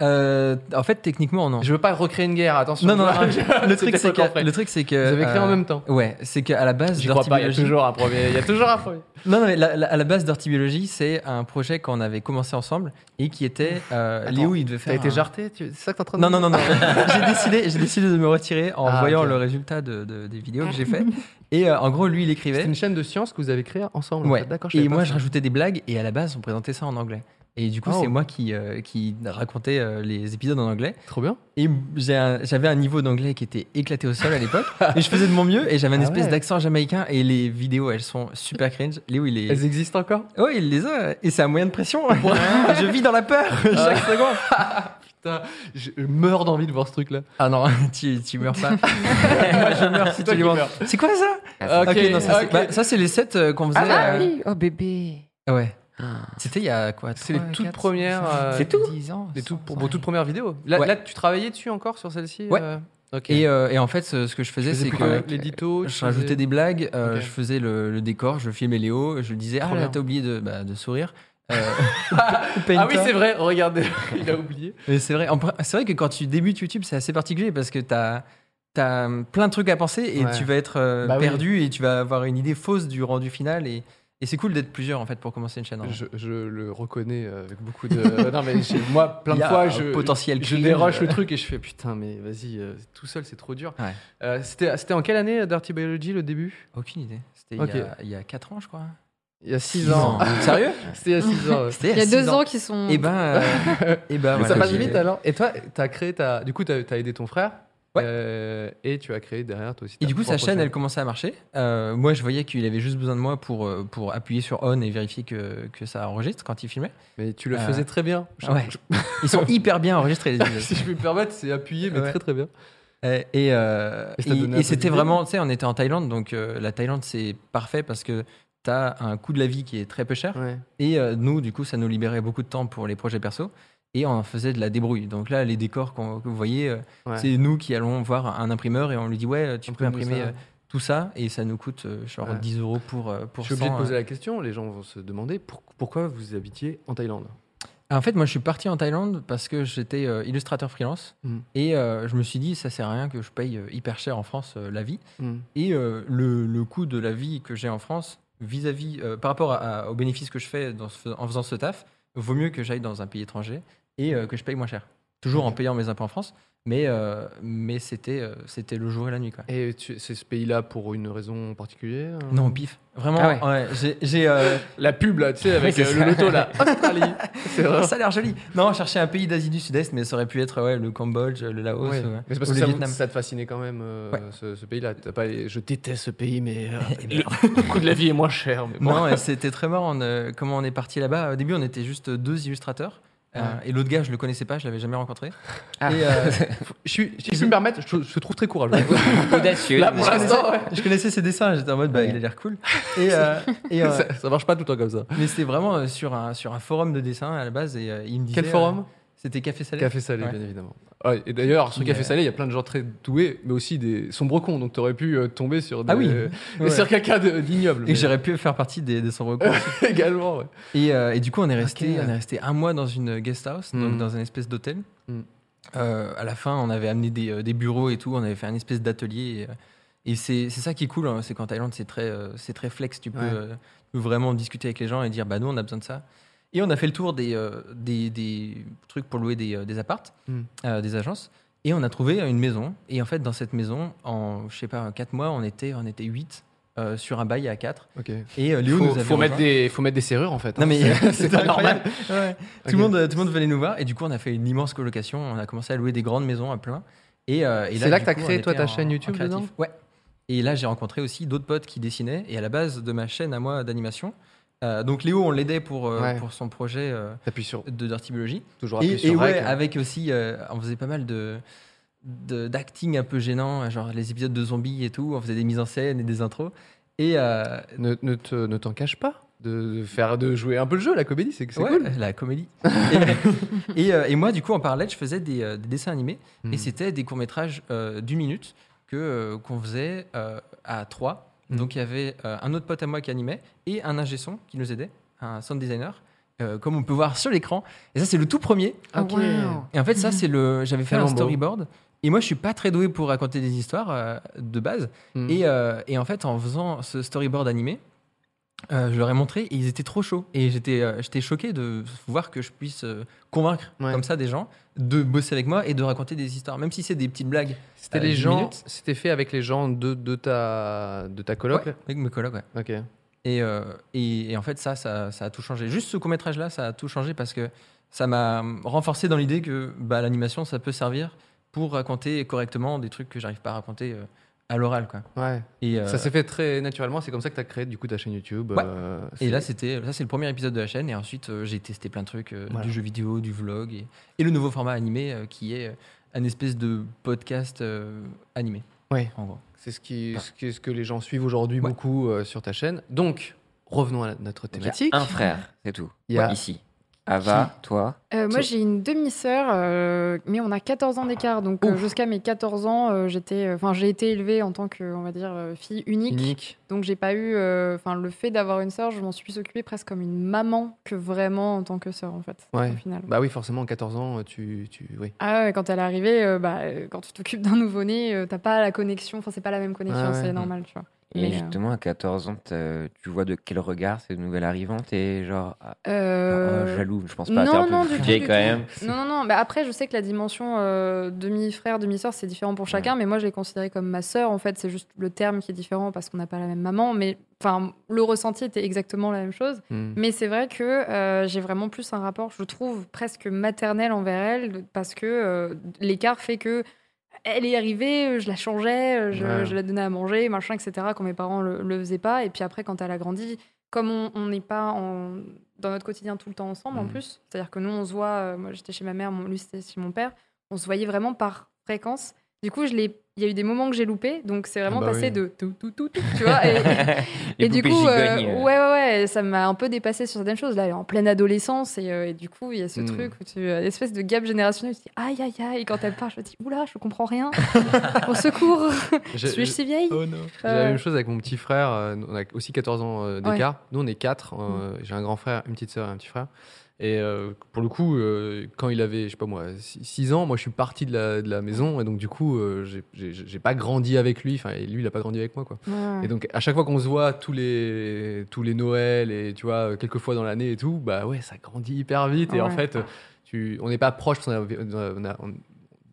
Euh, en fait, techniquement, non. Je veux pas recréer une guerre, attention. Non, non, Je- le truc, c'est que, frais. le truc, c'est que. Vous avez créé en euh, même temps. Ouais, c'est qu'à la base, J'y crois pas, il y a toujours un premier. Il y a toujours un premier. Non, non, mais la- la- à la base, Dirty Biology, c'est un projet qu'on avait commencé ensemble et qui était. Euh, Attends, Léo, il devait T'as faire. été un- jarté tu- C'est ça que t'es en train de Non, non, non, non. j'ai décidé, j'ai décidé de me retirer en Ah, voyant le résultat de, de- des vidéos que j'ai fait. Et euh, en gros, lui, il C'est écrivait. une chaîne de sciences que vous avez créée ensemble. en Ouais. D'accord, je Et moi, je rajoutais des blagues et à la base, on présentait ça en anglais. Et du coup, Oh. c'est moi qui, euh, qui racontais euh, les épisodes en anglais. Trop bien. Et un- j'avais un niveau d'anglais qui était éclaté au sol à l'époque. et je faisais de mon mieux et j'avais une Ah espèce ouais. d'accent jamaïcain. Et les vidéos, elles sont super cringe. Léo, il est. Elles existent encore? Ouais, il les a. Et c'est un moyen de pression. je vis dans la peur chaque seconde. Putain, je meurs d'envie de voir ce truc-là. Ah non, tu, tu meurs pas. Moi, je meurs si tu meurs. C'est quoi ça? Ah, Ok, non, ça, c'est- ok. bah, ça, c'est les sets euh, qu'on faisait. Ah euh, oui, oh bébé. Ouais. Ah. C'était il y a quoi C'est les toutes premières, euh, C'est tout 10 ans. Les toutes, pour toutes premières vidéos. Là, Ouais. là, tu travaillais dessus encore sur celle-ci Ouais. euh Ok. Et, euh, et en fait, ce, ce que je faisais, c'est que l'édito. tu je rajoutais faisais- des blagues, euh, je faisais le, le décor, je filmais Léo, je lui disais Ah là, t'as oublié de, bah, de sourire. euh, ou Ah oui, c'est vrai, regardez, il a oublié. Mais c'est vrai. C'est vrai que quand tu débutes YouTube, c'est assez particulier parce que t'as as plein de trucs à penser et Ouais. tu vas être euh, Bah oui. perdu et tu vas avoir une idée fausse du rendu final et, et c'est cool d'être plusieurs en fait pour commencer une chaîne. vrai. Je, je le reconnais avec beaucoup de. non, mais moi, plein de fois, je, potentiel je cringe. déroche le truc et je fais putain, mais vas-y, euh, tout seul, c'est trop dur. Ouais. Euh, C'était c'était en quelle année Dirty Biology, le début? Aucune idée. C'était il, y a, il y a 4 ans, je crois. Il y a 6 ans. Sérieux? C'était il y a 6 ans. Il y a six deux ans qui sont. Et ben, euh, et ben Mais voilà, ça passe vite alors. Et toi, t'as créé ta. Du coup, t'as as aidé ton frère? Ouais. Euh, et tu as créé derrière toi aussi. Et du coup, sa chaîne, elle commençait à marcher. Euh, moi, je voyais qu'il avait juste besoin de moi pour, euh, pour appuyer sur on et vérifier que, que ça enregistre quand il filmait. Mais tu le Euh, faisais très bien. Je- ouais. je- Ils sont hyper bien enregistrés, les si je peux me permettre, c'est appuyé, mais Ouais. très très bien. Et, Et et- c'était vraiment, tu sais, on était en Thaïlande, donc la Thaïlande, c'est parfait parce que tu as un coût de la vie qui est très peu cher. Et nous, du coup, ça nous libérait beaucoup de temps pour les projets perso. Et on faisait de la débrouille. Donc là, les décors qu'on- que vous voyez, euh, Ouais. c'est nous qui allons voir un imprimeur et on lui dit Ouais, tu peux imprimer ça. euh, tout ça. Et ça nous coûte euh, genre Ouais. 10 euros pour, pour Je suis obligé de 100, poser euh. la question. Les gens vont se demander pour- pourquoi vous habitiez en Thaïlande? En fait, moi, je suis parti en Thaïlande parce que j'étais euh, illustrateur freelance. Mhm. Et euh, je me suis dit Ça sert à rien que je paye hyper cher en France la vie. Hmm. Et le, le coût de la vie que j'ai en France, vis-à-vis, par rapport à- à- aux bénéfices que je fais dans ce- en faisant ce taf, vaut mieux que j'aille dans un pays étranger et euh, que je paye moins cher. Toujours en payant mes impôts en France, mais, euh, mais c'était, euh, c'était le jour et la nuit. Quoi. Et tu- c'est ce pays-là pour une raison particulière Non, au pif. Vraiment, Ah ouais. ouais, j'ai, j'ai, euh, La pub là, tu sais, avec euh, le loto là. Australie. C'est vrai. ça a l'air joli. Non, je cherchais un pays d'Asie du Sud-Est, mais ça aurait pu être ouais, le Cambodge, le Laos, Ouais. ou, Mais c'est parce ou que le ça, Vietnam. ça te fascinait quand même euh, Ouais. ce, ce pays-là. T'as pas, je déteste ce pays, mais euh, Eh bien. le coût de la vie est moins cher. Mais bon. Non, c'était très marrant on, euh, comment on est parti là-bas? Au début, on était juste deux illustrateurs. Euh, et l'autre gars, je le connaissais pas, je l'avais jamais rencontré. Ah. Et, euh, Je suis, si je peux me permettre, je, je trouve très courageux. Audacieux. Là, pour je, connaissais, ouais. je connaissais ses dessins, j'étais en mode, bah, il a l'air cool. Et, euh, et, ça, ça marche pas tout le temps comme ça. mais c'était vraiment sur un, sur un forum de dessin à la base. Et il me disait. Quel forum C'était Café Salé. Café salé, Ouais. bien évidemment. Ouais, et d'ailleurs, sur Café euh, salé, il y a plein de gens très doués, mais aussi des sombres cons. Donc, t'aurais pu euh, tomber sur des, Ah oui. Ouais. sur quelqu'un de- d'ignoble. Et mais- j'aurais pu faire partie des, des sombres cons. également. Ouais. Et, euh, et du coup, on est, resté, on est resté un mois dans une guest house, donc Mm. dans une espèce d'hôtel. Mm. Euh, à la fin, on avait amené des, euh, des bureaux et tout, on avait fait une espèce d'atelier. Et, euh, et c'est ça qui est cool, hein, c'est qu'en Thaïlande, c'est très, euh, c'est très flex. Tu peux, Ouais. euh, tu peux vraiment discuter avec les gens et dire bah, nous, on a besoin de ça. Et on a fait le tour des, euh, des, des trucs pour louer des, euh, des appartes, Mm. euh, des agences. Et on a trouvé une maison. Et en fait, dans cette maison, en je sais pas, 4 mois, on était, on était 8 sur un bail à 4. Ok. Et euh, Léo Faut, nous avait faut mettre des, faut mettre des serrures en fait. Non hein. mais C'est- pas normal. Ouais. Tout, le monde, tout le monde venait nous voir et du coup on a fait une immense colocation. On a commencé à louer des grandes maisons à plein. Et, euh, et C'est là que t'as coup, créé, toi, ta en- chaîne YouTube dedans Ouais. Et là j'ai rencontré aussi d'autres potes qui dessinaient. Et à la base de ma chaîne à moi d'animation, euh, donc Léo on l'aidait pour, euh, Ouais. pour son projet euh, sur, de Dirty Biology. toujours Et, sur et ouais, avec aussi, euh, on faisait pas mal de d'acting un peu gênant, genre les épisodes de zombies et tout. On faisait des mises en scène et des intros. Et Ne, ne te- ne t'en cache pas de, faire, de jouer un peu le jeu, la comédie, c'est c'est Ouais, cool. la comédie. et, et, et moi, du coup, en parallèle, je faisais des, des dessins animés. Hmm. Et c'était des courts-métrages euh, d'une minute que, qu'on faisait à trois. Hmm. Donc, il y avait euh, un autre pote à moi qui animait et un ingé son qui nous aidait, un sound designer, euh, comme on peut voir sur l'écran. Et ça, c'est le tout premier. Ah, Ok. wow. Et en fait, ça, c'est le. J'avais fait un storyboard. Et moi, je suis pas très doué pour raconter des histoires euh, de base. Et, euh, et en fait, en faisant ce storyboard animé, euh, je leur ai montré et ils étaient trop chauds. Et j'étais euh, j'étais choqué de voir que je puisse euh, convaincre Ouais. comme ça des gens de bosser avec moi et de raconter des histoires, même si c'est des petites blagues. C'était les gens, c'était fait avec les gens de, de ta, de ta coloc? Ouais, avec mes colocs, ouais. là Ok. Et, euh, et, et en fait, ça, ça, ça a tout changé. Juste ce court-métrage-là, ça a tout changé parce que ça m'a renforcé dans l'idée que bah, l'animation, ça peut servir pour raconter correctement des trucs que j'arrive pas à raconter euh, à l'oral. quoi. Ouais. Et, euh, Ça s'est fait très naturellement. C'est comme ça que tu as créé du coup ta chaîne YouTube. Ouais. euh, Et là, c'était, ça, c'est le premier épisode de la chaîne. Et ensuite, euh, j'ai testé plein de trucs, euh, Voilà. du jeu vidéo, du vlog et, et le nouveau format animé euh, qui est un espèce de podcast euh, animé. Ouais. En gros. c'est ce, qui, ce, qui- ce que les gens suivent aujourd'hui Ouais. beaucoup euh, sur ta chaîne. Donc, revenons à notre Il y a thématique. un frère, c'est tout. Il y a- Ici. Ava, toi Euh, moi, j'ai une demi-sœur, euh, mais on a 14 ans d'écart. Donc, euh, jusqu'à mes 14 ans, euh, j'étais, enfin, j'ai été élevée en tant que, on va dire, euh, fille unique. Unique. Donc, j'ai pas eu, euh, enfin, le fait d'avoir une sœur, je m'en suis plus occupée presque comme une maman que vraiment en tant que sœur, en fait. Ouais. Au final. Bah oui, forcément, 14 ans, tu. tu oui. Ah ouais, quand elle est arrivée, euh, bah, quand tu t'occupes d'un nouveau-né, euh, t'as pas la connexion, enfin, c'est pas la même connexion, Ah ouais. c'est normal, tu vois. Et Mais, euh, justement, à 14 ans, tu vois de quel regard cette nouvelle arrivante et genre, ah, Euh, oh, jaloux, je pense pas, non, un peu non, plus du tout, du quand tout. même. Non, non, non. Bah après, je sais que la dimension euh, demi-frère, demi-sœur, c'est différent pour chacun, mais moi, je l'ai considérée comme ma sœur. En fait, c'est juste le terme qui est différent parce qu'on n'a pas la même maman. Mais enfin, le ressenti était exactement la même chose. Hmm. Mais c'est vrai que euh, j'ai vraiment plus un rapport, je trouve, presque maternel envers elle parce que l'écart fait que. Elle est arrivée, je la changeais, je, Ouais. je la donnais à manger, machin, etc., quand mes parents le, le faisaient pas. Et puis après, quand elle a grandi, comme on on n'est pas en- dans notre quotidien tout le temps ensemble en Mhm. plus, c'est-à-dire que nous, on se voit, euh, moi j'étais chez ma mère, mon, lui c'était chez mon père, on se voyait vraiment par fréquence. Du coup, je l'ai- il y a eu des moments que j'ai loupés, donc c'est vraiment Ah bah passé oui. de tout, tout, tout, tout, tu vois. Et, du coup, euh, euh. ouais, ouais, ouais, ça m'a un peu dépassé sur certaines choses. Là, elle est en pleine adolescence, et, euh, et du coup, il y a ce Mm. truc où tu as une espèce de gap générationnel. Tu te dis, aïe, aïe, aïe, et quand elle part, je me dis, oula, je comprends rien. Au secours, suis-je si vieille Oh. J'ai la même chose avec mon petit frère. On a aussi 14 ans d'écart. Nous, on est quatre. euh, J'ai un grand frère, une petite sœur et un petit frère. Et euh, pour le coup, euh, quand il avait, je sais pas moi, 6 ans, moi je suis parti de la, de la maison. Et donc, du coup, euh, j'ai- pas grandi avec lui. Enfin, et lui, il a pas grandi avec moi, quoi. Et donc, à chaque fois qu'on se voit tous les, tous les Noëls et tu vois, quelques fois dans l'année et tout, bah ouais, ça grandit hyper vite. Et en fait, tu, on n'est pas proche parce qu'on a- on a- on-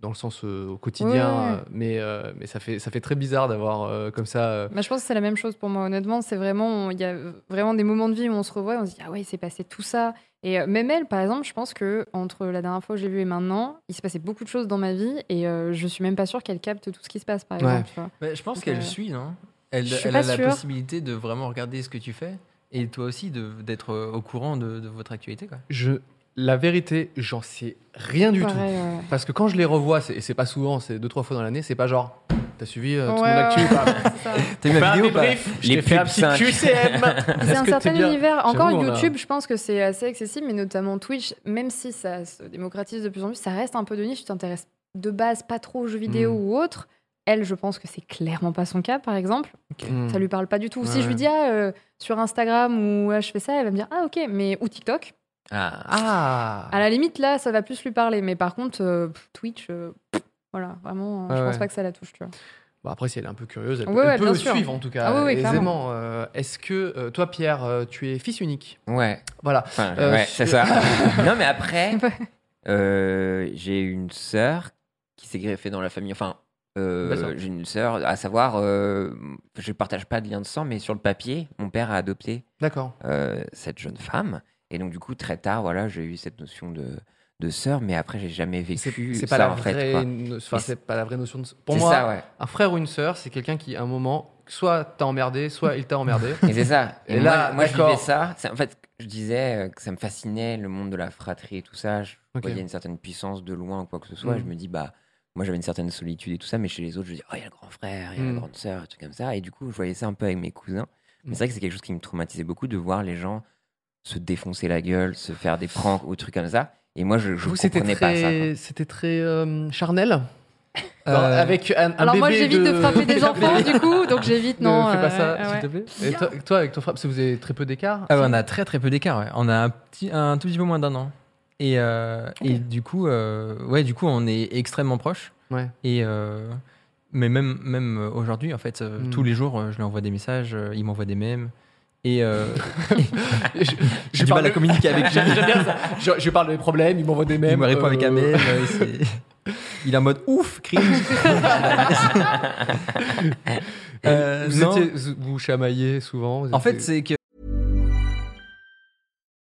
dans le sens euh, au quotidien, mais, euh, mais ça, fait, ça fait très bizarre d'avoir euh, comme ça. Bah, je pense que c'est la même chose pour moi, honnêtement. C'est vraiment, il y a vraiment des moments de vie où on se revoit, on se dit, ah ouais, il s'est passé tout ça. Et euh, même elle, par exemple, je pense que entre la dernière fois que j'ai vu et maintenant, il s'est passé beaucoup de choses dans ma vie et euh, je suis même pas sûre qu'elle capte tout ce qui se passe, par Ouais. exemple. tu vois. Bah, je pense qu'elle euh, suit, non? Elle, je suis elle a la possibilité de vraiment regarder ce que tu fais et toi aussi de- d'être euh, au courant de, de votre actualité. Quoi. je, la vérité, j'en sais rien du tout. Ouais. Parce que quand je les revois, c'est- et c'est pas souvent, c'est deux, trois fois dans l'année, c'est pas genre, t'as suivi euh, tout Ouais, mon actu ouais. T'as vu ma un vidéo ou pas Les pubs petit cinq. QCM. C'est un certain univers. Encore a- YouTube, je pense que c'est assez accessible, mais notamment Twitch, même si ça se démocratise de plus en plus, ça reste un peu de niche. Tu t'intéresses de base pas trop aux jeux vidéo Mm. ou autres. Elle, je pense que c'est clairement pas son cas, par exemple. Hmm. Ça lui parle pas du tout. Si Ouais. je lui dis ah, euh, sur Instagram ou ah, je fais ça, elle va me dire ah ok, mais ou TikTok. Ah. Ah À la limite là, ça va plus lui parler. Mais par contre, euh, Twitch, euh, pff, voilà, vraiment, euh, je pense pas que ça la touche, tu vois. Bon, après, si elle est un peu curieuse, elle, Ouais, peut, elle ouais, peut bien le sûr. suivre en tout cas, Ah oui, oui, clairement. aisément. Euh, Est-ce que euh, toi, Pierre, euh, tu es fils unique? Ouais. Voilà. Enfin, Euh, ouais, sur- c'est ça. non, mais après, euh, j'ai une sœur qui s'est greffée dans la famille. Enfin, euh, j'ai une sœur, à savoir, euh, je partage pas de lien de sang, mais sur le papier, mon père a adopté D'accord. euh, cette jeune femme. Et donc, du coup, très tard, voilà, j'ai eu cette notion de, de sœur, mais après, j'ai jamais vécu c'est ça, la en fait. vraie, quoi. no- enfin, Mais c'est pas la vraie notion de. Pour moi, ça, ouais. un frère ou une sœur, c'est quelqu'un qui, à un moment, soit t'a emmerdé, soit il t'a emmerdé. Et c'est ça. Et, là, moi je vivais ça. En fait, je disais euh, que ça me fascinait, le monde de la fratrie et tout ça. Je Ok. voyais une certaine puissance de loin ou quoi que ce soit. Mm. Je me dis, bah, moi j'avais une certaine solitude et tout ça, mais chez les autres, je dis, oh, il y a le grand frère, il y a Mm. la grande sœur, tout comme ça. Et du coup, je voyais ça un peu avec mes cousins. Mais Mm. c'est vrai que c'est quelque chose qui me traumatisait beaucoup de voir les gens se défoncer la gueule, se faire des pranks ou trucs comme ça. Et moi, je, je Vous, c'était comprenais pas ça. quoi. très, c'était très euh, charnel. Euh, avec un, un Alors moi, bébé j'évite de... frapper des enfants, du coup, donc j'évite, Ne non. fais pas euh, ça, s'il ouais. te plaît. Et toi, toi, avec ton frère, parce que vous avez très peu d'écart. Ah ouais, on a très très peu d'écart. ouais. On a un, petit, un tout petit peu moins d'un an. Et, euh, et du coup, euh, ouais, du coup, on est extrêmement proches. Ouais. Et euh, mais même même aujourd'hui, en fait, euh, Mm. tous les jours, euh, je lui envoie des messages, euh, il m'envoie des mèmes. Et euh, je, du mal à communiquer avec ça. Je, je parle des problèmes, il m'envoie des mèmes. Il me répond avec un euh, mème. euh, il est en mode ouf, cringe. Euh, vous, étiez, vous chamaillez souvent. vous En fait, c'est que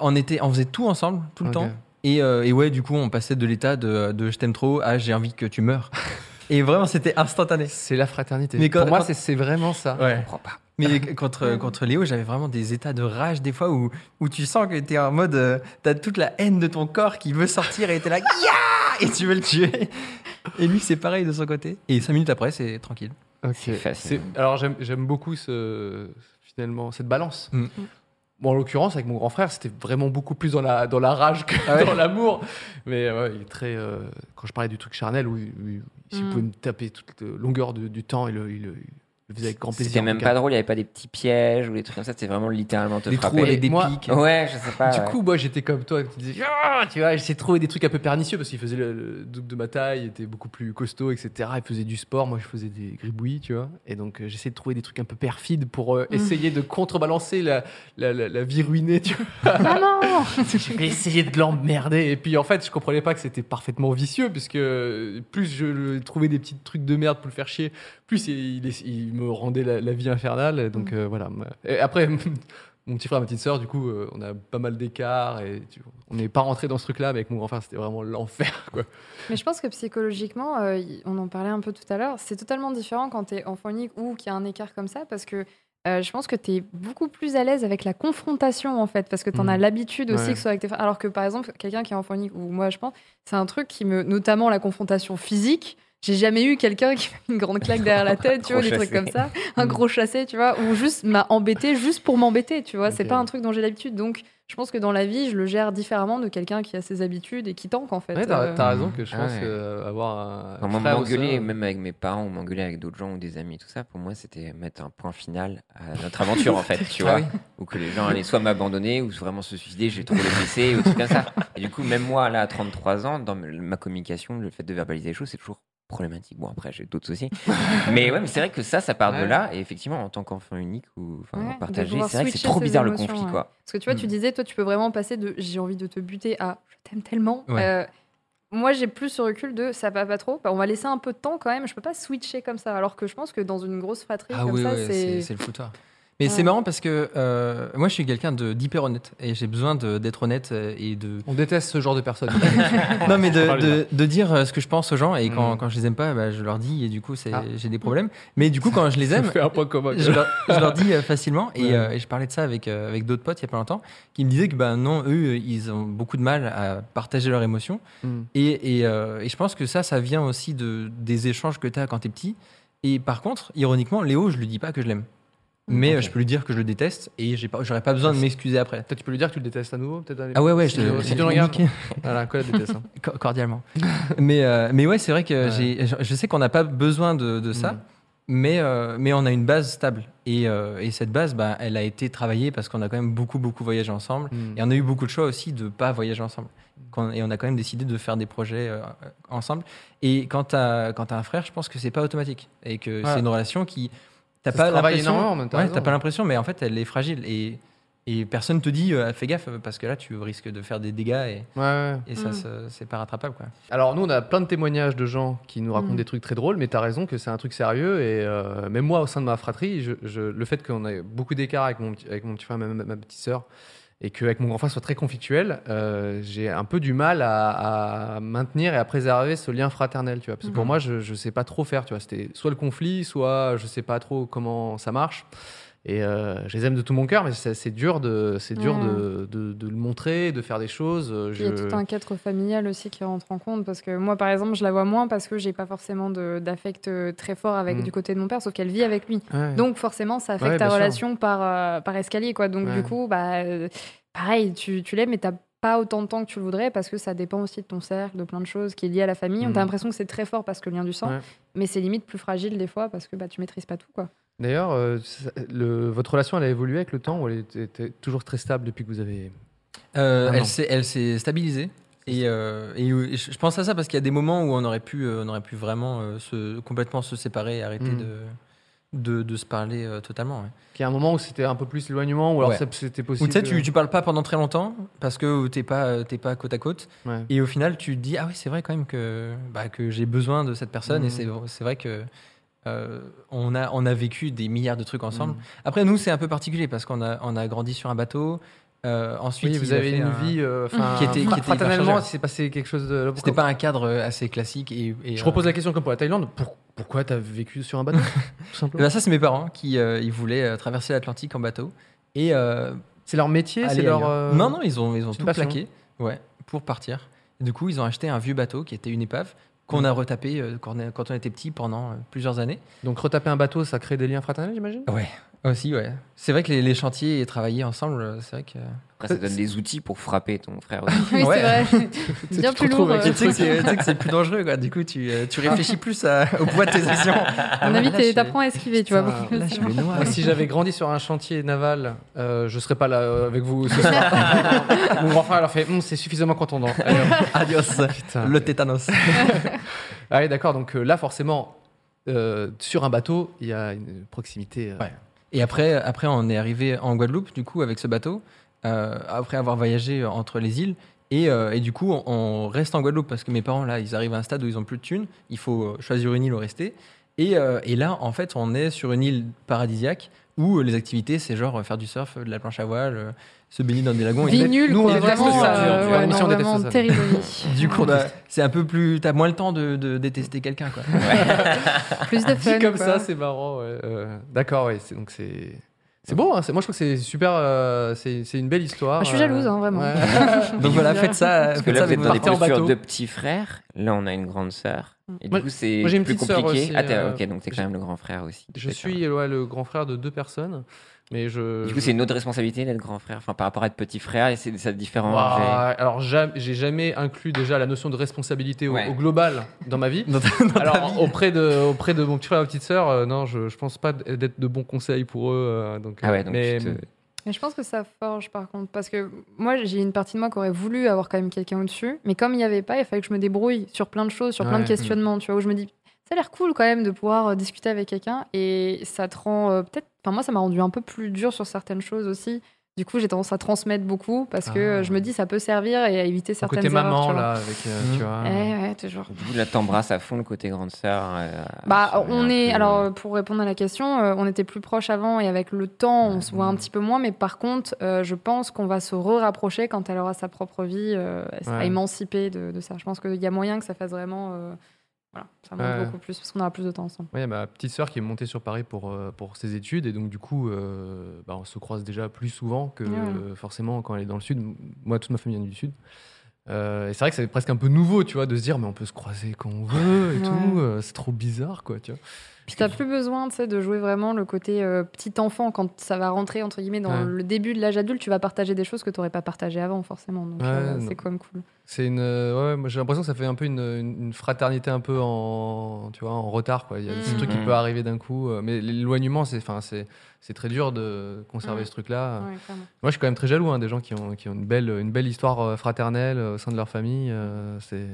On, était, on faisait tout ensemble, tout le temps. Et, euh, et ouais, du coup, on passait de l'état de, de je t'aime trop à j'ai envie que tu meurs. et vraiment, c'était instantané. C'est la fraternité. Mais quand- Pour moi, quand- c'est- vraiment ça. Ouais. Je comprends pas. Mais contre, contre Léo, j'avais vraiment des états de rage des fois où, où tu sens que t'es en mode. euh, T'as toute la haine de ton corps qui veut sortir et t'es là. Et tu veux le tuer. Et lui, c'est pareil de son côté. Et cinq minutes après, c'est tranquille. Ok. C'est fascinant. C'est- Alors j'aime j'aime beaucoup ce, finalement cette balance. Mm. Bon, en l'occurrence, avec mon grand frère, c'était vraiment beaucoup plus dans la, dans la rage que Ah ouais dans l'amour. Mais euh, ouais, il est très. euh, quand je parlais du truc charnel, où, il- où il Mm. pouvait me taper toute la longueur de- du temps, il le, il il le faisait avec grand plaisir. C'était même pas drôle, il n'y avait pas des petits pièges ou des trucs comme ça, c'était vraiment littéralement te Des frapper. trous avec des Moi- pics. Ouais, je sais pas. Du ouais. coup, moi, j'étais comme toi, tu disais, Ah tu vois, j'essayais de trouver des trucs un peu pernicieux parce qu'il faisait le, le double de ma taille, il était beaucoup plus costaud, etc. Il faisait du sport, moi, je faisais des gribouillis, tu vois. Et donc, euh, j'essayais de trouver des trucs un peu perfides pour euh, essayer de contrebalancer la, la, la- la vie ruinée, tu vois. Maman Je vais essayer de l'emmerder. Et puis, en fait, je comprenais pas que c'était parfaitement vicieux, puisque plus je trouvais des petits trucs de merde pour le faire chier, plus il, il- il me rendait la, la vie infernale. Donc, euh, voilà. Et après, mon petit frère ma petite sœur, du coup, euh, on a pas mal d'écart. Et tu- on n'est pas rentré dans ce truc-là, mais avec mon grand frère, c'était vraiment l'enfer, quoi. Mais je pense que psychologiquement, euh, on en parlait un peu tout à l'heure, c'est totalement différent quand tu es enfant unique ou qu'il y a un écart comme ça parce que euh, je pense que tu es beaucoup plus à l'aise avec la confrontation en fait parce que tu en as Mhm. l'habitude aussi Ouais. que ce soit avec tes frères. Alors que par exemple, quelqu'un qui est enfant unique ou moi je pense, c'est un truc qui me. notamment la confrontation physique. J'ai jamais eu quelqu'un qui m'a une grande claque derrière la tête, tu vois, des trucs comme ça. Un gros chassé, tu vois, ou juste m'a embêté juste pour m'embêter, tu vois. C'est pas un truc dont j'ai l'habitude. Donc, je pense que dans la vie, je le gère différemment de quelqu'un qui a ses habitudes et qui tanque, en fait. Ouais, t'as Euh, t'as raison que je Ah pense ouais. euh, avoir un. Frère ou m'engueuler, même avec mes parents, ou m'engueuler avec d'autres gens ou des amis, tout ça, pour moi, c'était mettre un point final à notre aventure, en fait, tu Ah vois. oui. Ou que les gens allaient soit m'abandonner, ou vraiment se suicider, j'ai trop les blessés, ou tout comme ça. Et du coup, même moi, là, à 33 ans, dans ma communication, le fait de verbaliser les choses, c'est toujours problématique. Bon, après, j'ai d'autres soucis. mais ouais, mais c'est vrai que ça, ça part de là. Et effectivement, en tant qu'enfant unique ou Ouais, partagé, c'est vrai que c'est trop bizarre le conflit, ouais. quoi. Parce que tu vois, tu Mm. disais, toi, tu peux vraiment passer de j'ai envie de te buter à je t'aime tellement. Ouais. Euh, moi, j'ai plus ce recul de ça va pas trop. Bah, on va laisser un peu de temps quand même. Je peux pas switcher comme ça. Alors que je pense que dans une grosse fratrie Ah comme oui, ça, c'est. c'est le foutoir. Mais Ouais. c'est marrant parce que euh, moi, je suis quelqu'un de- d'hyper honnête et j'ai besoin d'être honnête et de. On déteste ce genre de personnes. non, mais de, Parlez de, de dire euh, ce que je pense aux gens et quand, Mm. quand je les aime pas, bah, je leur dis et du coup, Ah. j'ai des problèmes. Mais du coup, quand je les aime, un point commun. je leur, je leur dis euh, facilement. Et, Ouais. euh, et je parlais de ça avec, euh, avec d'autres potes il y a pas longtemps qui me disaient que bah, non, eux, ils ont beaucoup de mal à partager leurs émotions. Mm. Et, et, euh, et je pense que ça, ça vient aussi de, des échanges que tu as quand tu es petit. Et par contre, ironiquement, Léo, je lui dis pas que je l'aime. Mais euh, je peux lui dire que je le déteste et j'ai pas, j'aurais pas besoin de m'excuser après. Peut-être tu peux lui dire que tu le détestes à nouveau peut-être Ah ouais, ouais, si, je te- si tu le regardes. Voilà, quoi la déteste. hein. Co- cordialement. mais, euh, mais ouais, c'est vrai que Ouais. j'ai, je- sais qu'on n'a pas besoin de, de ça, Mm. mais, euh, mais on a une base stable. Et, euh, et cette base, bah, elle a été travaillée parce qu'on a quand même beaucoup, beaucoup voyagé ensemble. Mm. Et on a eu beaucoup de choix aussi de pas voyager ensemble. Qu'on- Et on a quand même décidé de faire des projets ensemble. Et quand tu as, un frère, je pense que c'est pas automatique. Et que Ouais. c'est une relation qui. T'as pas l'impression. t'as Ouais, t'as pas l'impression, mais en fait, elle est fragile. Et, et personne te dit, euh, fais gaffe, parce que là, tu risques de faire des dégâts et, Ouais, ouais. et ça, Mm. c'est pas rattrapable. Quoi. Alors nous, on a plein de témoignages de gens qui nous racontent Mm. des trucs très drôles, mais tu as raison que c'est un truc sérieux. Et euh, même moi, au sein de ma fratrie, je, je- le fait qu'on ait beaucoup d'écart avec mon, petit- avec mon petit frère et ma, ma- ma petite sœur, et qu'avec mon grand frère soit très conflictuel, euh, j'ai un peu du mal à, à maintenir et à préserver ce lien fraternel, tu vois. Parce que pour Mhm. moi, je, je sais pas trop faire, tu vois. C'était soit le conflit, soit je sais pas trop comment ça marche. Et euh, je les aime de tout mon cœur, mais c'est dur, de, c'est dur Ouais. de, de- de le montrer, de faire des choses. euh, Il y a tout un cadre familial aussi qui rentre en compte parce que moi, par exemple, je la vois moins parce que j'ai pas forcément d'affect euh, très fort avec Mm. du côté de mon père, sauf qu'elle vit avec lui. Ouais. Donc forcément, ça affecte Ouais, ta sûr. relation par, euh, par escalier, quoi. Donc Ouais. du coup, bah, pareil, tu, tu l'aimes, mais t'as pas autant de temps que tu le voudrais parce que ça dépend aussi de ton cercle, de plein de choses qui est lié à la famille. On Mhm. t'a l'impression que c'est très fort parce que le lien du sang, Ouais. mais c'est limite plus fragile des fois parce que bah, tu maîtrises pas tout, quoi. D'ailleurs, euh, votre relation, elle a évolué avec le temps ou elle était, toujours très stable depuis que vous avez... Euh, elle s'est stabilisée. Et, euh, et, je pense à ça parce qu'il y a des moments où on aurait pu, on aurait pu vraiment se, complètement se séparer et arrêter Mm. de, de, de se parler euh, totalement. ouais. Qu'il y a un moment où c'était un peu plus éloignement ou alors Ouais. c'était Ou possible tu sais, tu, tu parles pas pendant très longtemps parce que t'es pas, t'es pas côte à côte. Ouais. Et au final, tu te dis, ah oui, c'est vrai quand même que, bah, que j'ai besoin de cette personne. Et c'est c'est vrai que euh, on, a, on a vécu des milliards de trucs ensemble. Mm. Après, nous, c'est un peu particulier parce qu'on a, on a grandi sur un bateau. Euh, ensuite, Oui, vous avez une un- vie, euh, Qui était- qui était fraternellement, s'est passé quelque chose de. C'était pas un cadre assez classique. Et, et, Je repose la question comme pour la Thaïlande. pour- pourquoi t'as vécu sur un bateau Tout eh simplement. ben, ça, c'est mes parents qui ils voulaient traverser l'Atlantique en bateau. Et C'est leur métier, c'est leur. Non, non, ils ont, ils ont tout passion. plaqué ouais, pour partir. Et du coup, ils ont acheté un vieux bateau qui était une épave qu'on a retapé euh, quand, on était petit pendant euh, plusieurs années. Donc retaper un bateau, ça crée des liens fraternels, j'imagine? Ouais, aussi, ouais. C'est vrai que les, les chantiers et travailler ensemble, euh, c'est vrai que. Après, ça donne des outils pour frapper ton frère aussi. Oui, Ouais. c'est vrai. Bien plus lourd. tu sais que c'est plus dangereux, quoi. Du coup, tu, euh, tu réfléchis plus à- au poids de tes actions. À mon avis, je- t'apprends à esquiver, tu vois. Putain, beaucoup plus là, je facilement. vais noir. Moi, si j'avais grandi sur un chantier naval, euh, je serais pas là euh, avec vous ce soir. Mon grand frère leur fait Hum, c'est suffisamment contondant. Allez. Adios. Putain. Le tétanos. Ah oui, d'accord. Donc là, forcément, euh, sur un bateau, il y a une proximité. euh, Ouais. Et après, après, on est arrivé en Guadeloupe, du coup, avec ce bateau, euh, après avoir voyagé entre les îles. Et, euh, et du coup, on, reste en Guadeloupe parce que mes parents, là, ils arrivent à un stade où ils ont plus de thunes. Il faut euh, choisir une île où rester. Et, et là, en fait, on est sur une île paradisiaque où les activités, c'est genre faire du surf, de la planche à voile, se baigner dans des lagons. Vie nulle, nous, on déteste Vraiment, ça, euh, tu vois, ouais, non, on déteste vraiment ça. terrible. Du coup, bah, c'est un peu plus. T'as moins le temps de, de détester quelqu'un, quoi. Plus de fun. Dit comme quoi. ça, c'est marrant. ouais, euh, D'accord, ouais. C'est, donc c'est. C'est beau, hein, moi je trouve que c'est super, euh, c'est, une belle histoire. Je suis euh, jalouse, hein, vraiment. ouais. Donc voilà, faites ça. Parce que faites là, ça vous êtes dans des postures de petits frères. Là, on a une grande sœur. Et du Moi- coup, c'est plus compliqué. aussi, ah, euh, ok, donc t'es quand même le grand frère aussi. Je suis ouais, le grand frère de deux personnes, mais je. Du coup, c'est une autre responsabilité d'être grand frère. Enfin, par rapport à être petit frère, et c'est ça différent. Ouah, alors jam- j'ai jamais inclus déjà la notion de responsabilité au, Ouais. au global dans ma vie. Dans ta- dans ta Alors vie. auprès de auprès de mon petit frère et ma petite sœur, euh, non, je, je pense pas d'être de bons conseils pour eux. euh, donc, Ah ouais, donc mais, tu te- Mais je pense que ça forge par contre. Parce que moi, j'ai une partie de moi qui aurait voulu avoir quand même quelqu'un au-dessus. Mais comme il n'y avait pas, il fallait que je me débrouille sur plein de choses, sur plein de questionnements. Tu vois, où je me dis, ça a l'air cool quand même de pouvoir euh, discuter avec quelqu'un. Et ça te rend euh, peut-être. Enfin, moi, ça m'a rendu un peu plus dur sur certaines choses aussi. Du coup, j'ai tendance à transmettre beaucoup parce que Ah. euh, je me dis, ça peut servir et à éviter certaines côté erreurs. maman tu vois. là, avec euh, tu vois. Eh ouais, toujours. Du coup, là, t'embrasses à fond le côté grande sœur. euh, Bah, on est. peu- Alors, pour répondre à la question, euh, on était plus proches avant et avec le temps, on se voit un petit peu moins. Mais par contre, euh, je pense qu'on va se re-rapprocher quand elle aura sa propre vie, euh, elle sera Ouais. émancipée de, de ça. Je pense qu'il y a moyen que ça fasse vraiment. euh, voilà, ça monte Ouais. beaucoup plus parce qu'on aura plus de temps ensemble. A ma petite sœur qui est montée sur Paris pour, euh, pour ses études et donc du coup, euh, bah, on se croise déjà plus souvent que Ouais. euh, forcément quand elle est dans le sud. Moi, toute ma famille vient du sud. Et c'est vrai que c'est presque un peu nouveau, tu vois, de se dire mais on peut se croiser quand on veut et Ouais. tout. c'est trop bizarre, quoi, tu vois. Puis t'as plus besoin tu sais, de jouer vraiment le côté euh, petit enfant quand ça va rentrer entre guillemets dans Ouais. le début de l'âge adulte. Tu vas partager des choses que tu n'aurais pas partagées avant forcément. Donc Ouais, euh, c'est quand même cool. C'est une, euh, ouais, moi j'ai l'impression que ça fait un peu une, fraternité un peu en, tu vois, en retard, quoi. Il y a ce Mhm. truc qui Mhm. peut arriver d'un coup, euh, mais l'éloignement, c'est, enfin, c'est, c'est très dur de conserver Mhm. ce truc-là. Ouais, clairement. Moi, je suis quand même très jaloux hein, des gens qui ont, qui ont une, belle, une belle histoire fraternelle au sein de leur famille. euh, c'est...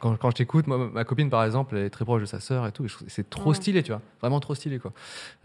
quand, quand je t'écoute, moi, ma copine, par exemple, elle est très proche de sa sœur et tout. et c'est trop Ouais. stylé, tu vois. Vraiment trop stylé, quoi.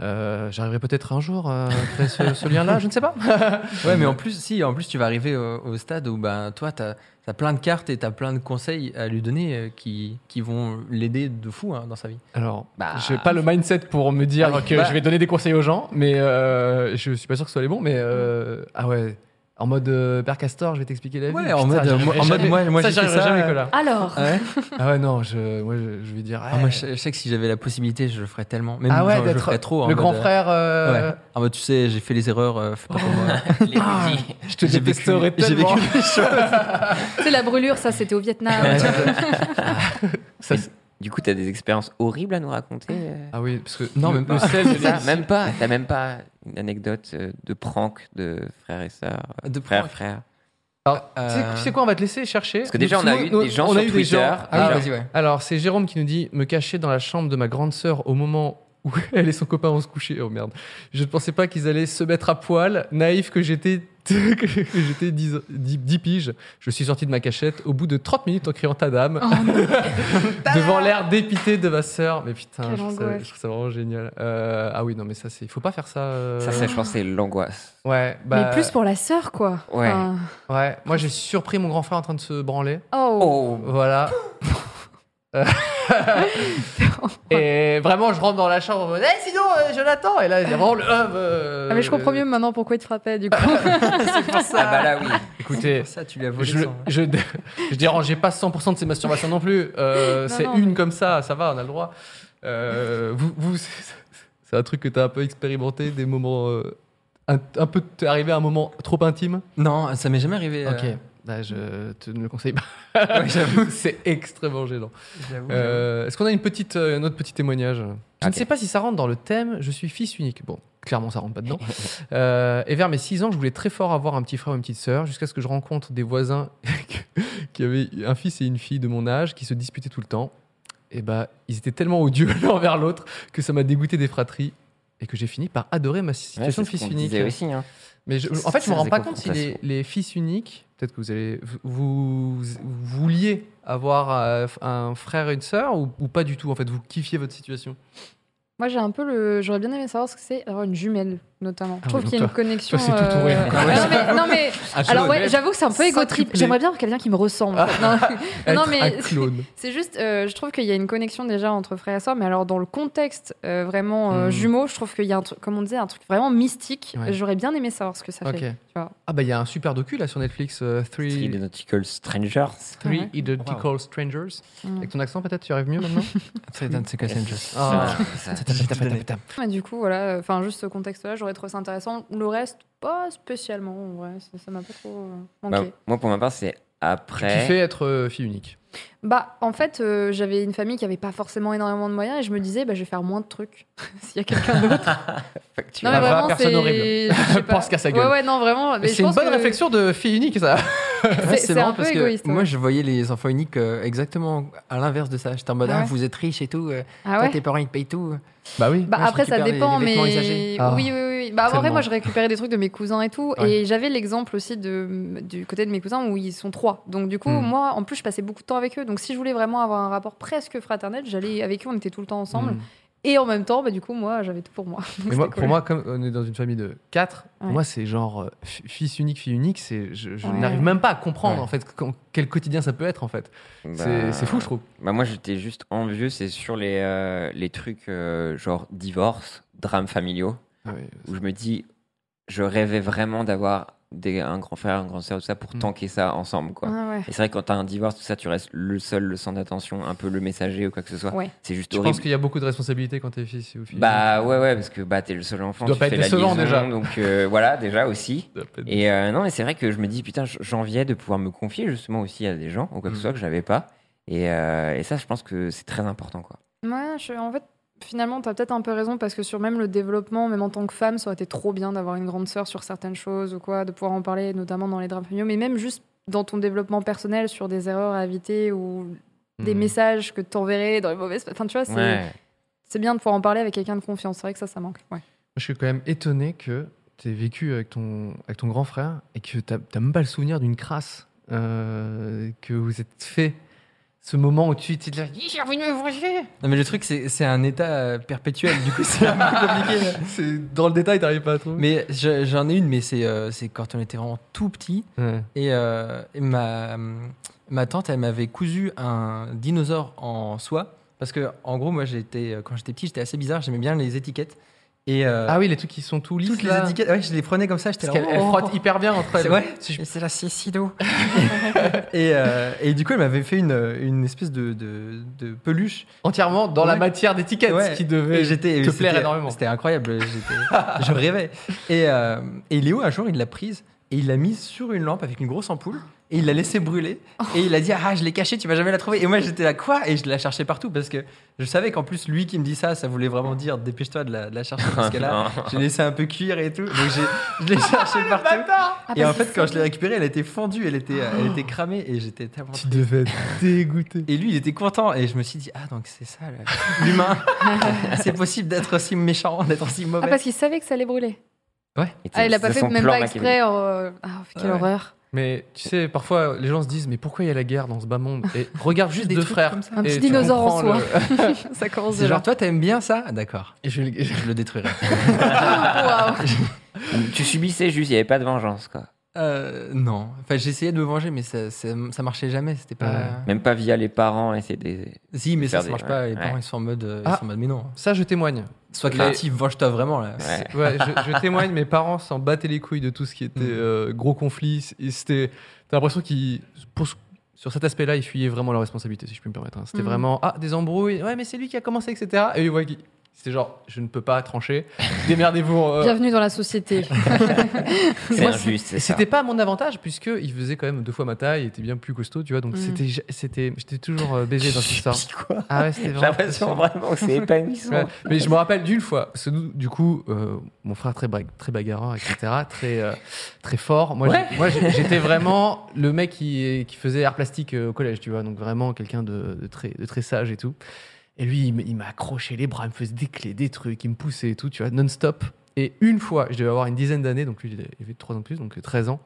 Euh, j'arriverai peut-être un jour à créer ce, ce lien-là, je ne sais pas. Ouais, mais en plus, si, en plus, tu vas arriver au, au stade où ben, toi, tu as, plein de cartes et tu as plein de conseils à lui donner euh, qui, qui vont l'aider de fou hein, dans sa vie. Alors, Bah. j'ai pas le mindset pour me dire Ah que bah. je vais donner des conseils aux gens, mais euh, je suis pas sûr que ce soit les bons. Mais euh, ah ouais, en mode euh, Père Castor, je vais t'expliquer la vie. Ouais, en mode, j'y en mode, moi, moi ça, j'ai j'y fait arriverai ça. jamais, euh. Alors, Ah ouais Ah ouais, non, je, moi, je, je vais dire. Ah, moi, je, je sais que si j'avais la possibilité, je le ferais tellement. Même Ah ouais, genre, je le d'être ferais trop. en le mode, grand euh, frère. euh, Ouais. En mode, tu sais, j'ai fait les erreurs, euh, fais pas comme moi. Les Ah, je te J'ai détesterais vécu- j'ai tellement. vécu des choses. c'est la brûlure, ça c'était au Vietnam. Ça, Mais c'est- Du coup, t'as des expériences horribles à nous raconter euh ah oui, parce que Non, même pas. de Ça, même pas. T'as même pas une anecdote euh, de prank de frères et sœurs. De frères, prank. frères. Alors, tu sais- Euh, tu sais quoi, on va te laisser chercher. Parce que déjà, on a eu Nous- des gens on sur a eu des Twitter. gens- Ah, Ah, vas-y, ouais. Alors, c'est Jérôme qui nous dit me cacher dans la chambre de ma grande sœur au moment où elle et son copain vont se coucher. Oh merde. Je ne pensais pas qu'ils allaient se mettre à poil. Naïf que j'étais, que j'étais 10, 10 10 piges. Je suis sorti de ma cachette au bout de 30 minutes en criant ta dame. devant l'air dépité de ma sœur. Mais putain, je trouve, ça, angoisse. je trouve ça vraiment génial. Euh, ah oui, non, mais ça, c'est. Il faut pas faire ça. euh, Ça, c'est, je pense, c'est l'angoisse. Ouais, bah, Mais plus pour la sœur, quoi. Ouais. Enfin, Ouais, moi j'ai surpris mon grand frère en train de se branler. Oh. Oh Voilà. Et vraiment, je rentre dans la chambre en mode, hey, sinon, euh, je l'attends. Et là, il y a vraiment le hub. euh, Ah, mais je comprends mieux maintenant pourquoi il te frappait, du coup. Ah bah là oui. Écoutez, Ça, tu lui as volé je, sans- je, je dérangeais pas 100% de ses masturbations non plus. Euh, Non, c'est non, une mais- comme ça, ça va, on a le droit. Euh, vous, vous, c'est c'est un truc que t'as un peu expérimenté, des moments. euh, un, un peu. T'es arrivé à un moment trop intime? Non, ça m'est jamais arrivé. euh, Ok. Bah, je te ne le conseille pas. Ouais, j'avoue. c'est extrêmement gênant. Euh, Est-ce qu'on a une petite, euh, un autre petit témoignage? Je ne sais pas si ça rentre dans le thème. Je suis fils unique. Bon, clairement, ça rentre pas dedans. Euh, et vers mes 6 ans, je voulais très fort avoir un petit frère ou une petite sœur, jusqu'à ce que je rencontre des voisins qui avaient un fils et une fille de mon âge qui se disputaient tout le temps. Et bah, ils étaient tellement odieux l'un vers l'autre que ça m'a dégoûté des fratries et que j'ai fini par adorer ma situation de fils unique. aussi. Hein. Mais je- en fait, je me rends pas compte si les, fils uniques, peut-être que vous allez, vous, vous vouliez avoir euh, un frère et une sœur ou, ou pas du tout. En fait, vous kiffiez votre situation? Moi, j'ai un peu le. J'aurais bien aimé savoir ce que c'est avoir une jumelle, notamment. Ah Je trouve qu'il y a une connexion. toi, tout euh, Ah ouais. non, mais, non, mais- Un alors ouais, j'avoue que c'est un peu égo trip. S'intupler. J'aimerais bien avoir quelqu'un qui me ressemble. fait. Non, mais un clone. c'est juste, euh, je trouve qu'il y a une connexion déjà entre frères et sœurs, mais alors dans le contexte euh, vraiment euh, Hmm. jumeaux, je trouve qu'il y a un truc, comme on disait, un truc vraiment mystique. Ouais. J'aurais bien aimé savoir ce que ça Ok. fait. tu vois. Ah bah il y a un super docu là sur Netflix, euh, Three Three, Identical Strangers. Three Ouais. Identical Strangers. Mm. Avec ton accent peut-être, tu arrives mieux maintenant. Ah. Ça- Mais du coup, voilà, enfin juste ce contexte-là, j'aurais trouvé ça intéressant. Le reste, pas spécialement. En vrai, ça m'a pas trop euh, Bah, manqué. moi, pour ma part, c'est Tu après. kiffais être euh, fille unique. Bah, en fait, euh, j'avais une famille qui avait pas forcément énormément de moyens et je me disais, bah, je vais faire moins de trucs s'il y a quelqu'un d'autre. Non, mais Ah, vraiment, personne c'est. horrible. je. Pense qu'à sa gueule. Ouais, ouais, non, vraiment. C'est une bonne que réflexion de fille unique ça. C'est un peu parce que égoïste. ouais. Moi, je voyais les enfants uniques euh, exactement à l'inverse de ça. J'étais en mode, Ah ah, vous êtes riches et tout. euh, Ah toi, ouais tes parents, ils te payent tout. Bah oui. Bah Moi, après ça les- dépend, les mais. Ah. oui, oui, oui. Bah en vrai, moi je récupérais des trucs de mes cousins et tout, Ouais. et j'avais l'exemple aussi de du côté de mes cousins où ils sont trois. Donc du coup, Hmm. moi, en plus, je passais beaucoup de temps avec eux. Donc si je voulais vraiment avoir un rapport presque fraternel, j'allais avec eux, on était tout le temps ensemble. Mm. Et en même temps, bah du coup, moi, j'avais tout pour moi. Donc, Mais moi, pour moi, comme on est dans une famille de 4, pour Ouais. moi, c'est genre euh, fils unique, fille unique. C'est, je, je Ouais. n'arrive même pas à comprendre Ouais. en fait quand- quel quotidien ça peut être en fait. Bah, C'est, c'est fou, je trouve. Bah, moi, j'étais juste envieux, c'est sur les, euh, les trucs euh, genre divorce, drames familiaux, où je me dis, je rêvais vraiment d'avoir des, un grand frère, un grand sœur, tout ça, pour Mm. tanker ça ensemble. Quoi. Ah ouais. Et c'est vrai que quand t'as un divorce, tout ça, tu restes le seul, le centre d'attention, un peu le messager ou quoi que ce soit. Ouais. C'est juste Je horrible. pense qu'il y a beaucoup de responsabilités quand t'es fils ou fille? Bah ouais, ouais, parce que bah, t'es le seul enfant, Tu dois tu pas fais être la décevant, liaison, déjà. Donc euh, voilà, déjà aussi. Et euh, non, mais c'est vrai que je me dis, putain, j'enviais de pouvoir me confier justement aussi à des gens ou quoi que ce Mm. soit que j'avais pas. Et, euh, et ça, je pense que c'est très important, quoi. Ouais, je- en fait, finalement, t'as peut-être un peu raison parce que sur même le développement, même en tant que femme, ça aurait été trop bien d'avoir une grande sœur sur certaines choses ou quoi, de pouvoir en parler, notamment dans les drames familiaux, mais même juste dans ton développement personnel sur des erreurs à éviter ou des Mm. messages que t'enverrais dans les mauvaises. Enfin, tu vois, c'est Ouais. bien de pouvoir en parler avec quelqu'un de confiance. C'est vrai que ça, ça manque. Ouais. Moi, je suis quand même étonné que tu aies vécu avec ton, avec ton grand frère et que tu n'as même pas le souvenir d'une crasse euh, que vous êtes fait. Ce moment où tu t'es là, j'ai envie de me venger. Non, mais le truc, c'est c'est un état euh, perpétuel. Du coup, c'est un peu compliqué. C'est dans le détail, t'arrives pas à trouver. Mais je- j'en ai une, mais c'est euh, c'est quand on était vraiment tout petit. Ouais. Et, euh, et ma, ma tante, elle m'avait cousu un dinosaure en soie. Parce que, en gros, moi, j'étais, quand j'étais petit, j'étais assez bizarre. J'aimais bien les étiquettes. Et euh, Ah oui, les trucs qui sont tout lisses toutes les étiquettes, ouais, je les prenais comme ça. J'étais Parce là. elle oh. frotte hyper bien entre C'est elles. Et c'est la Cido. et, euh, et du coup, elle m'avait fait une, une espèce de, de, de peluche. Entièrement dans la Ouais. matière d'étiquette, Ouais. ce qui devait Et j'étais, te plaire énormément. C'était incroyable. j'étais- je rêvais. Et, euh, et Léo, un jour, il l'a prise et il l'a mise sur une lampe avec une grosse ampoule et il l'a laissé brûler. Et il a dit Ah, je l'ai cachée, tu vas jamais la trouver. Et moi, j'étais là, quoi? Et je la cherchais partout parce que je savais qu'en plus, lui qui me dit ça, ça voulait vraiment dire Dépêche-toi de la, de la chercher parce que là, j'ai laissé un peu cuire et tout. Donc, je l'ai cherché partout. Ah, Et en parce que fait, quand je l'ai récupérée, elle était fondue, elle était, elle était cramée et j'étais tellement. Tu devais être dégoûté. Et lui, il était content. Et je me suis dit, ah, donc c'est ça, l'humain. c'est possible d'être aussi méchant, d'être aussi Ah, mauvais. parce qu'il savait que ça allait brûler. Et Ah, il a pas fait même pas exprès. euh, Ah, quelle Ouais. horreur. Mais tu sais, parfois les gens se disent mais pourquoi il y a la guerre dans ce bas monde? Et regarde juste Des deux frères. comme ça. Un et petit dinosaure en comprends le- ça commence C'est de genre, toi, t'aimes bien ça? Ah, D'accord, Et je- je- je le détruirai. Tu subissais juste, il n'y avait pas de vengeance, quoi. Euh, non. Enfin, j'essayais de me venger, mais ça, ça, ça marchait jamais. C'était pas. Ouais. Même pas via les parents, et c'est des. Si, mais ça, ça des- marche pas. Les ouais. parents, ils sont en mode, euh, ils Ah. sont en mode, mais non. Ça, je témoigne. Sois Les- créatif, venge-toi vraiment là. Ouais. Ouais, je, je témoigne, mes parents s'en battaient les couilles de tout ce qui était Mm. euh, gros conflit. Et c'était. T'as l'impression qu'ils. pour Sur cet aspect-là, ils fuyaient vraiment leur responsabilité, si je puis me permettre. hein. C'était Mm. vraiment. Ah, des embrouilles. Ouais, mais c'est lui qui a commencé, etc. Et ouais, qui- c'était genre, je ne peux pas trancher. Démerdez-vous. euh. Bienvenue dans la société. C'est injuste, c'était pas à mon avantage puisque il faisait quand même deux fois ma taille, il était bien plus costaud, tu vois. Donc Mm. c'était, c'était, j'étais toujours euh, baisé dans cette histoire. quoi? Ah ouais, J'ai l'impression vraiment que c'est épanouissant. Ouais, mais je me rappelle d'une fois, parce que du coup, euh, mon frère très, très bagarreur, etc., très, euh, très fort. Moi, j'ai- j'étais vraiment le mec qui, qui faisait art plastique au collège, tu vois, donc vraiment quelqu'un de, de très, de très sage et tout. Et lui, il m'a accroché les bras, il me faisait des clés, des trucs, il me poussait et tout, tu vois, non-stop. Et une fois, je devais avoir une dizaine d'années, donc lui, il avait 3 ans de plus, donc 13 ans.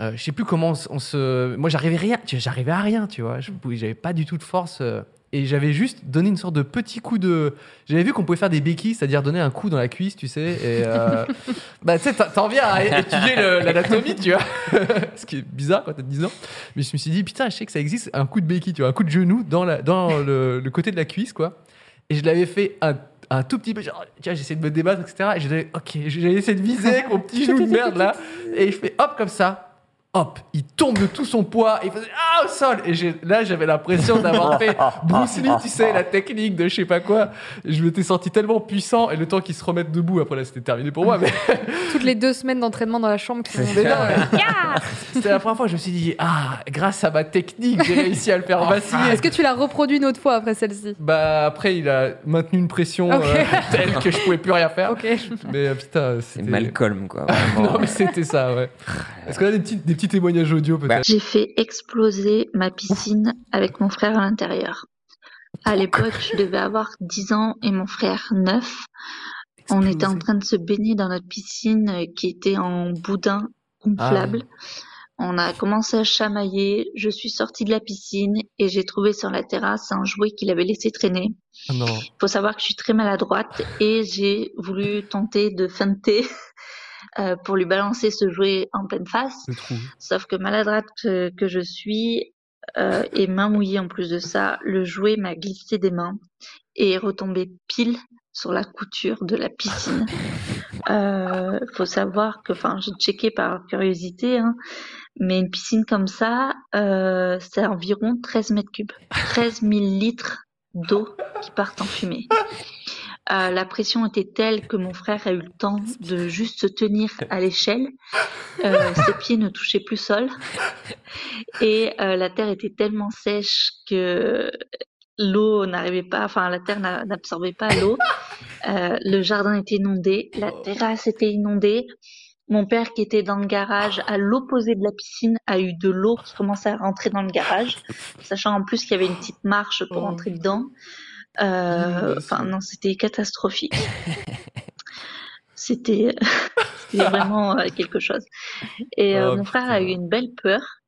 Euh, je sais plus comment on, se. Moi, j'arrivais rien. J'arrivais à rien, tu vois. Pouvais- J'avais pas du tout de force. euh, et j'avais juste donné une sorte de petit coup de. J'avais vu qu'on pouvait faire des béquilles, c'est-à-dire donner un coup dans la cuisse, tu sais. Et euh, bah, tu sais, t'en- viens à étudier l'anatomie, tu vois. Ce qui est bizarre quand t'as 10 ans. Mais je me suis dit, putain, je sais que ça existe, un coup de béquille, tu vois, un coup de genou dans, la, dans le, le côté de la cuisse, quoi. Et je l'avais fait un, un tout petit peu, genre, tu vois, j'essayais de me débattre, etc. Et j'ai ok, j'ai essayé de viser avec mon petit genou de merde là. Et je fais hop, comme ça. Hop, il tombe de tout son poids, et il faisait ah au sol. Et j'ai- là, j'avais l'impression d'avoir fait Bruce Lee, tu sais, la technique de je sais pas quoi. Et je m'étais senti tellement puissant, et le temps qu'il se remette debout, après là, c'était terminé pour moi. Mais, Toutes les deux semaines d'entraînement dans la chambre. qui c'était la première fois que je me suis dit, ah, grâce à ma technique, j'ai réussi à le faire vaciller. Est-ce que tu l'as reproduit une autre fois après celle-ci? Bah après, il a maintenu une pression euh, telle que je pouvais plus rien faire. Ok. Mais euh, putain, C'est c'était Malcolm, quoi. Non, mais c'était ça, ouais. Est-ce qu'on a des petits, des petits témoignages audio peut-être J'ai fait exploser ma piscine avec mon frère à l'intérieur. À l'époque, je devais avoir 10 ans et mon frère 9. On était en train de se baigner dans notre piscine euh, qui était en boudin gonflable. On a commencé à chamailler. Je suis sortie de la piscine et j'ai trouvé sur la terrasse un jouet qu'il avait laissé traîner. Ah. Il faut savoir que je suis très maladroite et j'ai voulu tenter de feinter euh, pour lui balancer ce jouet en pleine face. Sauf que maladroite que, que je suis euh, et main mouillée en plus de ça, le jouet m'a glissé des mains et est retombé pile sur la couture de la piscine. Euh, faut savoir que, enfin, j'ai checké par curiosité, hein, mais une piscine comme ça, euh, c'est environ 13 mètres cubes, 13 000 litres d'eau qui partent en fumée. Euh, la pression était telle que mon frère a eu le temps de juste se tenir à l'échelle. Euh, ses pieds ne touchaient plus le sol. Et euh, la terre était tellement sèche que l'eau n'arrivait pas, enfin la terre n'a- n'absorbait pas l'eau. Euh, le jardin était inondé, la terrasse était inondée. Mon père qui était dans le garage à l'opposé de la piscine a eu de l'eau qui commençait à rentrer dans le garage, sachant en plus qu'il y avait une petite marche pour Oh. entrer dedans. Euh. Enfin non, c'était catastrophique. C'était vraiment euh, quelque chose. Et euh, Oh, mon frère putain. a eu une belle peur.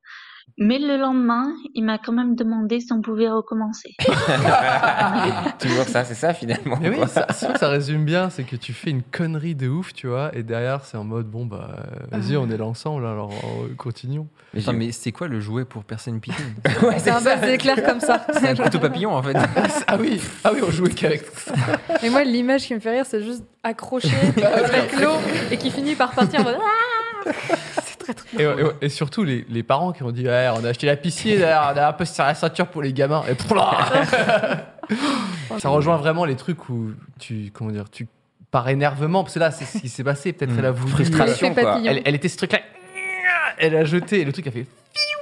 Mais le lendemain, il m'a quand même demandé si on pouvait recommencer. Toujours ça, c'est ça finalement. Mais oui, ça- c'est résume bien, c'est que tu fais une connerie de ouf, tu vois, et derrière c'est en mode bon bah vas-y, on est là ensemble, alors euh, continuons. Mais Attends, j'ai- mais c'est quoi le jouet pour percer une piscine Ouais, C'est un ça. buzz éclair comme ça. C'est un couteau papillon en fait. ah oui, ah oui, on jouait qu'avec ça. Et moi, l'image qui me fait rire, c'est juste accroché avec l'eau et qui finit par partir en mode C'est très très Et, drôle. et- et surtout les, les parents qui ont dit on a acheté la piscine, d'ailleurs, on a un peu serré la ceinture pour les gamins. Et ça rejoint vraiment les trucs où tu comment dire, tu par énervement, parce que là c'est ce qui s'est passé. Peut-être Mm. elle a voulu Frustration, quoi. Elle, elle était ce truc là, elle a jeté et le truc a fait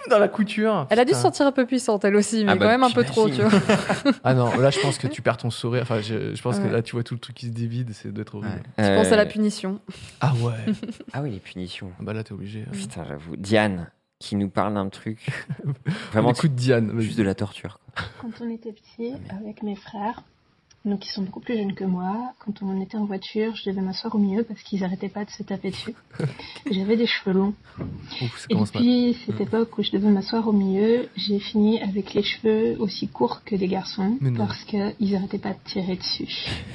dans la couture. Elle a dû se sentir un peu puissante, elle aussi, mais Ah bah, quand même un peu trop, tu vois. Ah non, là je pense que tu perds ton sourire. Enfin, je, je pense que là tu vois tout le truc qui se divide, c'est d'être horrible. Ouais. Je pense à la Euh, punition. Ah ouais. Ah oui, les punitions. Ah bah là t'es obligé. Putain, j'avoue. Diane, qui nous parle d'un truc. Vraiment de Diane. juste de la torture. quoi. Quand on était petit, avec mes frères, donc ils sont beaucoup plus jeunes que moi. Quand on était en voiture, je devais m'asseoir au milieu parce qu'ils arrêtaient pas de se taper dessus. J'avais des cheveux longs. Ouf, Et depuis cette époque où je devais m'asseoir au milieu, j'ai fini avec les cheveux aussi courts que des garçons parce qu'ils arrêtaient pas de tirer dessus.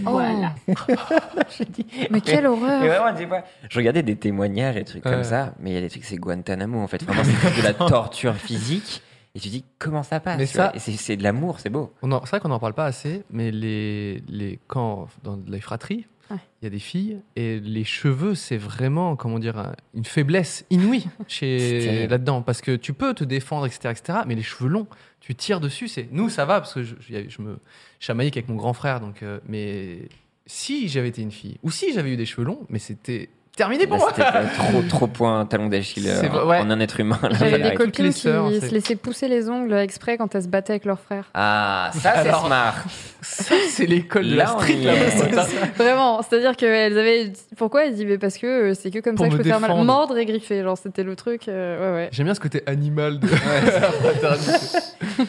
Oh. Voilà. Mais quelle horreur Mais vraiment, tu sais pas, je regardais des témoignages et des trucs Ouais. comme ça, mais il y a des trucs, c'est Guantanamo en fait. Vraiment, c'est de la torture physique. Et tu dis, comment ça passe Mais ça- c'est- C'est de l'amour, c'est beau. On en- C'est vrai qu'on n'en parle pas assez, mais les, les, quand dans les fratries, il Ouais. y a des filles et les cheveux, c'est vraiment, comment dire, un- une faiblesse inouïe C'est chez là-dedans, parce que tu peux te défendre, etc., etc. Mais les cheveux longs, tu tires dessus. C'est nous, ça va parce que je, je- je me chamaillais avec mon grand frère, donc. euh, mais si j'avais été une fille ou si j'avais eu des cheveux longs, mais c'était terminé pour moi. C'était euh, trop, trop point talon d'Achille euh, C'est vrai, en, ouais. en un être humain. là, J'avais des copines les qui sœurs, se c'est- laissaient pousser les ongles exprès quand elles se battaient avec leurs frères. Ah, ça c'est Alors- smart. Ça, c'est l'école de la street là. Vraiment, c'est-à-dire qu'elles avaient. Pourquoi Elles disaient parce que euh, c'est que comme Pour ça que je peux faire mal. défendre. Mordre et griffer, genre c'était le truc. euh, ouais, ouais. J'aime bien ce côté animal de.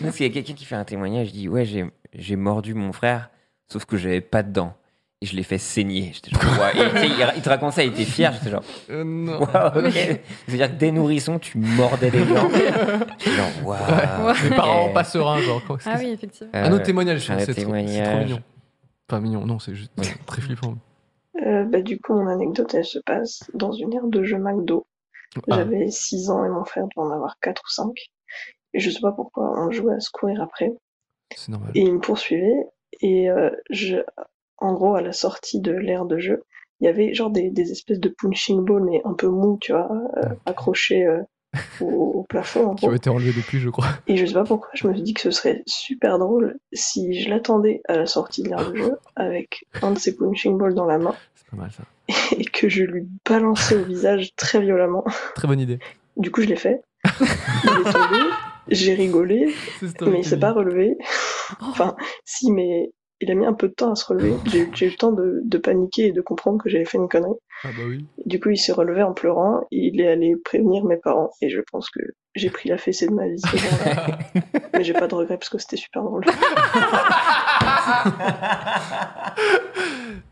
Parce qu'il y a quelqu'un qui fait un témoignage, il dit Ouais, j'ai j'ai mordu mon frère, sauf que j'avais pas de dents. Et je l'ai fait saigner. J'étais genre. Et tu sais, il, il te raconte ça, il était fier. J'étais genre, Euh, non. waouh, ok. C'est-à-dire que dès nourrisson, tu mordais des gens. J'étais genre, waouh. Ouais. Mes parents pas sereins, genre. quoi. Ah oui, effectivement. Euh, Un autre témoignage, autre c'est trop, trop mignon. Pas mignon, non, c'est juste Ouais. très flippant. Euh, bah, du coup, mon anecdote, elle se passe dans une aire de jeu McDo. Ah, J'avais 6 ans et mon frère devait en avoir 4 ou 5. Et je sais pas pourquoi, on jouait à se courir après. c'est normal. Et il me poursuivait. Et euh, je, en gros, à la sortie de l'aire de jeu, il y avait genre des, des espèces de punching balls, mais un peu mous, tu vois, euh, accrochés euh, au, au plafond, en Qui ont été enlevés depuis, je crois. Et je sais pas pourquoi, je me suis dit que ce serait super drôle si je l'attendais à la sortie de l'aire de jeu avec un de ces punching balls dans la main C'est pas mal ça. et que je lui balançais au visage très violemment. Très bonne idée. Du coup, je l'ai fait. Il est tombé, j'ai rigolé, mais il s'est pas relevé. Enfin, si, mais il a mis un peu de temps à se relever. J'ai eu- le temps de, de paniquer et de comprendre que j'avais fait une connerie. Ah bah oui. Du coup, il s'est relevé en pleurant. Il est allé prévenir mes parents et je pense que j'ai pris la fessée de ma vie mais j'ai pas de regret parce que c'était super drôle.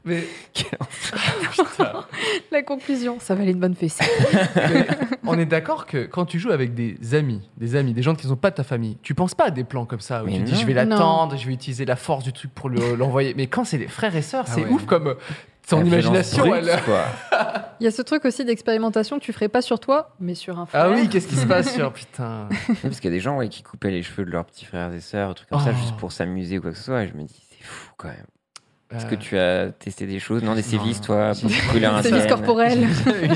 Mais La conclusion, ça valait une bonne fessée. Mais on est d'accord que quand tu joues avec des amis, des amis, des gens qui ne sont pas de ta famille, tu penses pas à des plans comme ça où Mais tu dis non. je vais l'attendre, je vais utiliser la force du truc pour le- l'envoyer. Mais quand c'est des frères et sœurs, Ah c'est ouais. ouf comme son imagination. brute, elle- quoi. Il y a ce truc aussi d'expérimentation que tu ferais pas sur toi, mais sur un frère. Ah oui, qu'est-ce qui se passe sur putain Oui, Parce qu'il y a des gens ouais, qui coupaient les cheveux de leurs petits frères et sœurs, un truc comme ça, Oh. juste pour s'amuser ou quoi que ce soit. Et je me dis, c'est fou quand même. Est-ce que Euh, tu as testé des choses? Non, des sévices, toi pour brûler un Sévices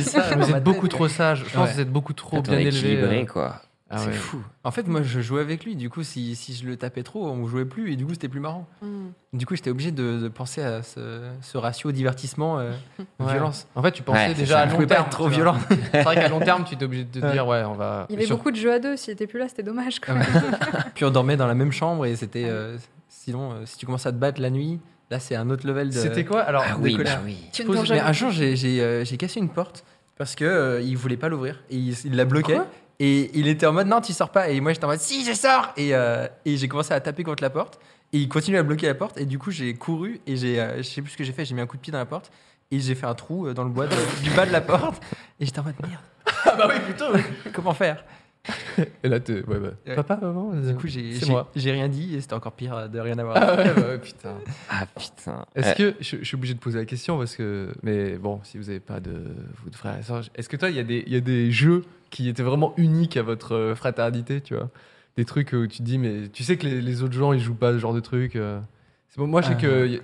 ça, vous êtes beaucoup trop sage. Je pense Ouais. que vous êtes beaucoup trop Attends, bien élevé. équilibré, euh. quoi. Ah c'est ouais. fou. En fait, moi, je jouais avec lui. Du coup, si, si je le tapais trop, on jouait plus. Et du coup, c'était plus marrant. Hmm. Du coup, j'étais obligé de, de penser à ce, ce ratio divertissement euh, Ouais. violence. En fait, tu pensais Ouais, déjà à long pas terme. être trop violent. C'est vrai qu'à long terme, tu es obligé de te dire ouais, on va. Il y avait sur- beaucoup de jeux à deux. S'il était plus là, c'était dommage. Quoi. Puis on dormait dans la même chambre et c'était. euh, sinon, euh, si tu commences à te battre la nuit, là, c'est un autre level de. C'était quoi Alors, Ah oui, bah oui. Tu ne poses- dors Mais un jour, j'ai euh, cassé une porte parce que euh, il voulait pas l'ouvrir et il, il la bloquait. Quoi? Et il était en mode non, tu sors pas. Et moi, j'étais en mode si, je sors. Et, euh, et j'ai commencé à taper contre la porte. Et il continuait à bloquer la porte. Et du coup, j'ai couru et j'ai, euh, je sais plus ce que j'ai fait. J'ai mis un coup de pied dans la porte et j'ai fait un trou euh, dans le bois de- du bas de la porte. Et j'étais en mode merde. Ah bah oui, oui. Comment faire? Et là, t'es- ouais, bah. Ouais. Papa, maman. Du coup, j'ai, rien dit et c'était encore pire euh, de rien avoir. Ah ouais, bah ouais, putain. Ah putain. Est-ce Euh, que je, je suis obligé de poser la question parce que mais bon si vous n'avez pas de vous de frères et sœurs est-ce que toi il y a des il y a des jeux qui étaient vraiment uniques à votre euh, fraternité tu vois? Des trucs où tu te dis mais tu sais que les, les autres gens ils jouent pas ce genre de trucs euh. c'est bon moi je sais que Euh. y a-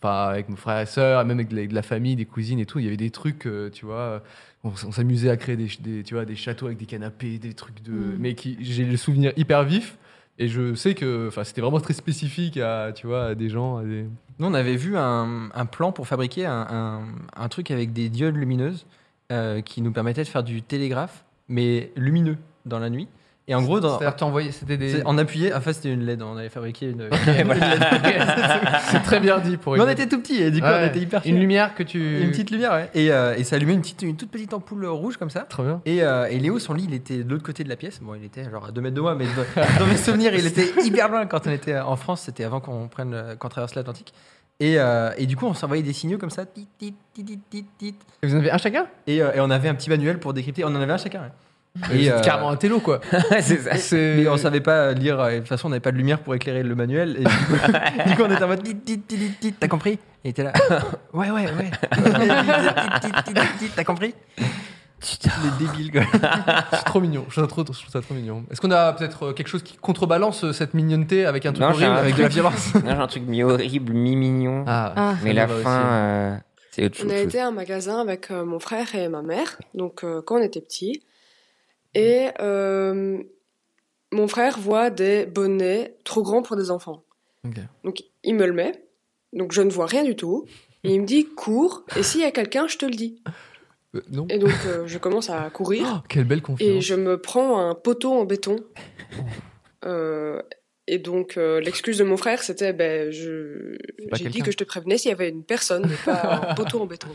enfin avec mon frère et sœurs même avec de la, de la famille des cousines et tout il y avait des trucs euh, tu vois on, s'amusait à créer des, tu vois des châteaux avec des canapés des trucs de Mm. mais qui j'ai le souvenir hyper vif et je sais que c'était vraiment très spécifique à tu vois à des gens à des Nous, on avait vu un, un plan pour fabriquer un, un- un truc avec des diodes lumineuses euh, qui nous permettait de faire du télégraphe, mais lumineux dans la nuit. Et en gros, dans, c'était des. on appuyait, enfin c'était une LED, on avait fabriqué une. c'est très bien dit pour Mais on une- était tout petits et du coup Ouais, on était hyper fiers. Une lumière que tu. Une petite lumière, ouais. Et, euh, et ça allumait une, petite, une toute petite ampoule rouge comme ça. Très bien. Et, euh, et Léo, son lit, il était de l'autre côté de la pièce. Bon, il était genre à 2 mètres de moi, mais dans, dans mes souvenirs, il était hyper loin quand on était en France. C'était avant qu'on prenne, qu'on traverse l'Atlantique. Et, euh, et du coup, on s'envoyait des signaux comme ça. tit, tit, tit. Et vous en avez un chacun? Et, euh, et on avait un petit manuel pour décrypter. On en avait un chacun. ouais. Et euh, carrément un télo, quoi. c'est ça. Mais on savait pas lire. euh, De toute façon, on n'avait pas de lumière pour éclairer le manuel. Et du coup, du coup, on était en mode. T'as compris? Et il était là. Ouais, ouais, ouais. T'as compris? Les débiles, quoi. C'est trop mignon. Je trouve, ça trop, je trouve ça trop mignon. Est-ce qu'on a peut-être euh, quelque chose qui contrebalance euh, cette mignonneté avec un truc Non, horrible, un avec de la truc- violence? Non, j'ai un truc mi-horrible, mi-mignon. Ah, Ah. mais la fin, euh, c'est autre On chose. a été à un magasin avec euh, mon frère et ma mère, donc euh, quand on était petits. Et euh, mon frère voit des bonnets trop grands pour des enfants. Ok. Donc il me le met, donc je ne vois rien du tout. Et il me dit cours, et s'il y a quelqu'un, je te le dis. Euh, non. Et donc euh, je commence à courir. Oh, quelle belle Et confiance. je me prends un poteau en béton. Euh, et donc, l'excuse de mon frère, c'était ben, je... j'ai dit que je te prévenais s'il y avait une personne, mais pas un poteau en béton.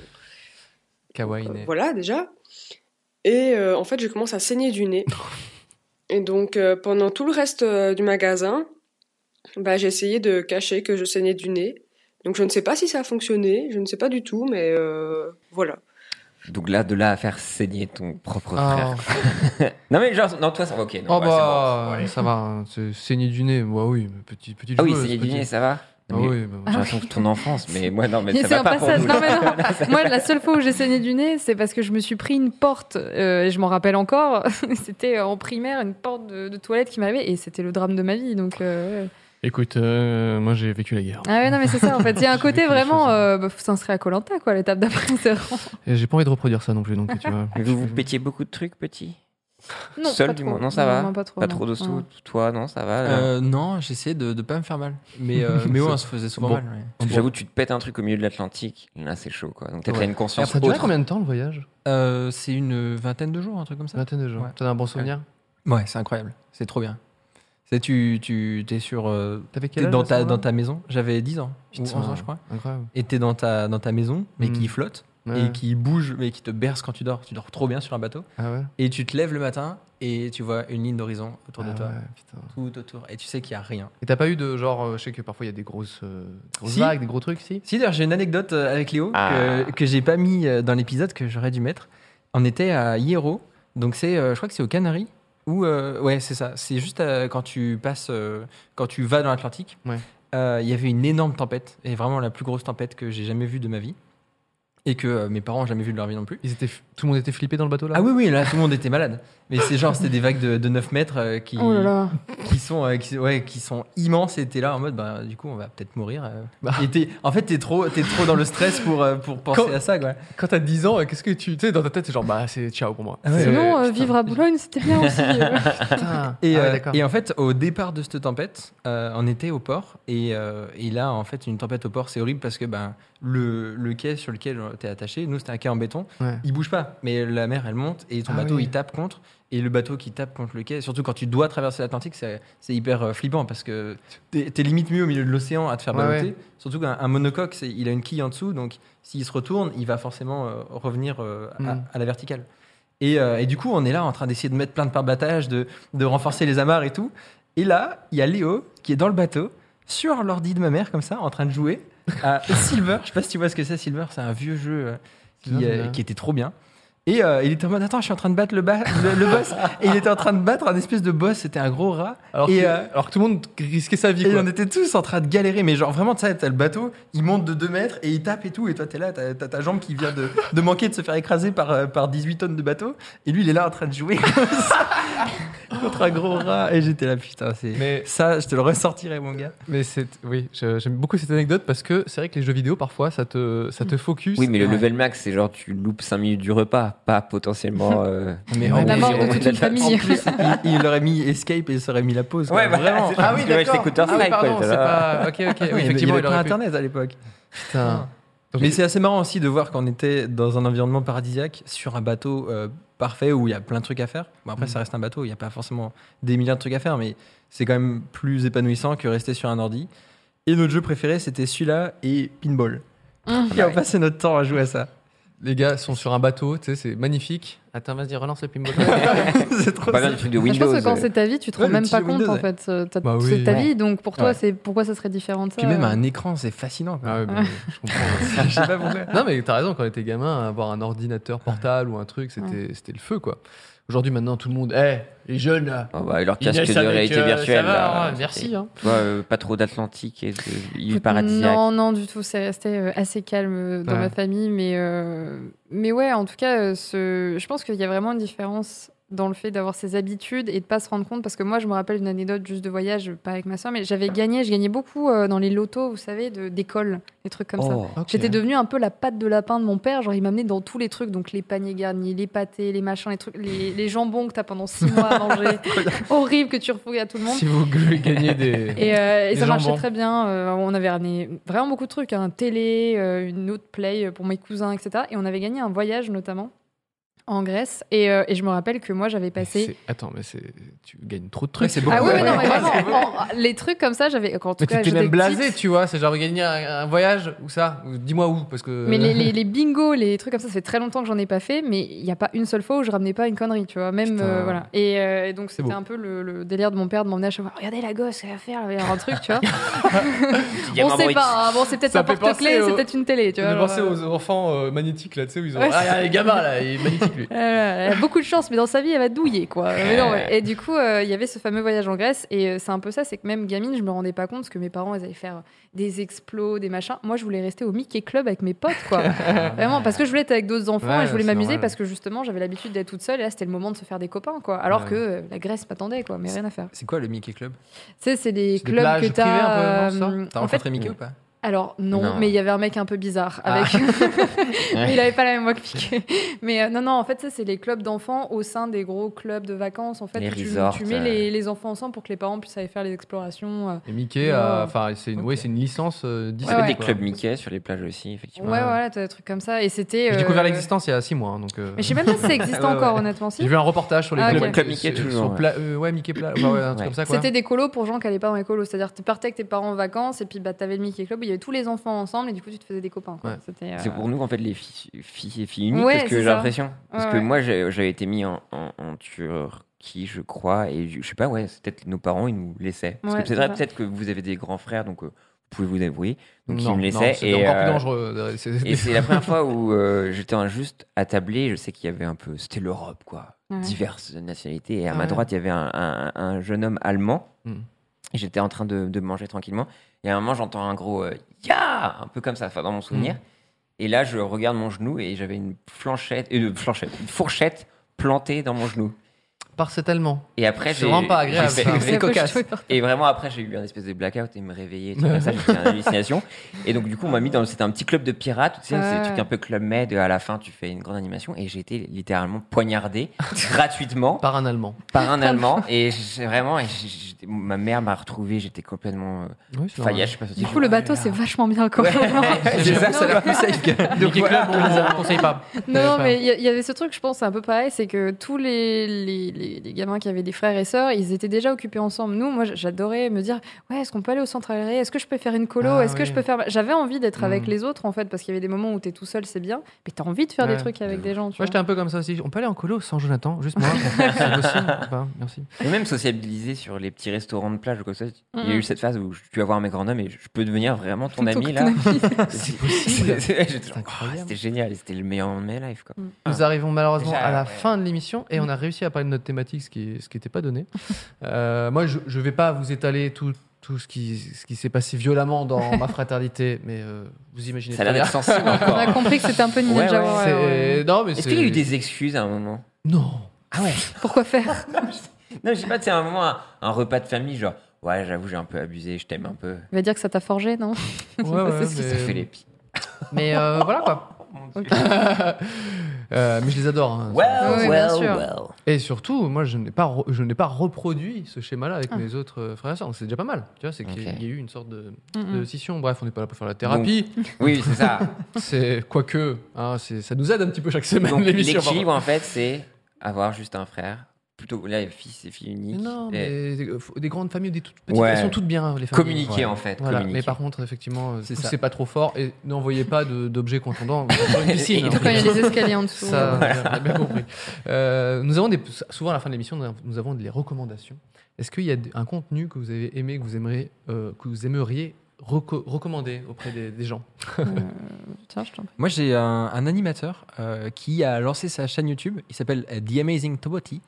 Kawaii. Voilà, déjà. Et euh, en fait, je commence à saigner du nez. Et donc, euh, pendant tout le reste euh, du magasin, bah, j'ai essayé de cacher que je saignais du nez. Donc, je ne sais pas si ça a fonctionné, je ne sais pas du tout, mais euh, voilà. Donc là, de là à faire saigner ton propre Ah. frère. non, mais genre, non, toi, ça va, ok. Non, Oh ouais, bah, bon. Ouais. ça va. hein. Saigner du nez. Bah oui, mais petit, petite Ah oui, saigner du petit- nez, ça va Ah mais oui, bah, J'ai l'impression que ton enfance, mais moi, non, mais Mais ça c'est va pas pour passage. nous. Non, mais non. Moi, la seule fois où j'ai saigné du nez, c'est parce que je me suis pris une porte, euh, et je m'en rappelle encore. c'était en primaire, une porte de, de toilette qui m'avait, et c'était le drame de ma vie. Donc, euh. Écoute, euh, moi j'ai vécu la guerre. Ah ouais, non, mais c'est ça, en fait. Il y a un côté vraiment, euh, bah, faut s'inscrire à Colanta, quoi, l'étape d'après, j'ai pas envie de reproduire ça non plus, donc tu vois. Mais vous, vous pétiez beaucoup de trucs, petit Non, Seul, pas du moins Non, ça va non, pas trop. Pas trop de sous Non. Toi, non, ça va Euh, non, j'essayais de ne pas me faire mal. Mais, euh, mais ouais, on se faisait souvent Bon. mal. ouais. Parce que J'avoue, tu te pètes un truc au milieu de l'Atlantique, là, c'est chaud, quoi. Donc, t'as Ouais. une conscience Ça durait autre. combien de temps le voyage? Euh, c'est une vingtaine de jours, un truc comme ça. Vingtaine de jours. Ouais. T'as un bon souvenir? Ouais, c'est incroyable. C'est trop bien. C'est tu tu t'es sur euh, T'avais t'es quel âge dans ta dans ta maison? J'avais 10 ans ou Putain, 11 ans je crois. Incroyable. Et t'es dans ta dans ta maison mais Mm. qui flotte Ouais. et qui bouge mais qui te berce quand tu dors. Tu dors trop bien sur un bateau Ah ouais et tu te lèves le matin et tu vois une ligne d'horizon autour de Ah toi. ouais. Tout autour et tu sais qu'il y a rien. Et t'as pas eu de genre, euh, je sais que parfois il y a des grosses, euh, grosses Si. vagues, des gros trucs, si? Si d'ailleurs j'ai une anecdote euh, avec Léo Ah. que, que j'ai pas mis dans l'épisode que j'aurais dû mettre. On était à Hierro, donc c'est euh, je crois que c'est aux Canaries ou euh, ouais c'est ça. C'est juste euh, quand tu passes euh, quand tu vas dans l'Atlantique. Ouais. euh, Il y avait une énorme tempête et vraiment la plus grosse tempête que j'ai jamais vue de ma vie et que euh, mes parents ont jamais vu de leur vie non plus. Ils étaient, f- Tout le monde était flippé dans le bateau là Ah oui oui là tout le monde était malade. Mais c'est genre c'était des vagues de, de 9 mètres euh, qui Oh là là. qui sont euh, qui, ouais, qui sont immenses et t'es là en mode bah du coup on va peut-être mourir. euh. Bah. Et t'es- en fait t'es trop t'es trop dans le stress pour euh, pour penser Quand- à ça quoi. Quand t'as 10 ans, euh, qu'est-ce que tu. Tu sais, dans ta tête, c'est genre, bah c'est ciao pour moi. Ah ouais. Sinon, euh, putain. vivre à Boulogne, c'était bien aussi. euh. Putain. Et, Ah ouais, euh, d'accord. et en fait, au départ de cette tempête, euh, on était au port. Et, euh, et là, en fait, une tempête au port, c'est horrible parce que ben, le, le quai sur lequel tu es attaché, nous, c'était un quai en béton, Ouais. il bouge pas. Mais la mer, elle monte et ton Ah bateau, oui. il tape contre. Et le bateau qui tape contre le quai, surtout quand tu dois traverser l'Atlantique, c'est hyper euh, flippant parce que t'es es limite mieux au milieu de l'océan à te faire Ouais, ouais. Surtout qu'un un monocoque, il a une quille en dessous. Donc, s'il se retourne, il va forcément euh, revenir euh, à, Mm. à la verticale. Et, euh, et du coup, on est là en train d'essayer de mettre plein de pare-battages, de, de renforcer les amarres et tout. Et là, il y a Léo qui est dans le bateau, sur l'ordi de ma mère, comme ça, en train de jouer Silver. Je sais pas si tu vois ce que c'est, Silver. C'est un vieux jeu euh, qui, euh, qui était trop bien. Et euh, il était en mode Attends, je suis en train de battre le, ba- le, le boss. et il était en train de battre un espèce de boss. C'était un gros rat. Alors, et, que, euh, alors que tout le monde risquait sa vie. et quoi. on était tous en train de galérer, mais genre vraiment, tu sais, t'as le bateau, il monte de 2 mètres et il tape et tout, et toi t'es là, t'as ta jambe qui vient de, de manquer de se faire écraser par, euh, par 18 tonnes de bateau, et lui il est là en train de jouer comme ça, contre un gros rat, et j'étais là, putain, c'est. Mais- Ça, je te le ressortirai, mon gars. Mais c'est. Oui, j'aime beaucoup cette anecdote parce que c'est vrai que les jeux vidéo, parfois, ça te, ça te focus. Oui, mais le Ouais. level max, c'est genre tu loupes 5 minutes du repas, pas potentiellement. euh, Mais en La mort zéro de toute la- une famille. Plus, il, il aurait mis escape et il serait mis la pause. Ouais, bah, vraiment. c'est- Ah oui, que ouais, Ah oui, pardon, c'est pas. Ok, ok. Oui, il effectivement, avait il pas aurait pu. internet à l'époque. Putain. Donc, Mais c'est assez marrant aussi de voir qu'on était dans un environnement paradisiaque sur un bateau euh, parfait où il y a plein de trucs à faire. Bon, après, Mm. ça reste un bateau, il n'y a pas forcément des milliards de trucs à faire, mais c'est quand même plus épanouissant que rester sur un ordi. Et notre jeu préféré, c'était celui-là et Pinball. Hum. Et on passait notre temps à jouer à ça. Les gars sont sur un bateau, tu sais, c'est magnifique. Attends, vas-y, relance le pinball. c'est trop Pas bien ça. du truc de Mais Je pense Windows. que quand euh. c'est ta vie, tu te Ouais, rends même pas compte Windows, en fait. Euh, Bah oui. C'est ta Ouais. vie, donc pour toi, Ouais. c'est pourquoi ça serait différent de ça Puis même euh, un écran, c'est fascinant. quoi. Ah ouais, bah, je comprends. Je sais pas pourquoi. Non, mais t'as raison, quand on était gamin, avoir un ordinateur portable ou un truc, c'était c'était le feu, quoi. Aujourd'hui, maintenant, tout le monde, eh, les jeunes, là. Ah bah, et leur ils casque de réalité euh, virtuelle. ça va, là, hein, c'était- merci. Hein. Vois, euh, pas trop d'Atlantique et de îles paradisiaques. Non, non, du tout. C'est resté euh, assez calme euh, dans Ouais. ma famille. Mais, euh, mais ouais, en tout cas, euh, ce... je pense qu'il y a vraiment une différence dans le fait d'avoir ses habitudes et de pas se rendre compte. Parce que moi, je me rappelle une anecdote juste de voyage, pas avec ma soeur, mais j'avais gagné, je gagnais beaucoup euh, dans les lotos, vous savez, de- d'école, des trucs comme ça. Oh. J'étais devenue un peu la patte de lapin de mon père. Genre, il m'amenait dans tous les trucs, donc les paniers garnis, les pâtés, les machins, les trucs, les, les jambons que t'as pendant six mois à manger, horrible que tu refouilles à tout le monde. Si vous gagnez des. Et, euh, et Des ça marchait jambons. très bien. Euh, on avait ramené vraiment beaucoup de trucs, un télé, euh, une autre play pour mes cousins, etc. Et on avait gagné un voyage notamment en Grèce. Et, euh, et je me rappelle que moi j'avais passé. Attends, mais c'est tu gagnes trop de trucs. c'est beaucoup. Ah oui, Ouais, mais non, mais vraiment, en- les trucs comme ça, j'avais. Mais cas, t'étais même blasé, petite. tu vois. C'est genre gagner un, un voyage ou ça. Dis-moi où, parce que. Mais les, les, les bingos, les trucs comme ça, ça fait très longtemps que j'en ai pas fait, mais il n'y a pas une seule fois où je ramenais pas une connerie, tu vois. Même, euh, voilà. Et, euh, et donc, c'était un peu le, le délire de mon père de m'emmener à chaque fois. Regardez la gosse, elle va faire, elle va faire un truc, tu vois. On sait pas, hein. bon, c'est peut-être un au- c'est peut-être une télé, tu Tu vois. euh, aux enfants magnétiques là, tu sais, où ils ont. Ah, les gamins là, il Euh, elle a beaucoup de chance, mais dans sa vie, elle va douiller, quoi. Mais non, ouais. Et du coup, euh, il y avait ce fameux voyage en Grèce, et euh, c'est un peu ça, c'est que même gamine, je me rendais pas compte, parce que mes parents, ils allaient faire des explos, des machins. Moi, je voulais rester au Mickey Club avec mes potes, quoi. Vraiment, parce que je voulais être avec d'autres enfants, Ouais, et je voulais m'amuser, parce que justement, j'avais l'habitude d'être toute seule, et là, c'était le moment de se faire des copains, quoi. Alors Ouais. que euh, la Grèce m'attendait, quoi, mais rien à faire. C'est quoi le Mickey Club? C'est des clubs que t'as. euh, T'as en fait, Mickey ou pas? Alors non, Non. mais il y avait un mec un peu bizarre Ah. mais il avait pas la même voix que Piqué. Mais euh, non, non, en fait, ça c'est les clubs d'enfants au sein des gros clubs de vacances. En fait, Les tu, resorts, tu mets euh. les, les enfants ensemble pour que les parents puissent aller faire les explorations. euh. Et Mickey, enfin, c'est une, Ok. ouais, c'est une licence euh, Il y Disney. avait Ouais, des clubs Mickey sur les plages aussi, effectivement. Ouais, voilà, t'as des trucs comme ça. Et c'était. J'ai découvert l'existence il y a 6 mois, hein, donc. euh, Mais je sais même pas si ça existe Ouais, ouais. encore, honnêtement. Si. J'ai vu un reportage sur les Ah, clubs, ok. Club Mickey, sur- toujours, sur ouais. pla- euh, ouais, Mickey Pla- ouais, ouais, un truc Ouais. comme ça. C'était des colos pour gens qui allaient pas dans les colos. C'est-à-dire, tu partais avec tes parents en vacances et puis bah, t'avais le Mickey Club avait tous les enfants ensemble et du coup, tu te faisais des copains. quoi. Ouais. C'était, euh, C'est pour nous en fait les filles, filles et filles uniques Ouais, parce que j'ai ça. l'impression. Parce Ouais, que moi j'ai- j'avais été mis en, en, en Turquie, je crois, et je, je sais pas, ouais, c'est peut-être nos parents ils nous laissaient. Parce Ouais, que c'est vrai, ça. peut-être que vous avez des grands frères, donc euh, vous pouvez vous débrouiller. Donc non, ils me non, laissaient. c'est et encore euh, plus dangereux. euh, c'est- Et c'est la première fois où euh, j'étais juste attablé. Je sais qu'il y avait un peu. C'était l'Europe, quoi. Ouais. Diverses nationalités. Et à Ouais. ma droite, il y avait un, un- un jeune homme allemand. Et j'étais en train de, de manger tranquillement. Et à un moment, j'entends un gros euh, Ya Un peu comme ça, dans mon souvenir. Et là, je regarde mon genou et j'avais une euh, une fourchette plantée dans mon genou. Par cet allemand. Et après, C'est j'ai. vraiment pas agréable, c'est cocasse. chaud et vraiment, après, j'ai eu un espèce de blackout et me réveiller. et tout comme ça, j'étais en hallucination. Et donc, du coup, on m'a mis dans. C'était un petit club de pirates. Tu sais, c'est Ouais. des trucs un peu club med. À la fin, tu fais une grande animation. Et j'ai été littéralement poignardé gratuitement Par un allemand. par un Allemand. Et vraiment. et ma mère m'a retrouvé. J'étais complètement. euh, Oui, c'est faillette, je sais pas si Du coup, le bateau, c'est vachement bien quand même. C'est ça, ça a l'air plus safe que. Mickey Club, on les a- conseille pas. Non, mais il y, a- il y avait ce truc, je pense, c'est un peu pareil, c'est que tous les, les, les- gamins qui avaient des frères et sœurs, ils étaient déjà occupés ensemble. Nous, moi, j'adorais me dire, ouais, est-ce qu'on peut aller au centre aéré? Est-ce que je peux faire une colo? Ah, Est-ce que je peux faire J'avais envie d'être avec Mm. les autres, en fait, parce qu'il y avait des moments où t'es tout seul, c'est bien, mais t'as envie de faire Ouais. des trucs avec des gens. Tu Moi, j'étais un peu comme ça aussi. On peut aller en colo sans Jonathan, juste moi? c'est possible. Enfin, merci. Et même sociabiliser sur les petits restaurants de plage ou quoi que ce soit. Il y a eu cette phase où tu vas voir mes grands hommes et je peux devenir vraiment ton Ton- ami là. C'est possible. Ah, C'était génial. C'était le meilleur moment de ma life. Quoi. Nous arrivons malheureusement à la fin de l'émission et on a réussi à parler de notre thématique, ce qui ce qui n'était pas donné. Euh, moi, je ne vais pas vous étaler tout, tout ce qui, ce qui s'est passé violemment dans ma fraternité, mais euh, vous imaginez Ça a l'air sensible On a compris que c'était un peu Ninja Ouais, ouais, ouais. Non, mais Est-ce qu'il y a eu des excuses à un moment? Non. Ah ouais Pourquoi faire? Non, je sais pas, c'est un moment, un, un repas de famille, genre, ouais, j'avoue, j'ai un peu abusé, je t'aime un peu. Il va dire que ça t'a forgé, non? Ouais, ouais, mais- Ça fait les. Mais euh, voilà quoi. Euh, mais je les adore. hein. Oui, bien sûr. Et surtout, moi, je n'ai pas, re- je n'ai pas reproduit ce schéma-là avec Ah. mes autres euh, frères et sœurs. C'est déjà pas mal. Tu vois, c'est qu'il y a- Ok. il y a eu une sorte de, de scission. Bref, on n'est pas là pour faire la thérapie. Oui, c'est ça. c'est quoique, hein, c'est, ça nous aide un petit peu chaque semaine Donc, l'émission. l'équilibre, en fait, c'est avoir juste un frère plutôt là, fils et filles uniques. Non, mais des, des grandes familles, des toutes petites, Ouais. elles sont toutes bien, les familles. Communiquer, en fait, Voilà. communiquer. Mais par contre, effectivement, C'est c'est pas trop fort et n'envoyez pas de- d'objets une piscine. Surtout Quand il y a des escaliers en dessous. Ça, euh, a bien compris. Euh, nous avons des, souvent à la fin de l'émission, nous avons- des recommandations. Est-ce qu'il y a un contenu que vous avez aimé, que vous aimeriez, euh, que vous aimeriez reco- recommander auprès des, des gens? Euh, Tiens, je t'en prie. Moi, j'ai un, un animateur euh, qui a lancé sa chaîne YouTube. Il s'appelle euh, The Amazing Toboti.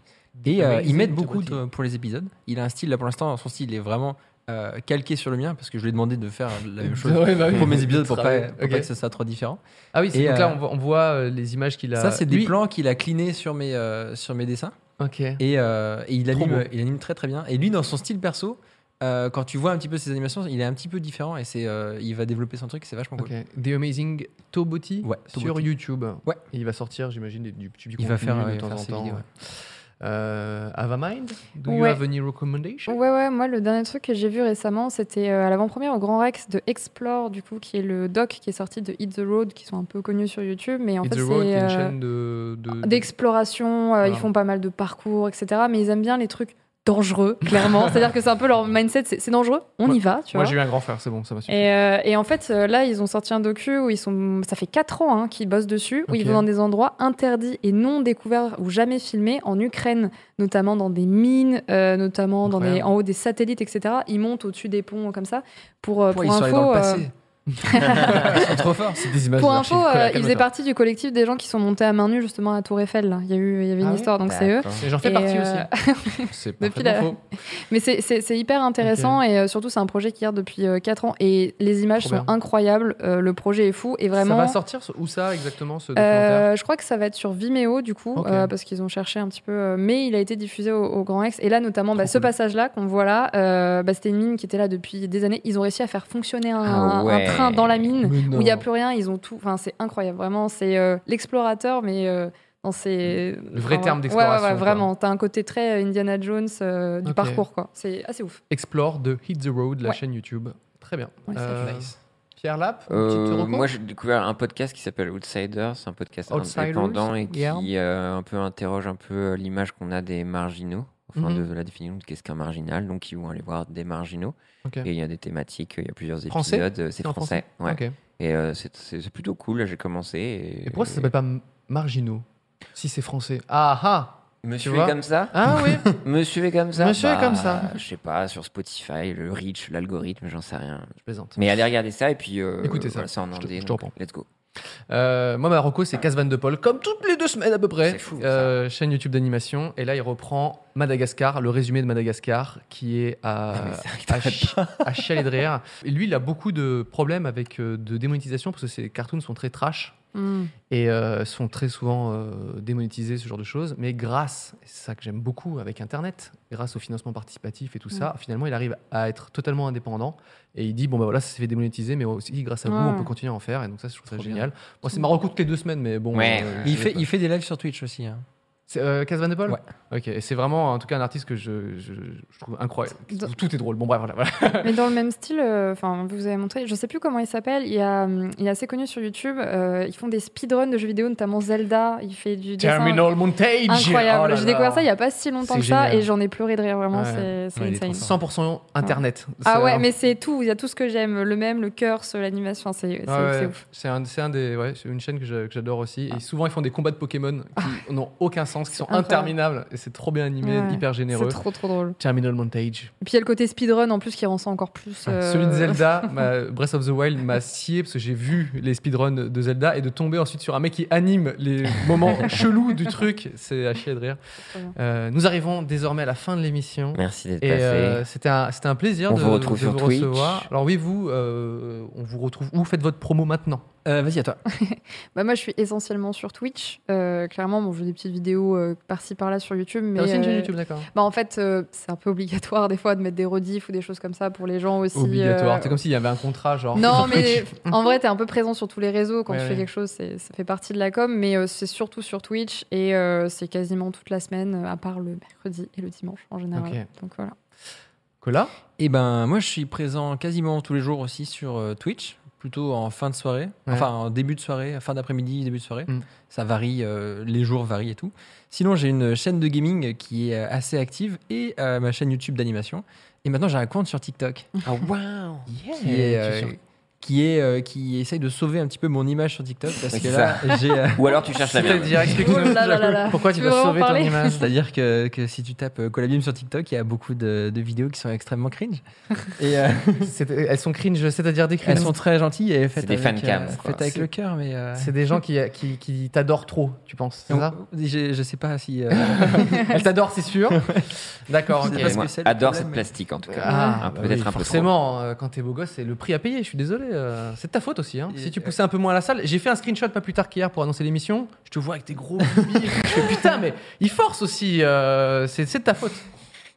Et euh, Amazing il m'aide beaucoup Toboti. de- pour les épisodes. Il a un style, là pour l'instant, son style est vraiment euh, calqué sur le mien parce que je lui ai demandé de faire la même chose Ouais, bah oui. pour mes épisodes pour, pas, pour que ce soit trop différent. Ah oui, c'est Et, donc là euh, on voit, on voit, euh, les images qu'il a. Ça, c'est des Lui- plans qu'il a clinés sur mes, euh, sur mes dessins. Ok. Et, euh, et il, anime, il anime très très bien. Et lui, dans son style perso, euh, quand tu vois un petit peu ses animations, il est un petit peu différent et c'est, euh, il va développer son truc, c'est vachement cool. The Amazing Toboti Ouais, sur Toboti. YouTube. Ouais. Et il va sortir, j'imagine, du, du, du Il va faire, de euh, temps faire en temps. vidéos, ouais. Euh, have a mind? Do you have any recommendation? Ouais, ouais, moi, le dernier truc que j'ai vu récemment, c'était euh, à l'avant-première au Grand Rex de Explore, du coup, qui est le doc qui est sorti de Hit the Road, qui sont un peu connus sur YouTube. Mais en It's fait, c'est. une euh, chaîne de. de- d'exploration, euh, ils font pas mal de parcours, etc. Mais ils aiment bien les trucs dangereux, clairement. C'est-à-dire que c'est un peu leur mindset, c'est dangereux, on y va, tu Moi, j'ai eu un grand frère, c'est bon, ça m'a suffi. Et, euh, et en fait, euh, là, ils ont sorti un docu où ils sont. Ça fait 4 ans hein, qu'ils bossent dessus, où ils vont dans des endroits interdits et non découverts ou jamais filmés en Ukraine, notamment dans des mines, euh, notamment dans des, en haut des satellites, etc. Ils montent au-dessus des ponts comme ça. Pour, pour ils sont allés info, dans le euh, passé. Ils sont trop forts. C'est des images pour info, euh, ils faisaient partie du collectif des gens qui sont montés à main nue justement à Tour Eiffel. là. Il y a eu, il y avait une Ah oui histoire, donc c'est eux. J'en fais partie euh, aussi. C'est Depuis la- faux. Mais c'est- hyper intéressant et euh, surtout c'est un projet qui garde depuis 4 ans et les images Trop sont bien. incroyables. euh, le projet est fou et vraiment. Ça va sortir où ça exactement ce documentaire? Euh, je crois que ça va être sur Vimeo du coup, euh, parce qu'ils ont cherché un petit peu. euh, mais il a été diffusé au, au Grand Rex. Et là, notamment, bah, ce cool. passage-là qu'on voit là, euh, bah, c'était une mine qui était là depuis des années. Ils ont réussi à faire fonctionner un, Ah un. Train dans la mine où il n'y a plus rien. Ils ont tout. Enfin, c'est incroyable. Vraiment, c'est euh, l'explorateur, mais. euh, dans ses... Le vrai enfin, terme ouais, d'exploration, Ouais, ouais, quoi. vraiment. T'as un côté très Indiana Jones euh, du parcours, quoi. C'est assez ouf. Explore de Hit the Road, la Ouais. chaîne YouTube. Très bien. Ouais, Euh, Nice. Pierre Lapp, Euh, moi, j'ai découvert un podcast qui s'appelle Outsiders, c'est un podcast Outsiders, indépendant et qui yeah. euh, un peu interroge un peu euh, l'image qu'on a des marginaux, enfin Mhm. de la définition de qu'est-ce qu'un marginal. Donc, ils vont aller voir des marginaux et il y a des thématiques, il y a plusieurs épisodes. euh, C'est français, ouais. Et euh, c'est- plutôt cool. J'ai commencé. Et, Et pourquoi ça s'appelle pas Marginaux Si c'est français? Ah ah Me suivez comme ça? Ah oui Me suivez comme ça? Me suivez Bah, comme ça. Je sais pas, sur Spotify, le reach, l'algorithme, j'en sais rien. Je plaisante. Mais allez regarder ça et puis. euh, Écoutez ça. voilà, en Je te- je te reprends. Let's go. Euh, moi, ma reco, c'est Cas Van de Paul, comme toutes les deux semaines à peu près. Fou, Euh, chaîne YouTube d'animation. Et là, il reprend Madagascar, le résumé de Madagascar, qui est à, Ah, à, chi- à chialer de rire. Et lui, il a beaucoup de problèmes avec euh, de démonétisation parce que ses cartoons sont très trash Mm. et euh, sont très souvent euh, démonétisés, ce genre de choses. Mais grâce, et c'est ça que j'aime beaucoup avec Internet, grâce au financement participatif et tout ça, finalement, il arrive à être totalement indépendant. Et il dit, bon, bah voilà, ça s'est fait démonétiser, mais aussi, grâce à vous, on peut continuer à en faire. Et donc, ça, je trouve ça génial. Moi, c'est Marocco toutes les deux semaines, mais bon. Ouais. euh, Mais il fait, il fait des lives sur Twitch aussi. hein. C'est euh, Cas Van de Paul Ouais. Ok, et c'est vraiment, en tout cas, un artiste que je, je, je trouve incroyable. Dans- Tout est drôle. Bon, bref, voilà. voilà. Mais dans le même style, euh, enfin, vous avez montré, je sais plus comment il s'appelle. Il, est assez connu sur YouTube. euh, ils font des speedruns de jeux vidéo, notamment Zelda. Il fait du dessin Terminal Montage incroyable. Oh J'ai découvert ça il y a pas si longtemps que ça et j'en ai pleuré de rire. Vraiment, Ouais. c'est Ouais, il est trop insane. fort. 100% Internet. Ah ouais, un- mais c'est tout. Il y a tout ce que j'aime. Le même, le curse, l'animation. C'est ouf. C'est un, c'est un des, ouais, c'est une chaîne que j'a- que j'adore aussi. Et souvent, ils font des combats de Pokémon qui n'ont aucun sens, qui sont incroyable. interminables. Et c'est trop bien animé, Ouais. hyper généreux. C'est trop trop drôle. Terminal Montage. Et puis il y a le côté speedrun en plus qui rend ça encore plus. euh, Celui de Zelda, ma- Breath of the Wild m'a scié parce que j'ai vu les speedruns de Zelda et de tomber ensuite sur un mec qui anime les moments chelous du truc, c'est à chier de rire. Euh, nous arrivons désormais à la fin de l'émission. Merci d'être Et passé. euh, c'était un, c'était un plaisir On de, vous retrouve de sur vous Twitch. recevoir. Alors oui, vous, euh, on vous retrouve où? Faites votre promo maintenant. Euh, Vas-y, à toi. Bah, moi, je suis essentiellement sur Twitch. Euh, clairement, bon, je fais des petites vidéos euh, par-ci par-là sur YouTube. Mais T'as aussi une chaîne euh, YouTube, d'accord Bah, en fait, euh, c'est un peu obligatoire des fois de mettre des rediffs ou des choses comme ça pour les gens aussi. Obligatoire. euh, C'est comme s'il y avait un contrat, genre. Non, mais en vrai, t'es un peu présent sur tous les réseaux quand Ouais, tu ouais. fais quelque chose, ça fait partie de la com, mais euh, c'est surtout sur Twitch et euh, c'est quasiment toute la semaine, à part le mercredi et le dimanche en général. Donc voilà. Cola? Et ben, moi, je suis présent quasiment tous les jours aussi sur euh, Twitch plutôt en fin de soirée, Ouais. enfin en début de soirée, fin d'après-midi, début de soirée. Mm. Ça varie, euh, les jours varient et tout. Sinon, j'ai une chaîne de gaming qui est euh, assez active et euh, ma chaîne YouTube d'animation. Et maintenant, j'ai un compte sur TikTok Ah, waouh qui est, euh, qui est euh, qui essaye de sauver un petit peu mon image sur TikTok parce que là, j'ai euh, Ou alors tu cherches la merde. Explique-nous Oh là là là là. pourquoi tu, veux sauver ton image. C'est-à-dire que, que si tu tapes euh, Colabim sur TikTok, il y a beaucoup de, de vidéos qui sont extrêmement cringe. Et euh, Elles sont cringe, c'est-à-dire des elles cringe. sont très gentilles et faites des avec, fancams, euh, faites avec le cœur. Mais euh, C'est des gens qui, qui, qui t'adorent trop, tu penses, c'est donc, ça je, je sais pas si. euh, Elles t'adorent, c'est sûr. D'accord, Je sais ok. pas ce Moi, que c'est, le adore cette mais- plastique en tout cas. Ah, peut-être oui, un peu trop. forcément, euh, quand t'es beau gosse, c'est le prix à payer. Je suis désolé. Euh, c'est de ta faute aussi. hein. Si tu poussais un peu moins à la salle, j'ai fait un screenshot pas plus tard qu'hier pour annoncer l'émission. Je te vois avec tes gros boobies. je fais putain, mais il force aussi. euh, c'est c'est de ta faute.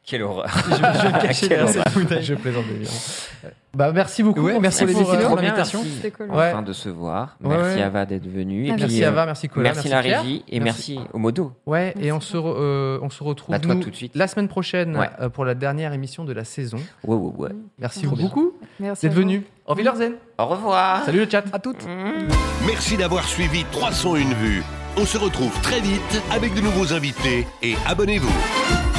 Quelle horreur. Je, je vais me cacher Quelle derrière cette bouteille. Je plaisante évidemment. Bah merci beaucoup. Ouais, merci les pour, euh, l'invitation. merci. C'était cool. Ouais. Enfin de se voir. Merci ouais. Ava d'être venue. Et Ah, puis, Merci euh, Ava, merci Cola, merci, la Pierre. régie et Merci. merci, au modo. Ouais, et on se, re- euh, on se retrouve Bah, toi, nous, tout de suite. la semaine prochaine Ouais. euh, pour la dernière émission de la saison. Ouais, ouais, ouais. Merci beaucoup Merci. d'être venu. Au Wiedersehen. Au revoir. Salut le chat. À toutes. Merci d'avoir suivi 301 vues. On se retrouve très vite avec de nouveaux invités et abonnez-vous.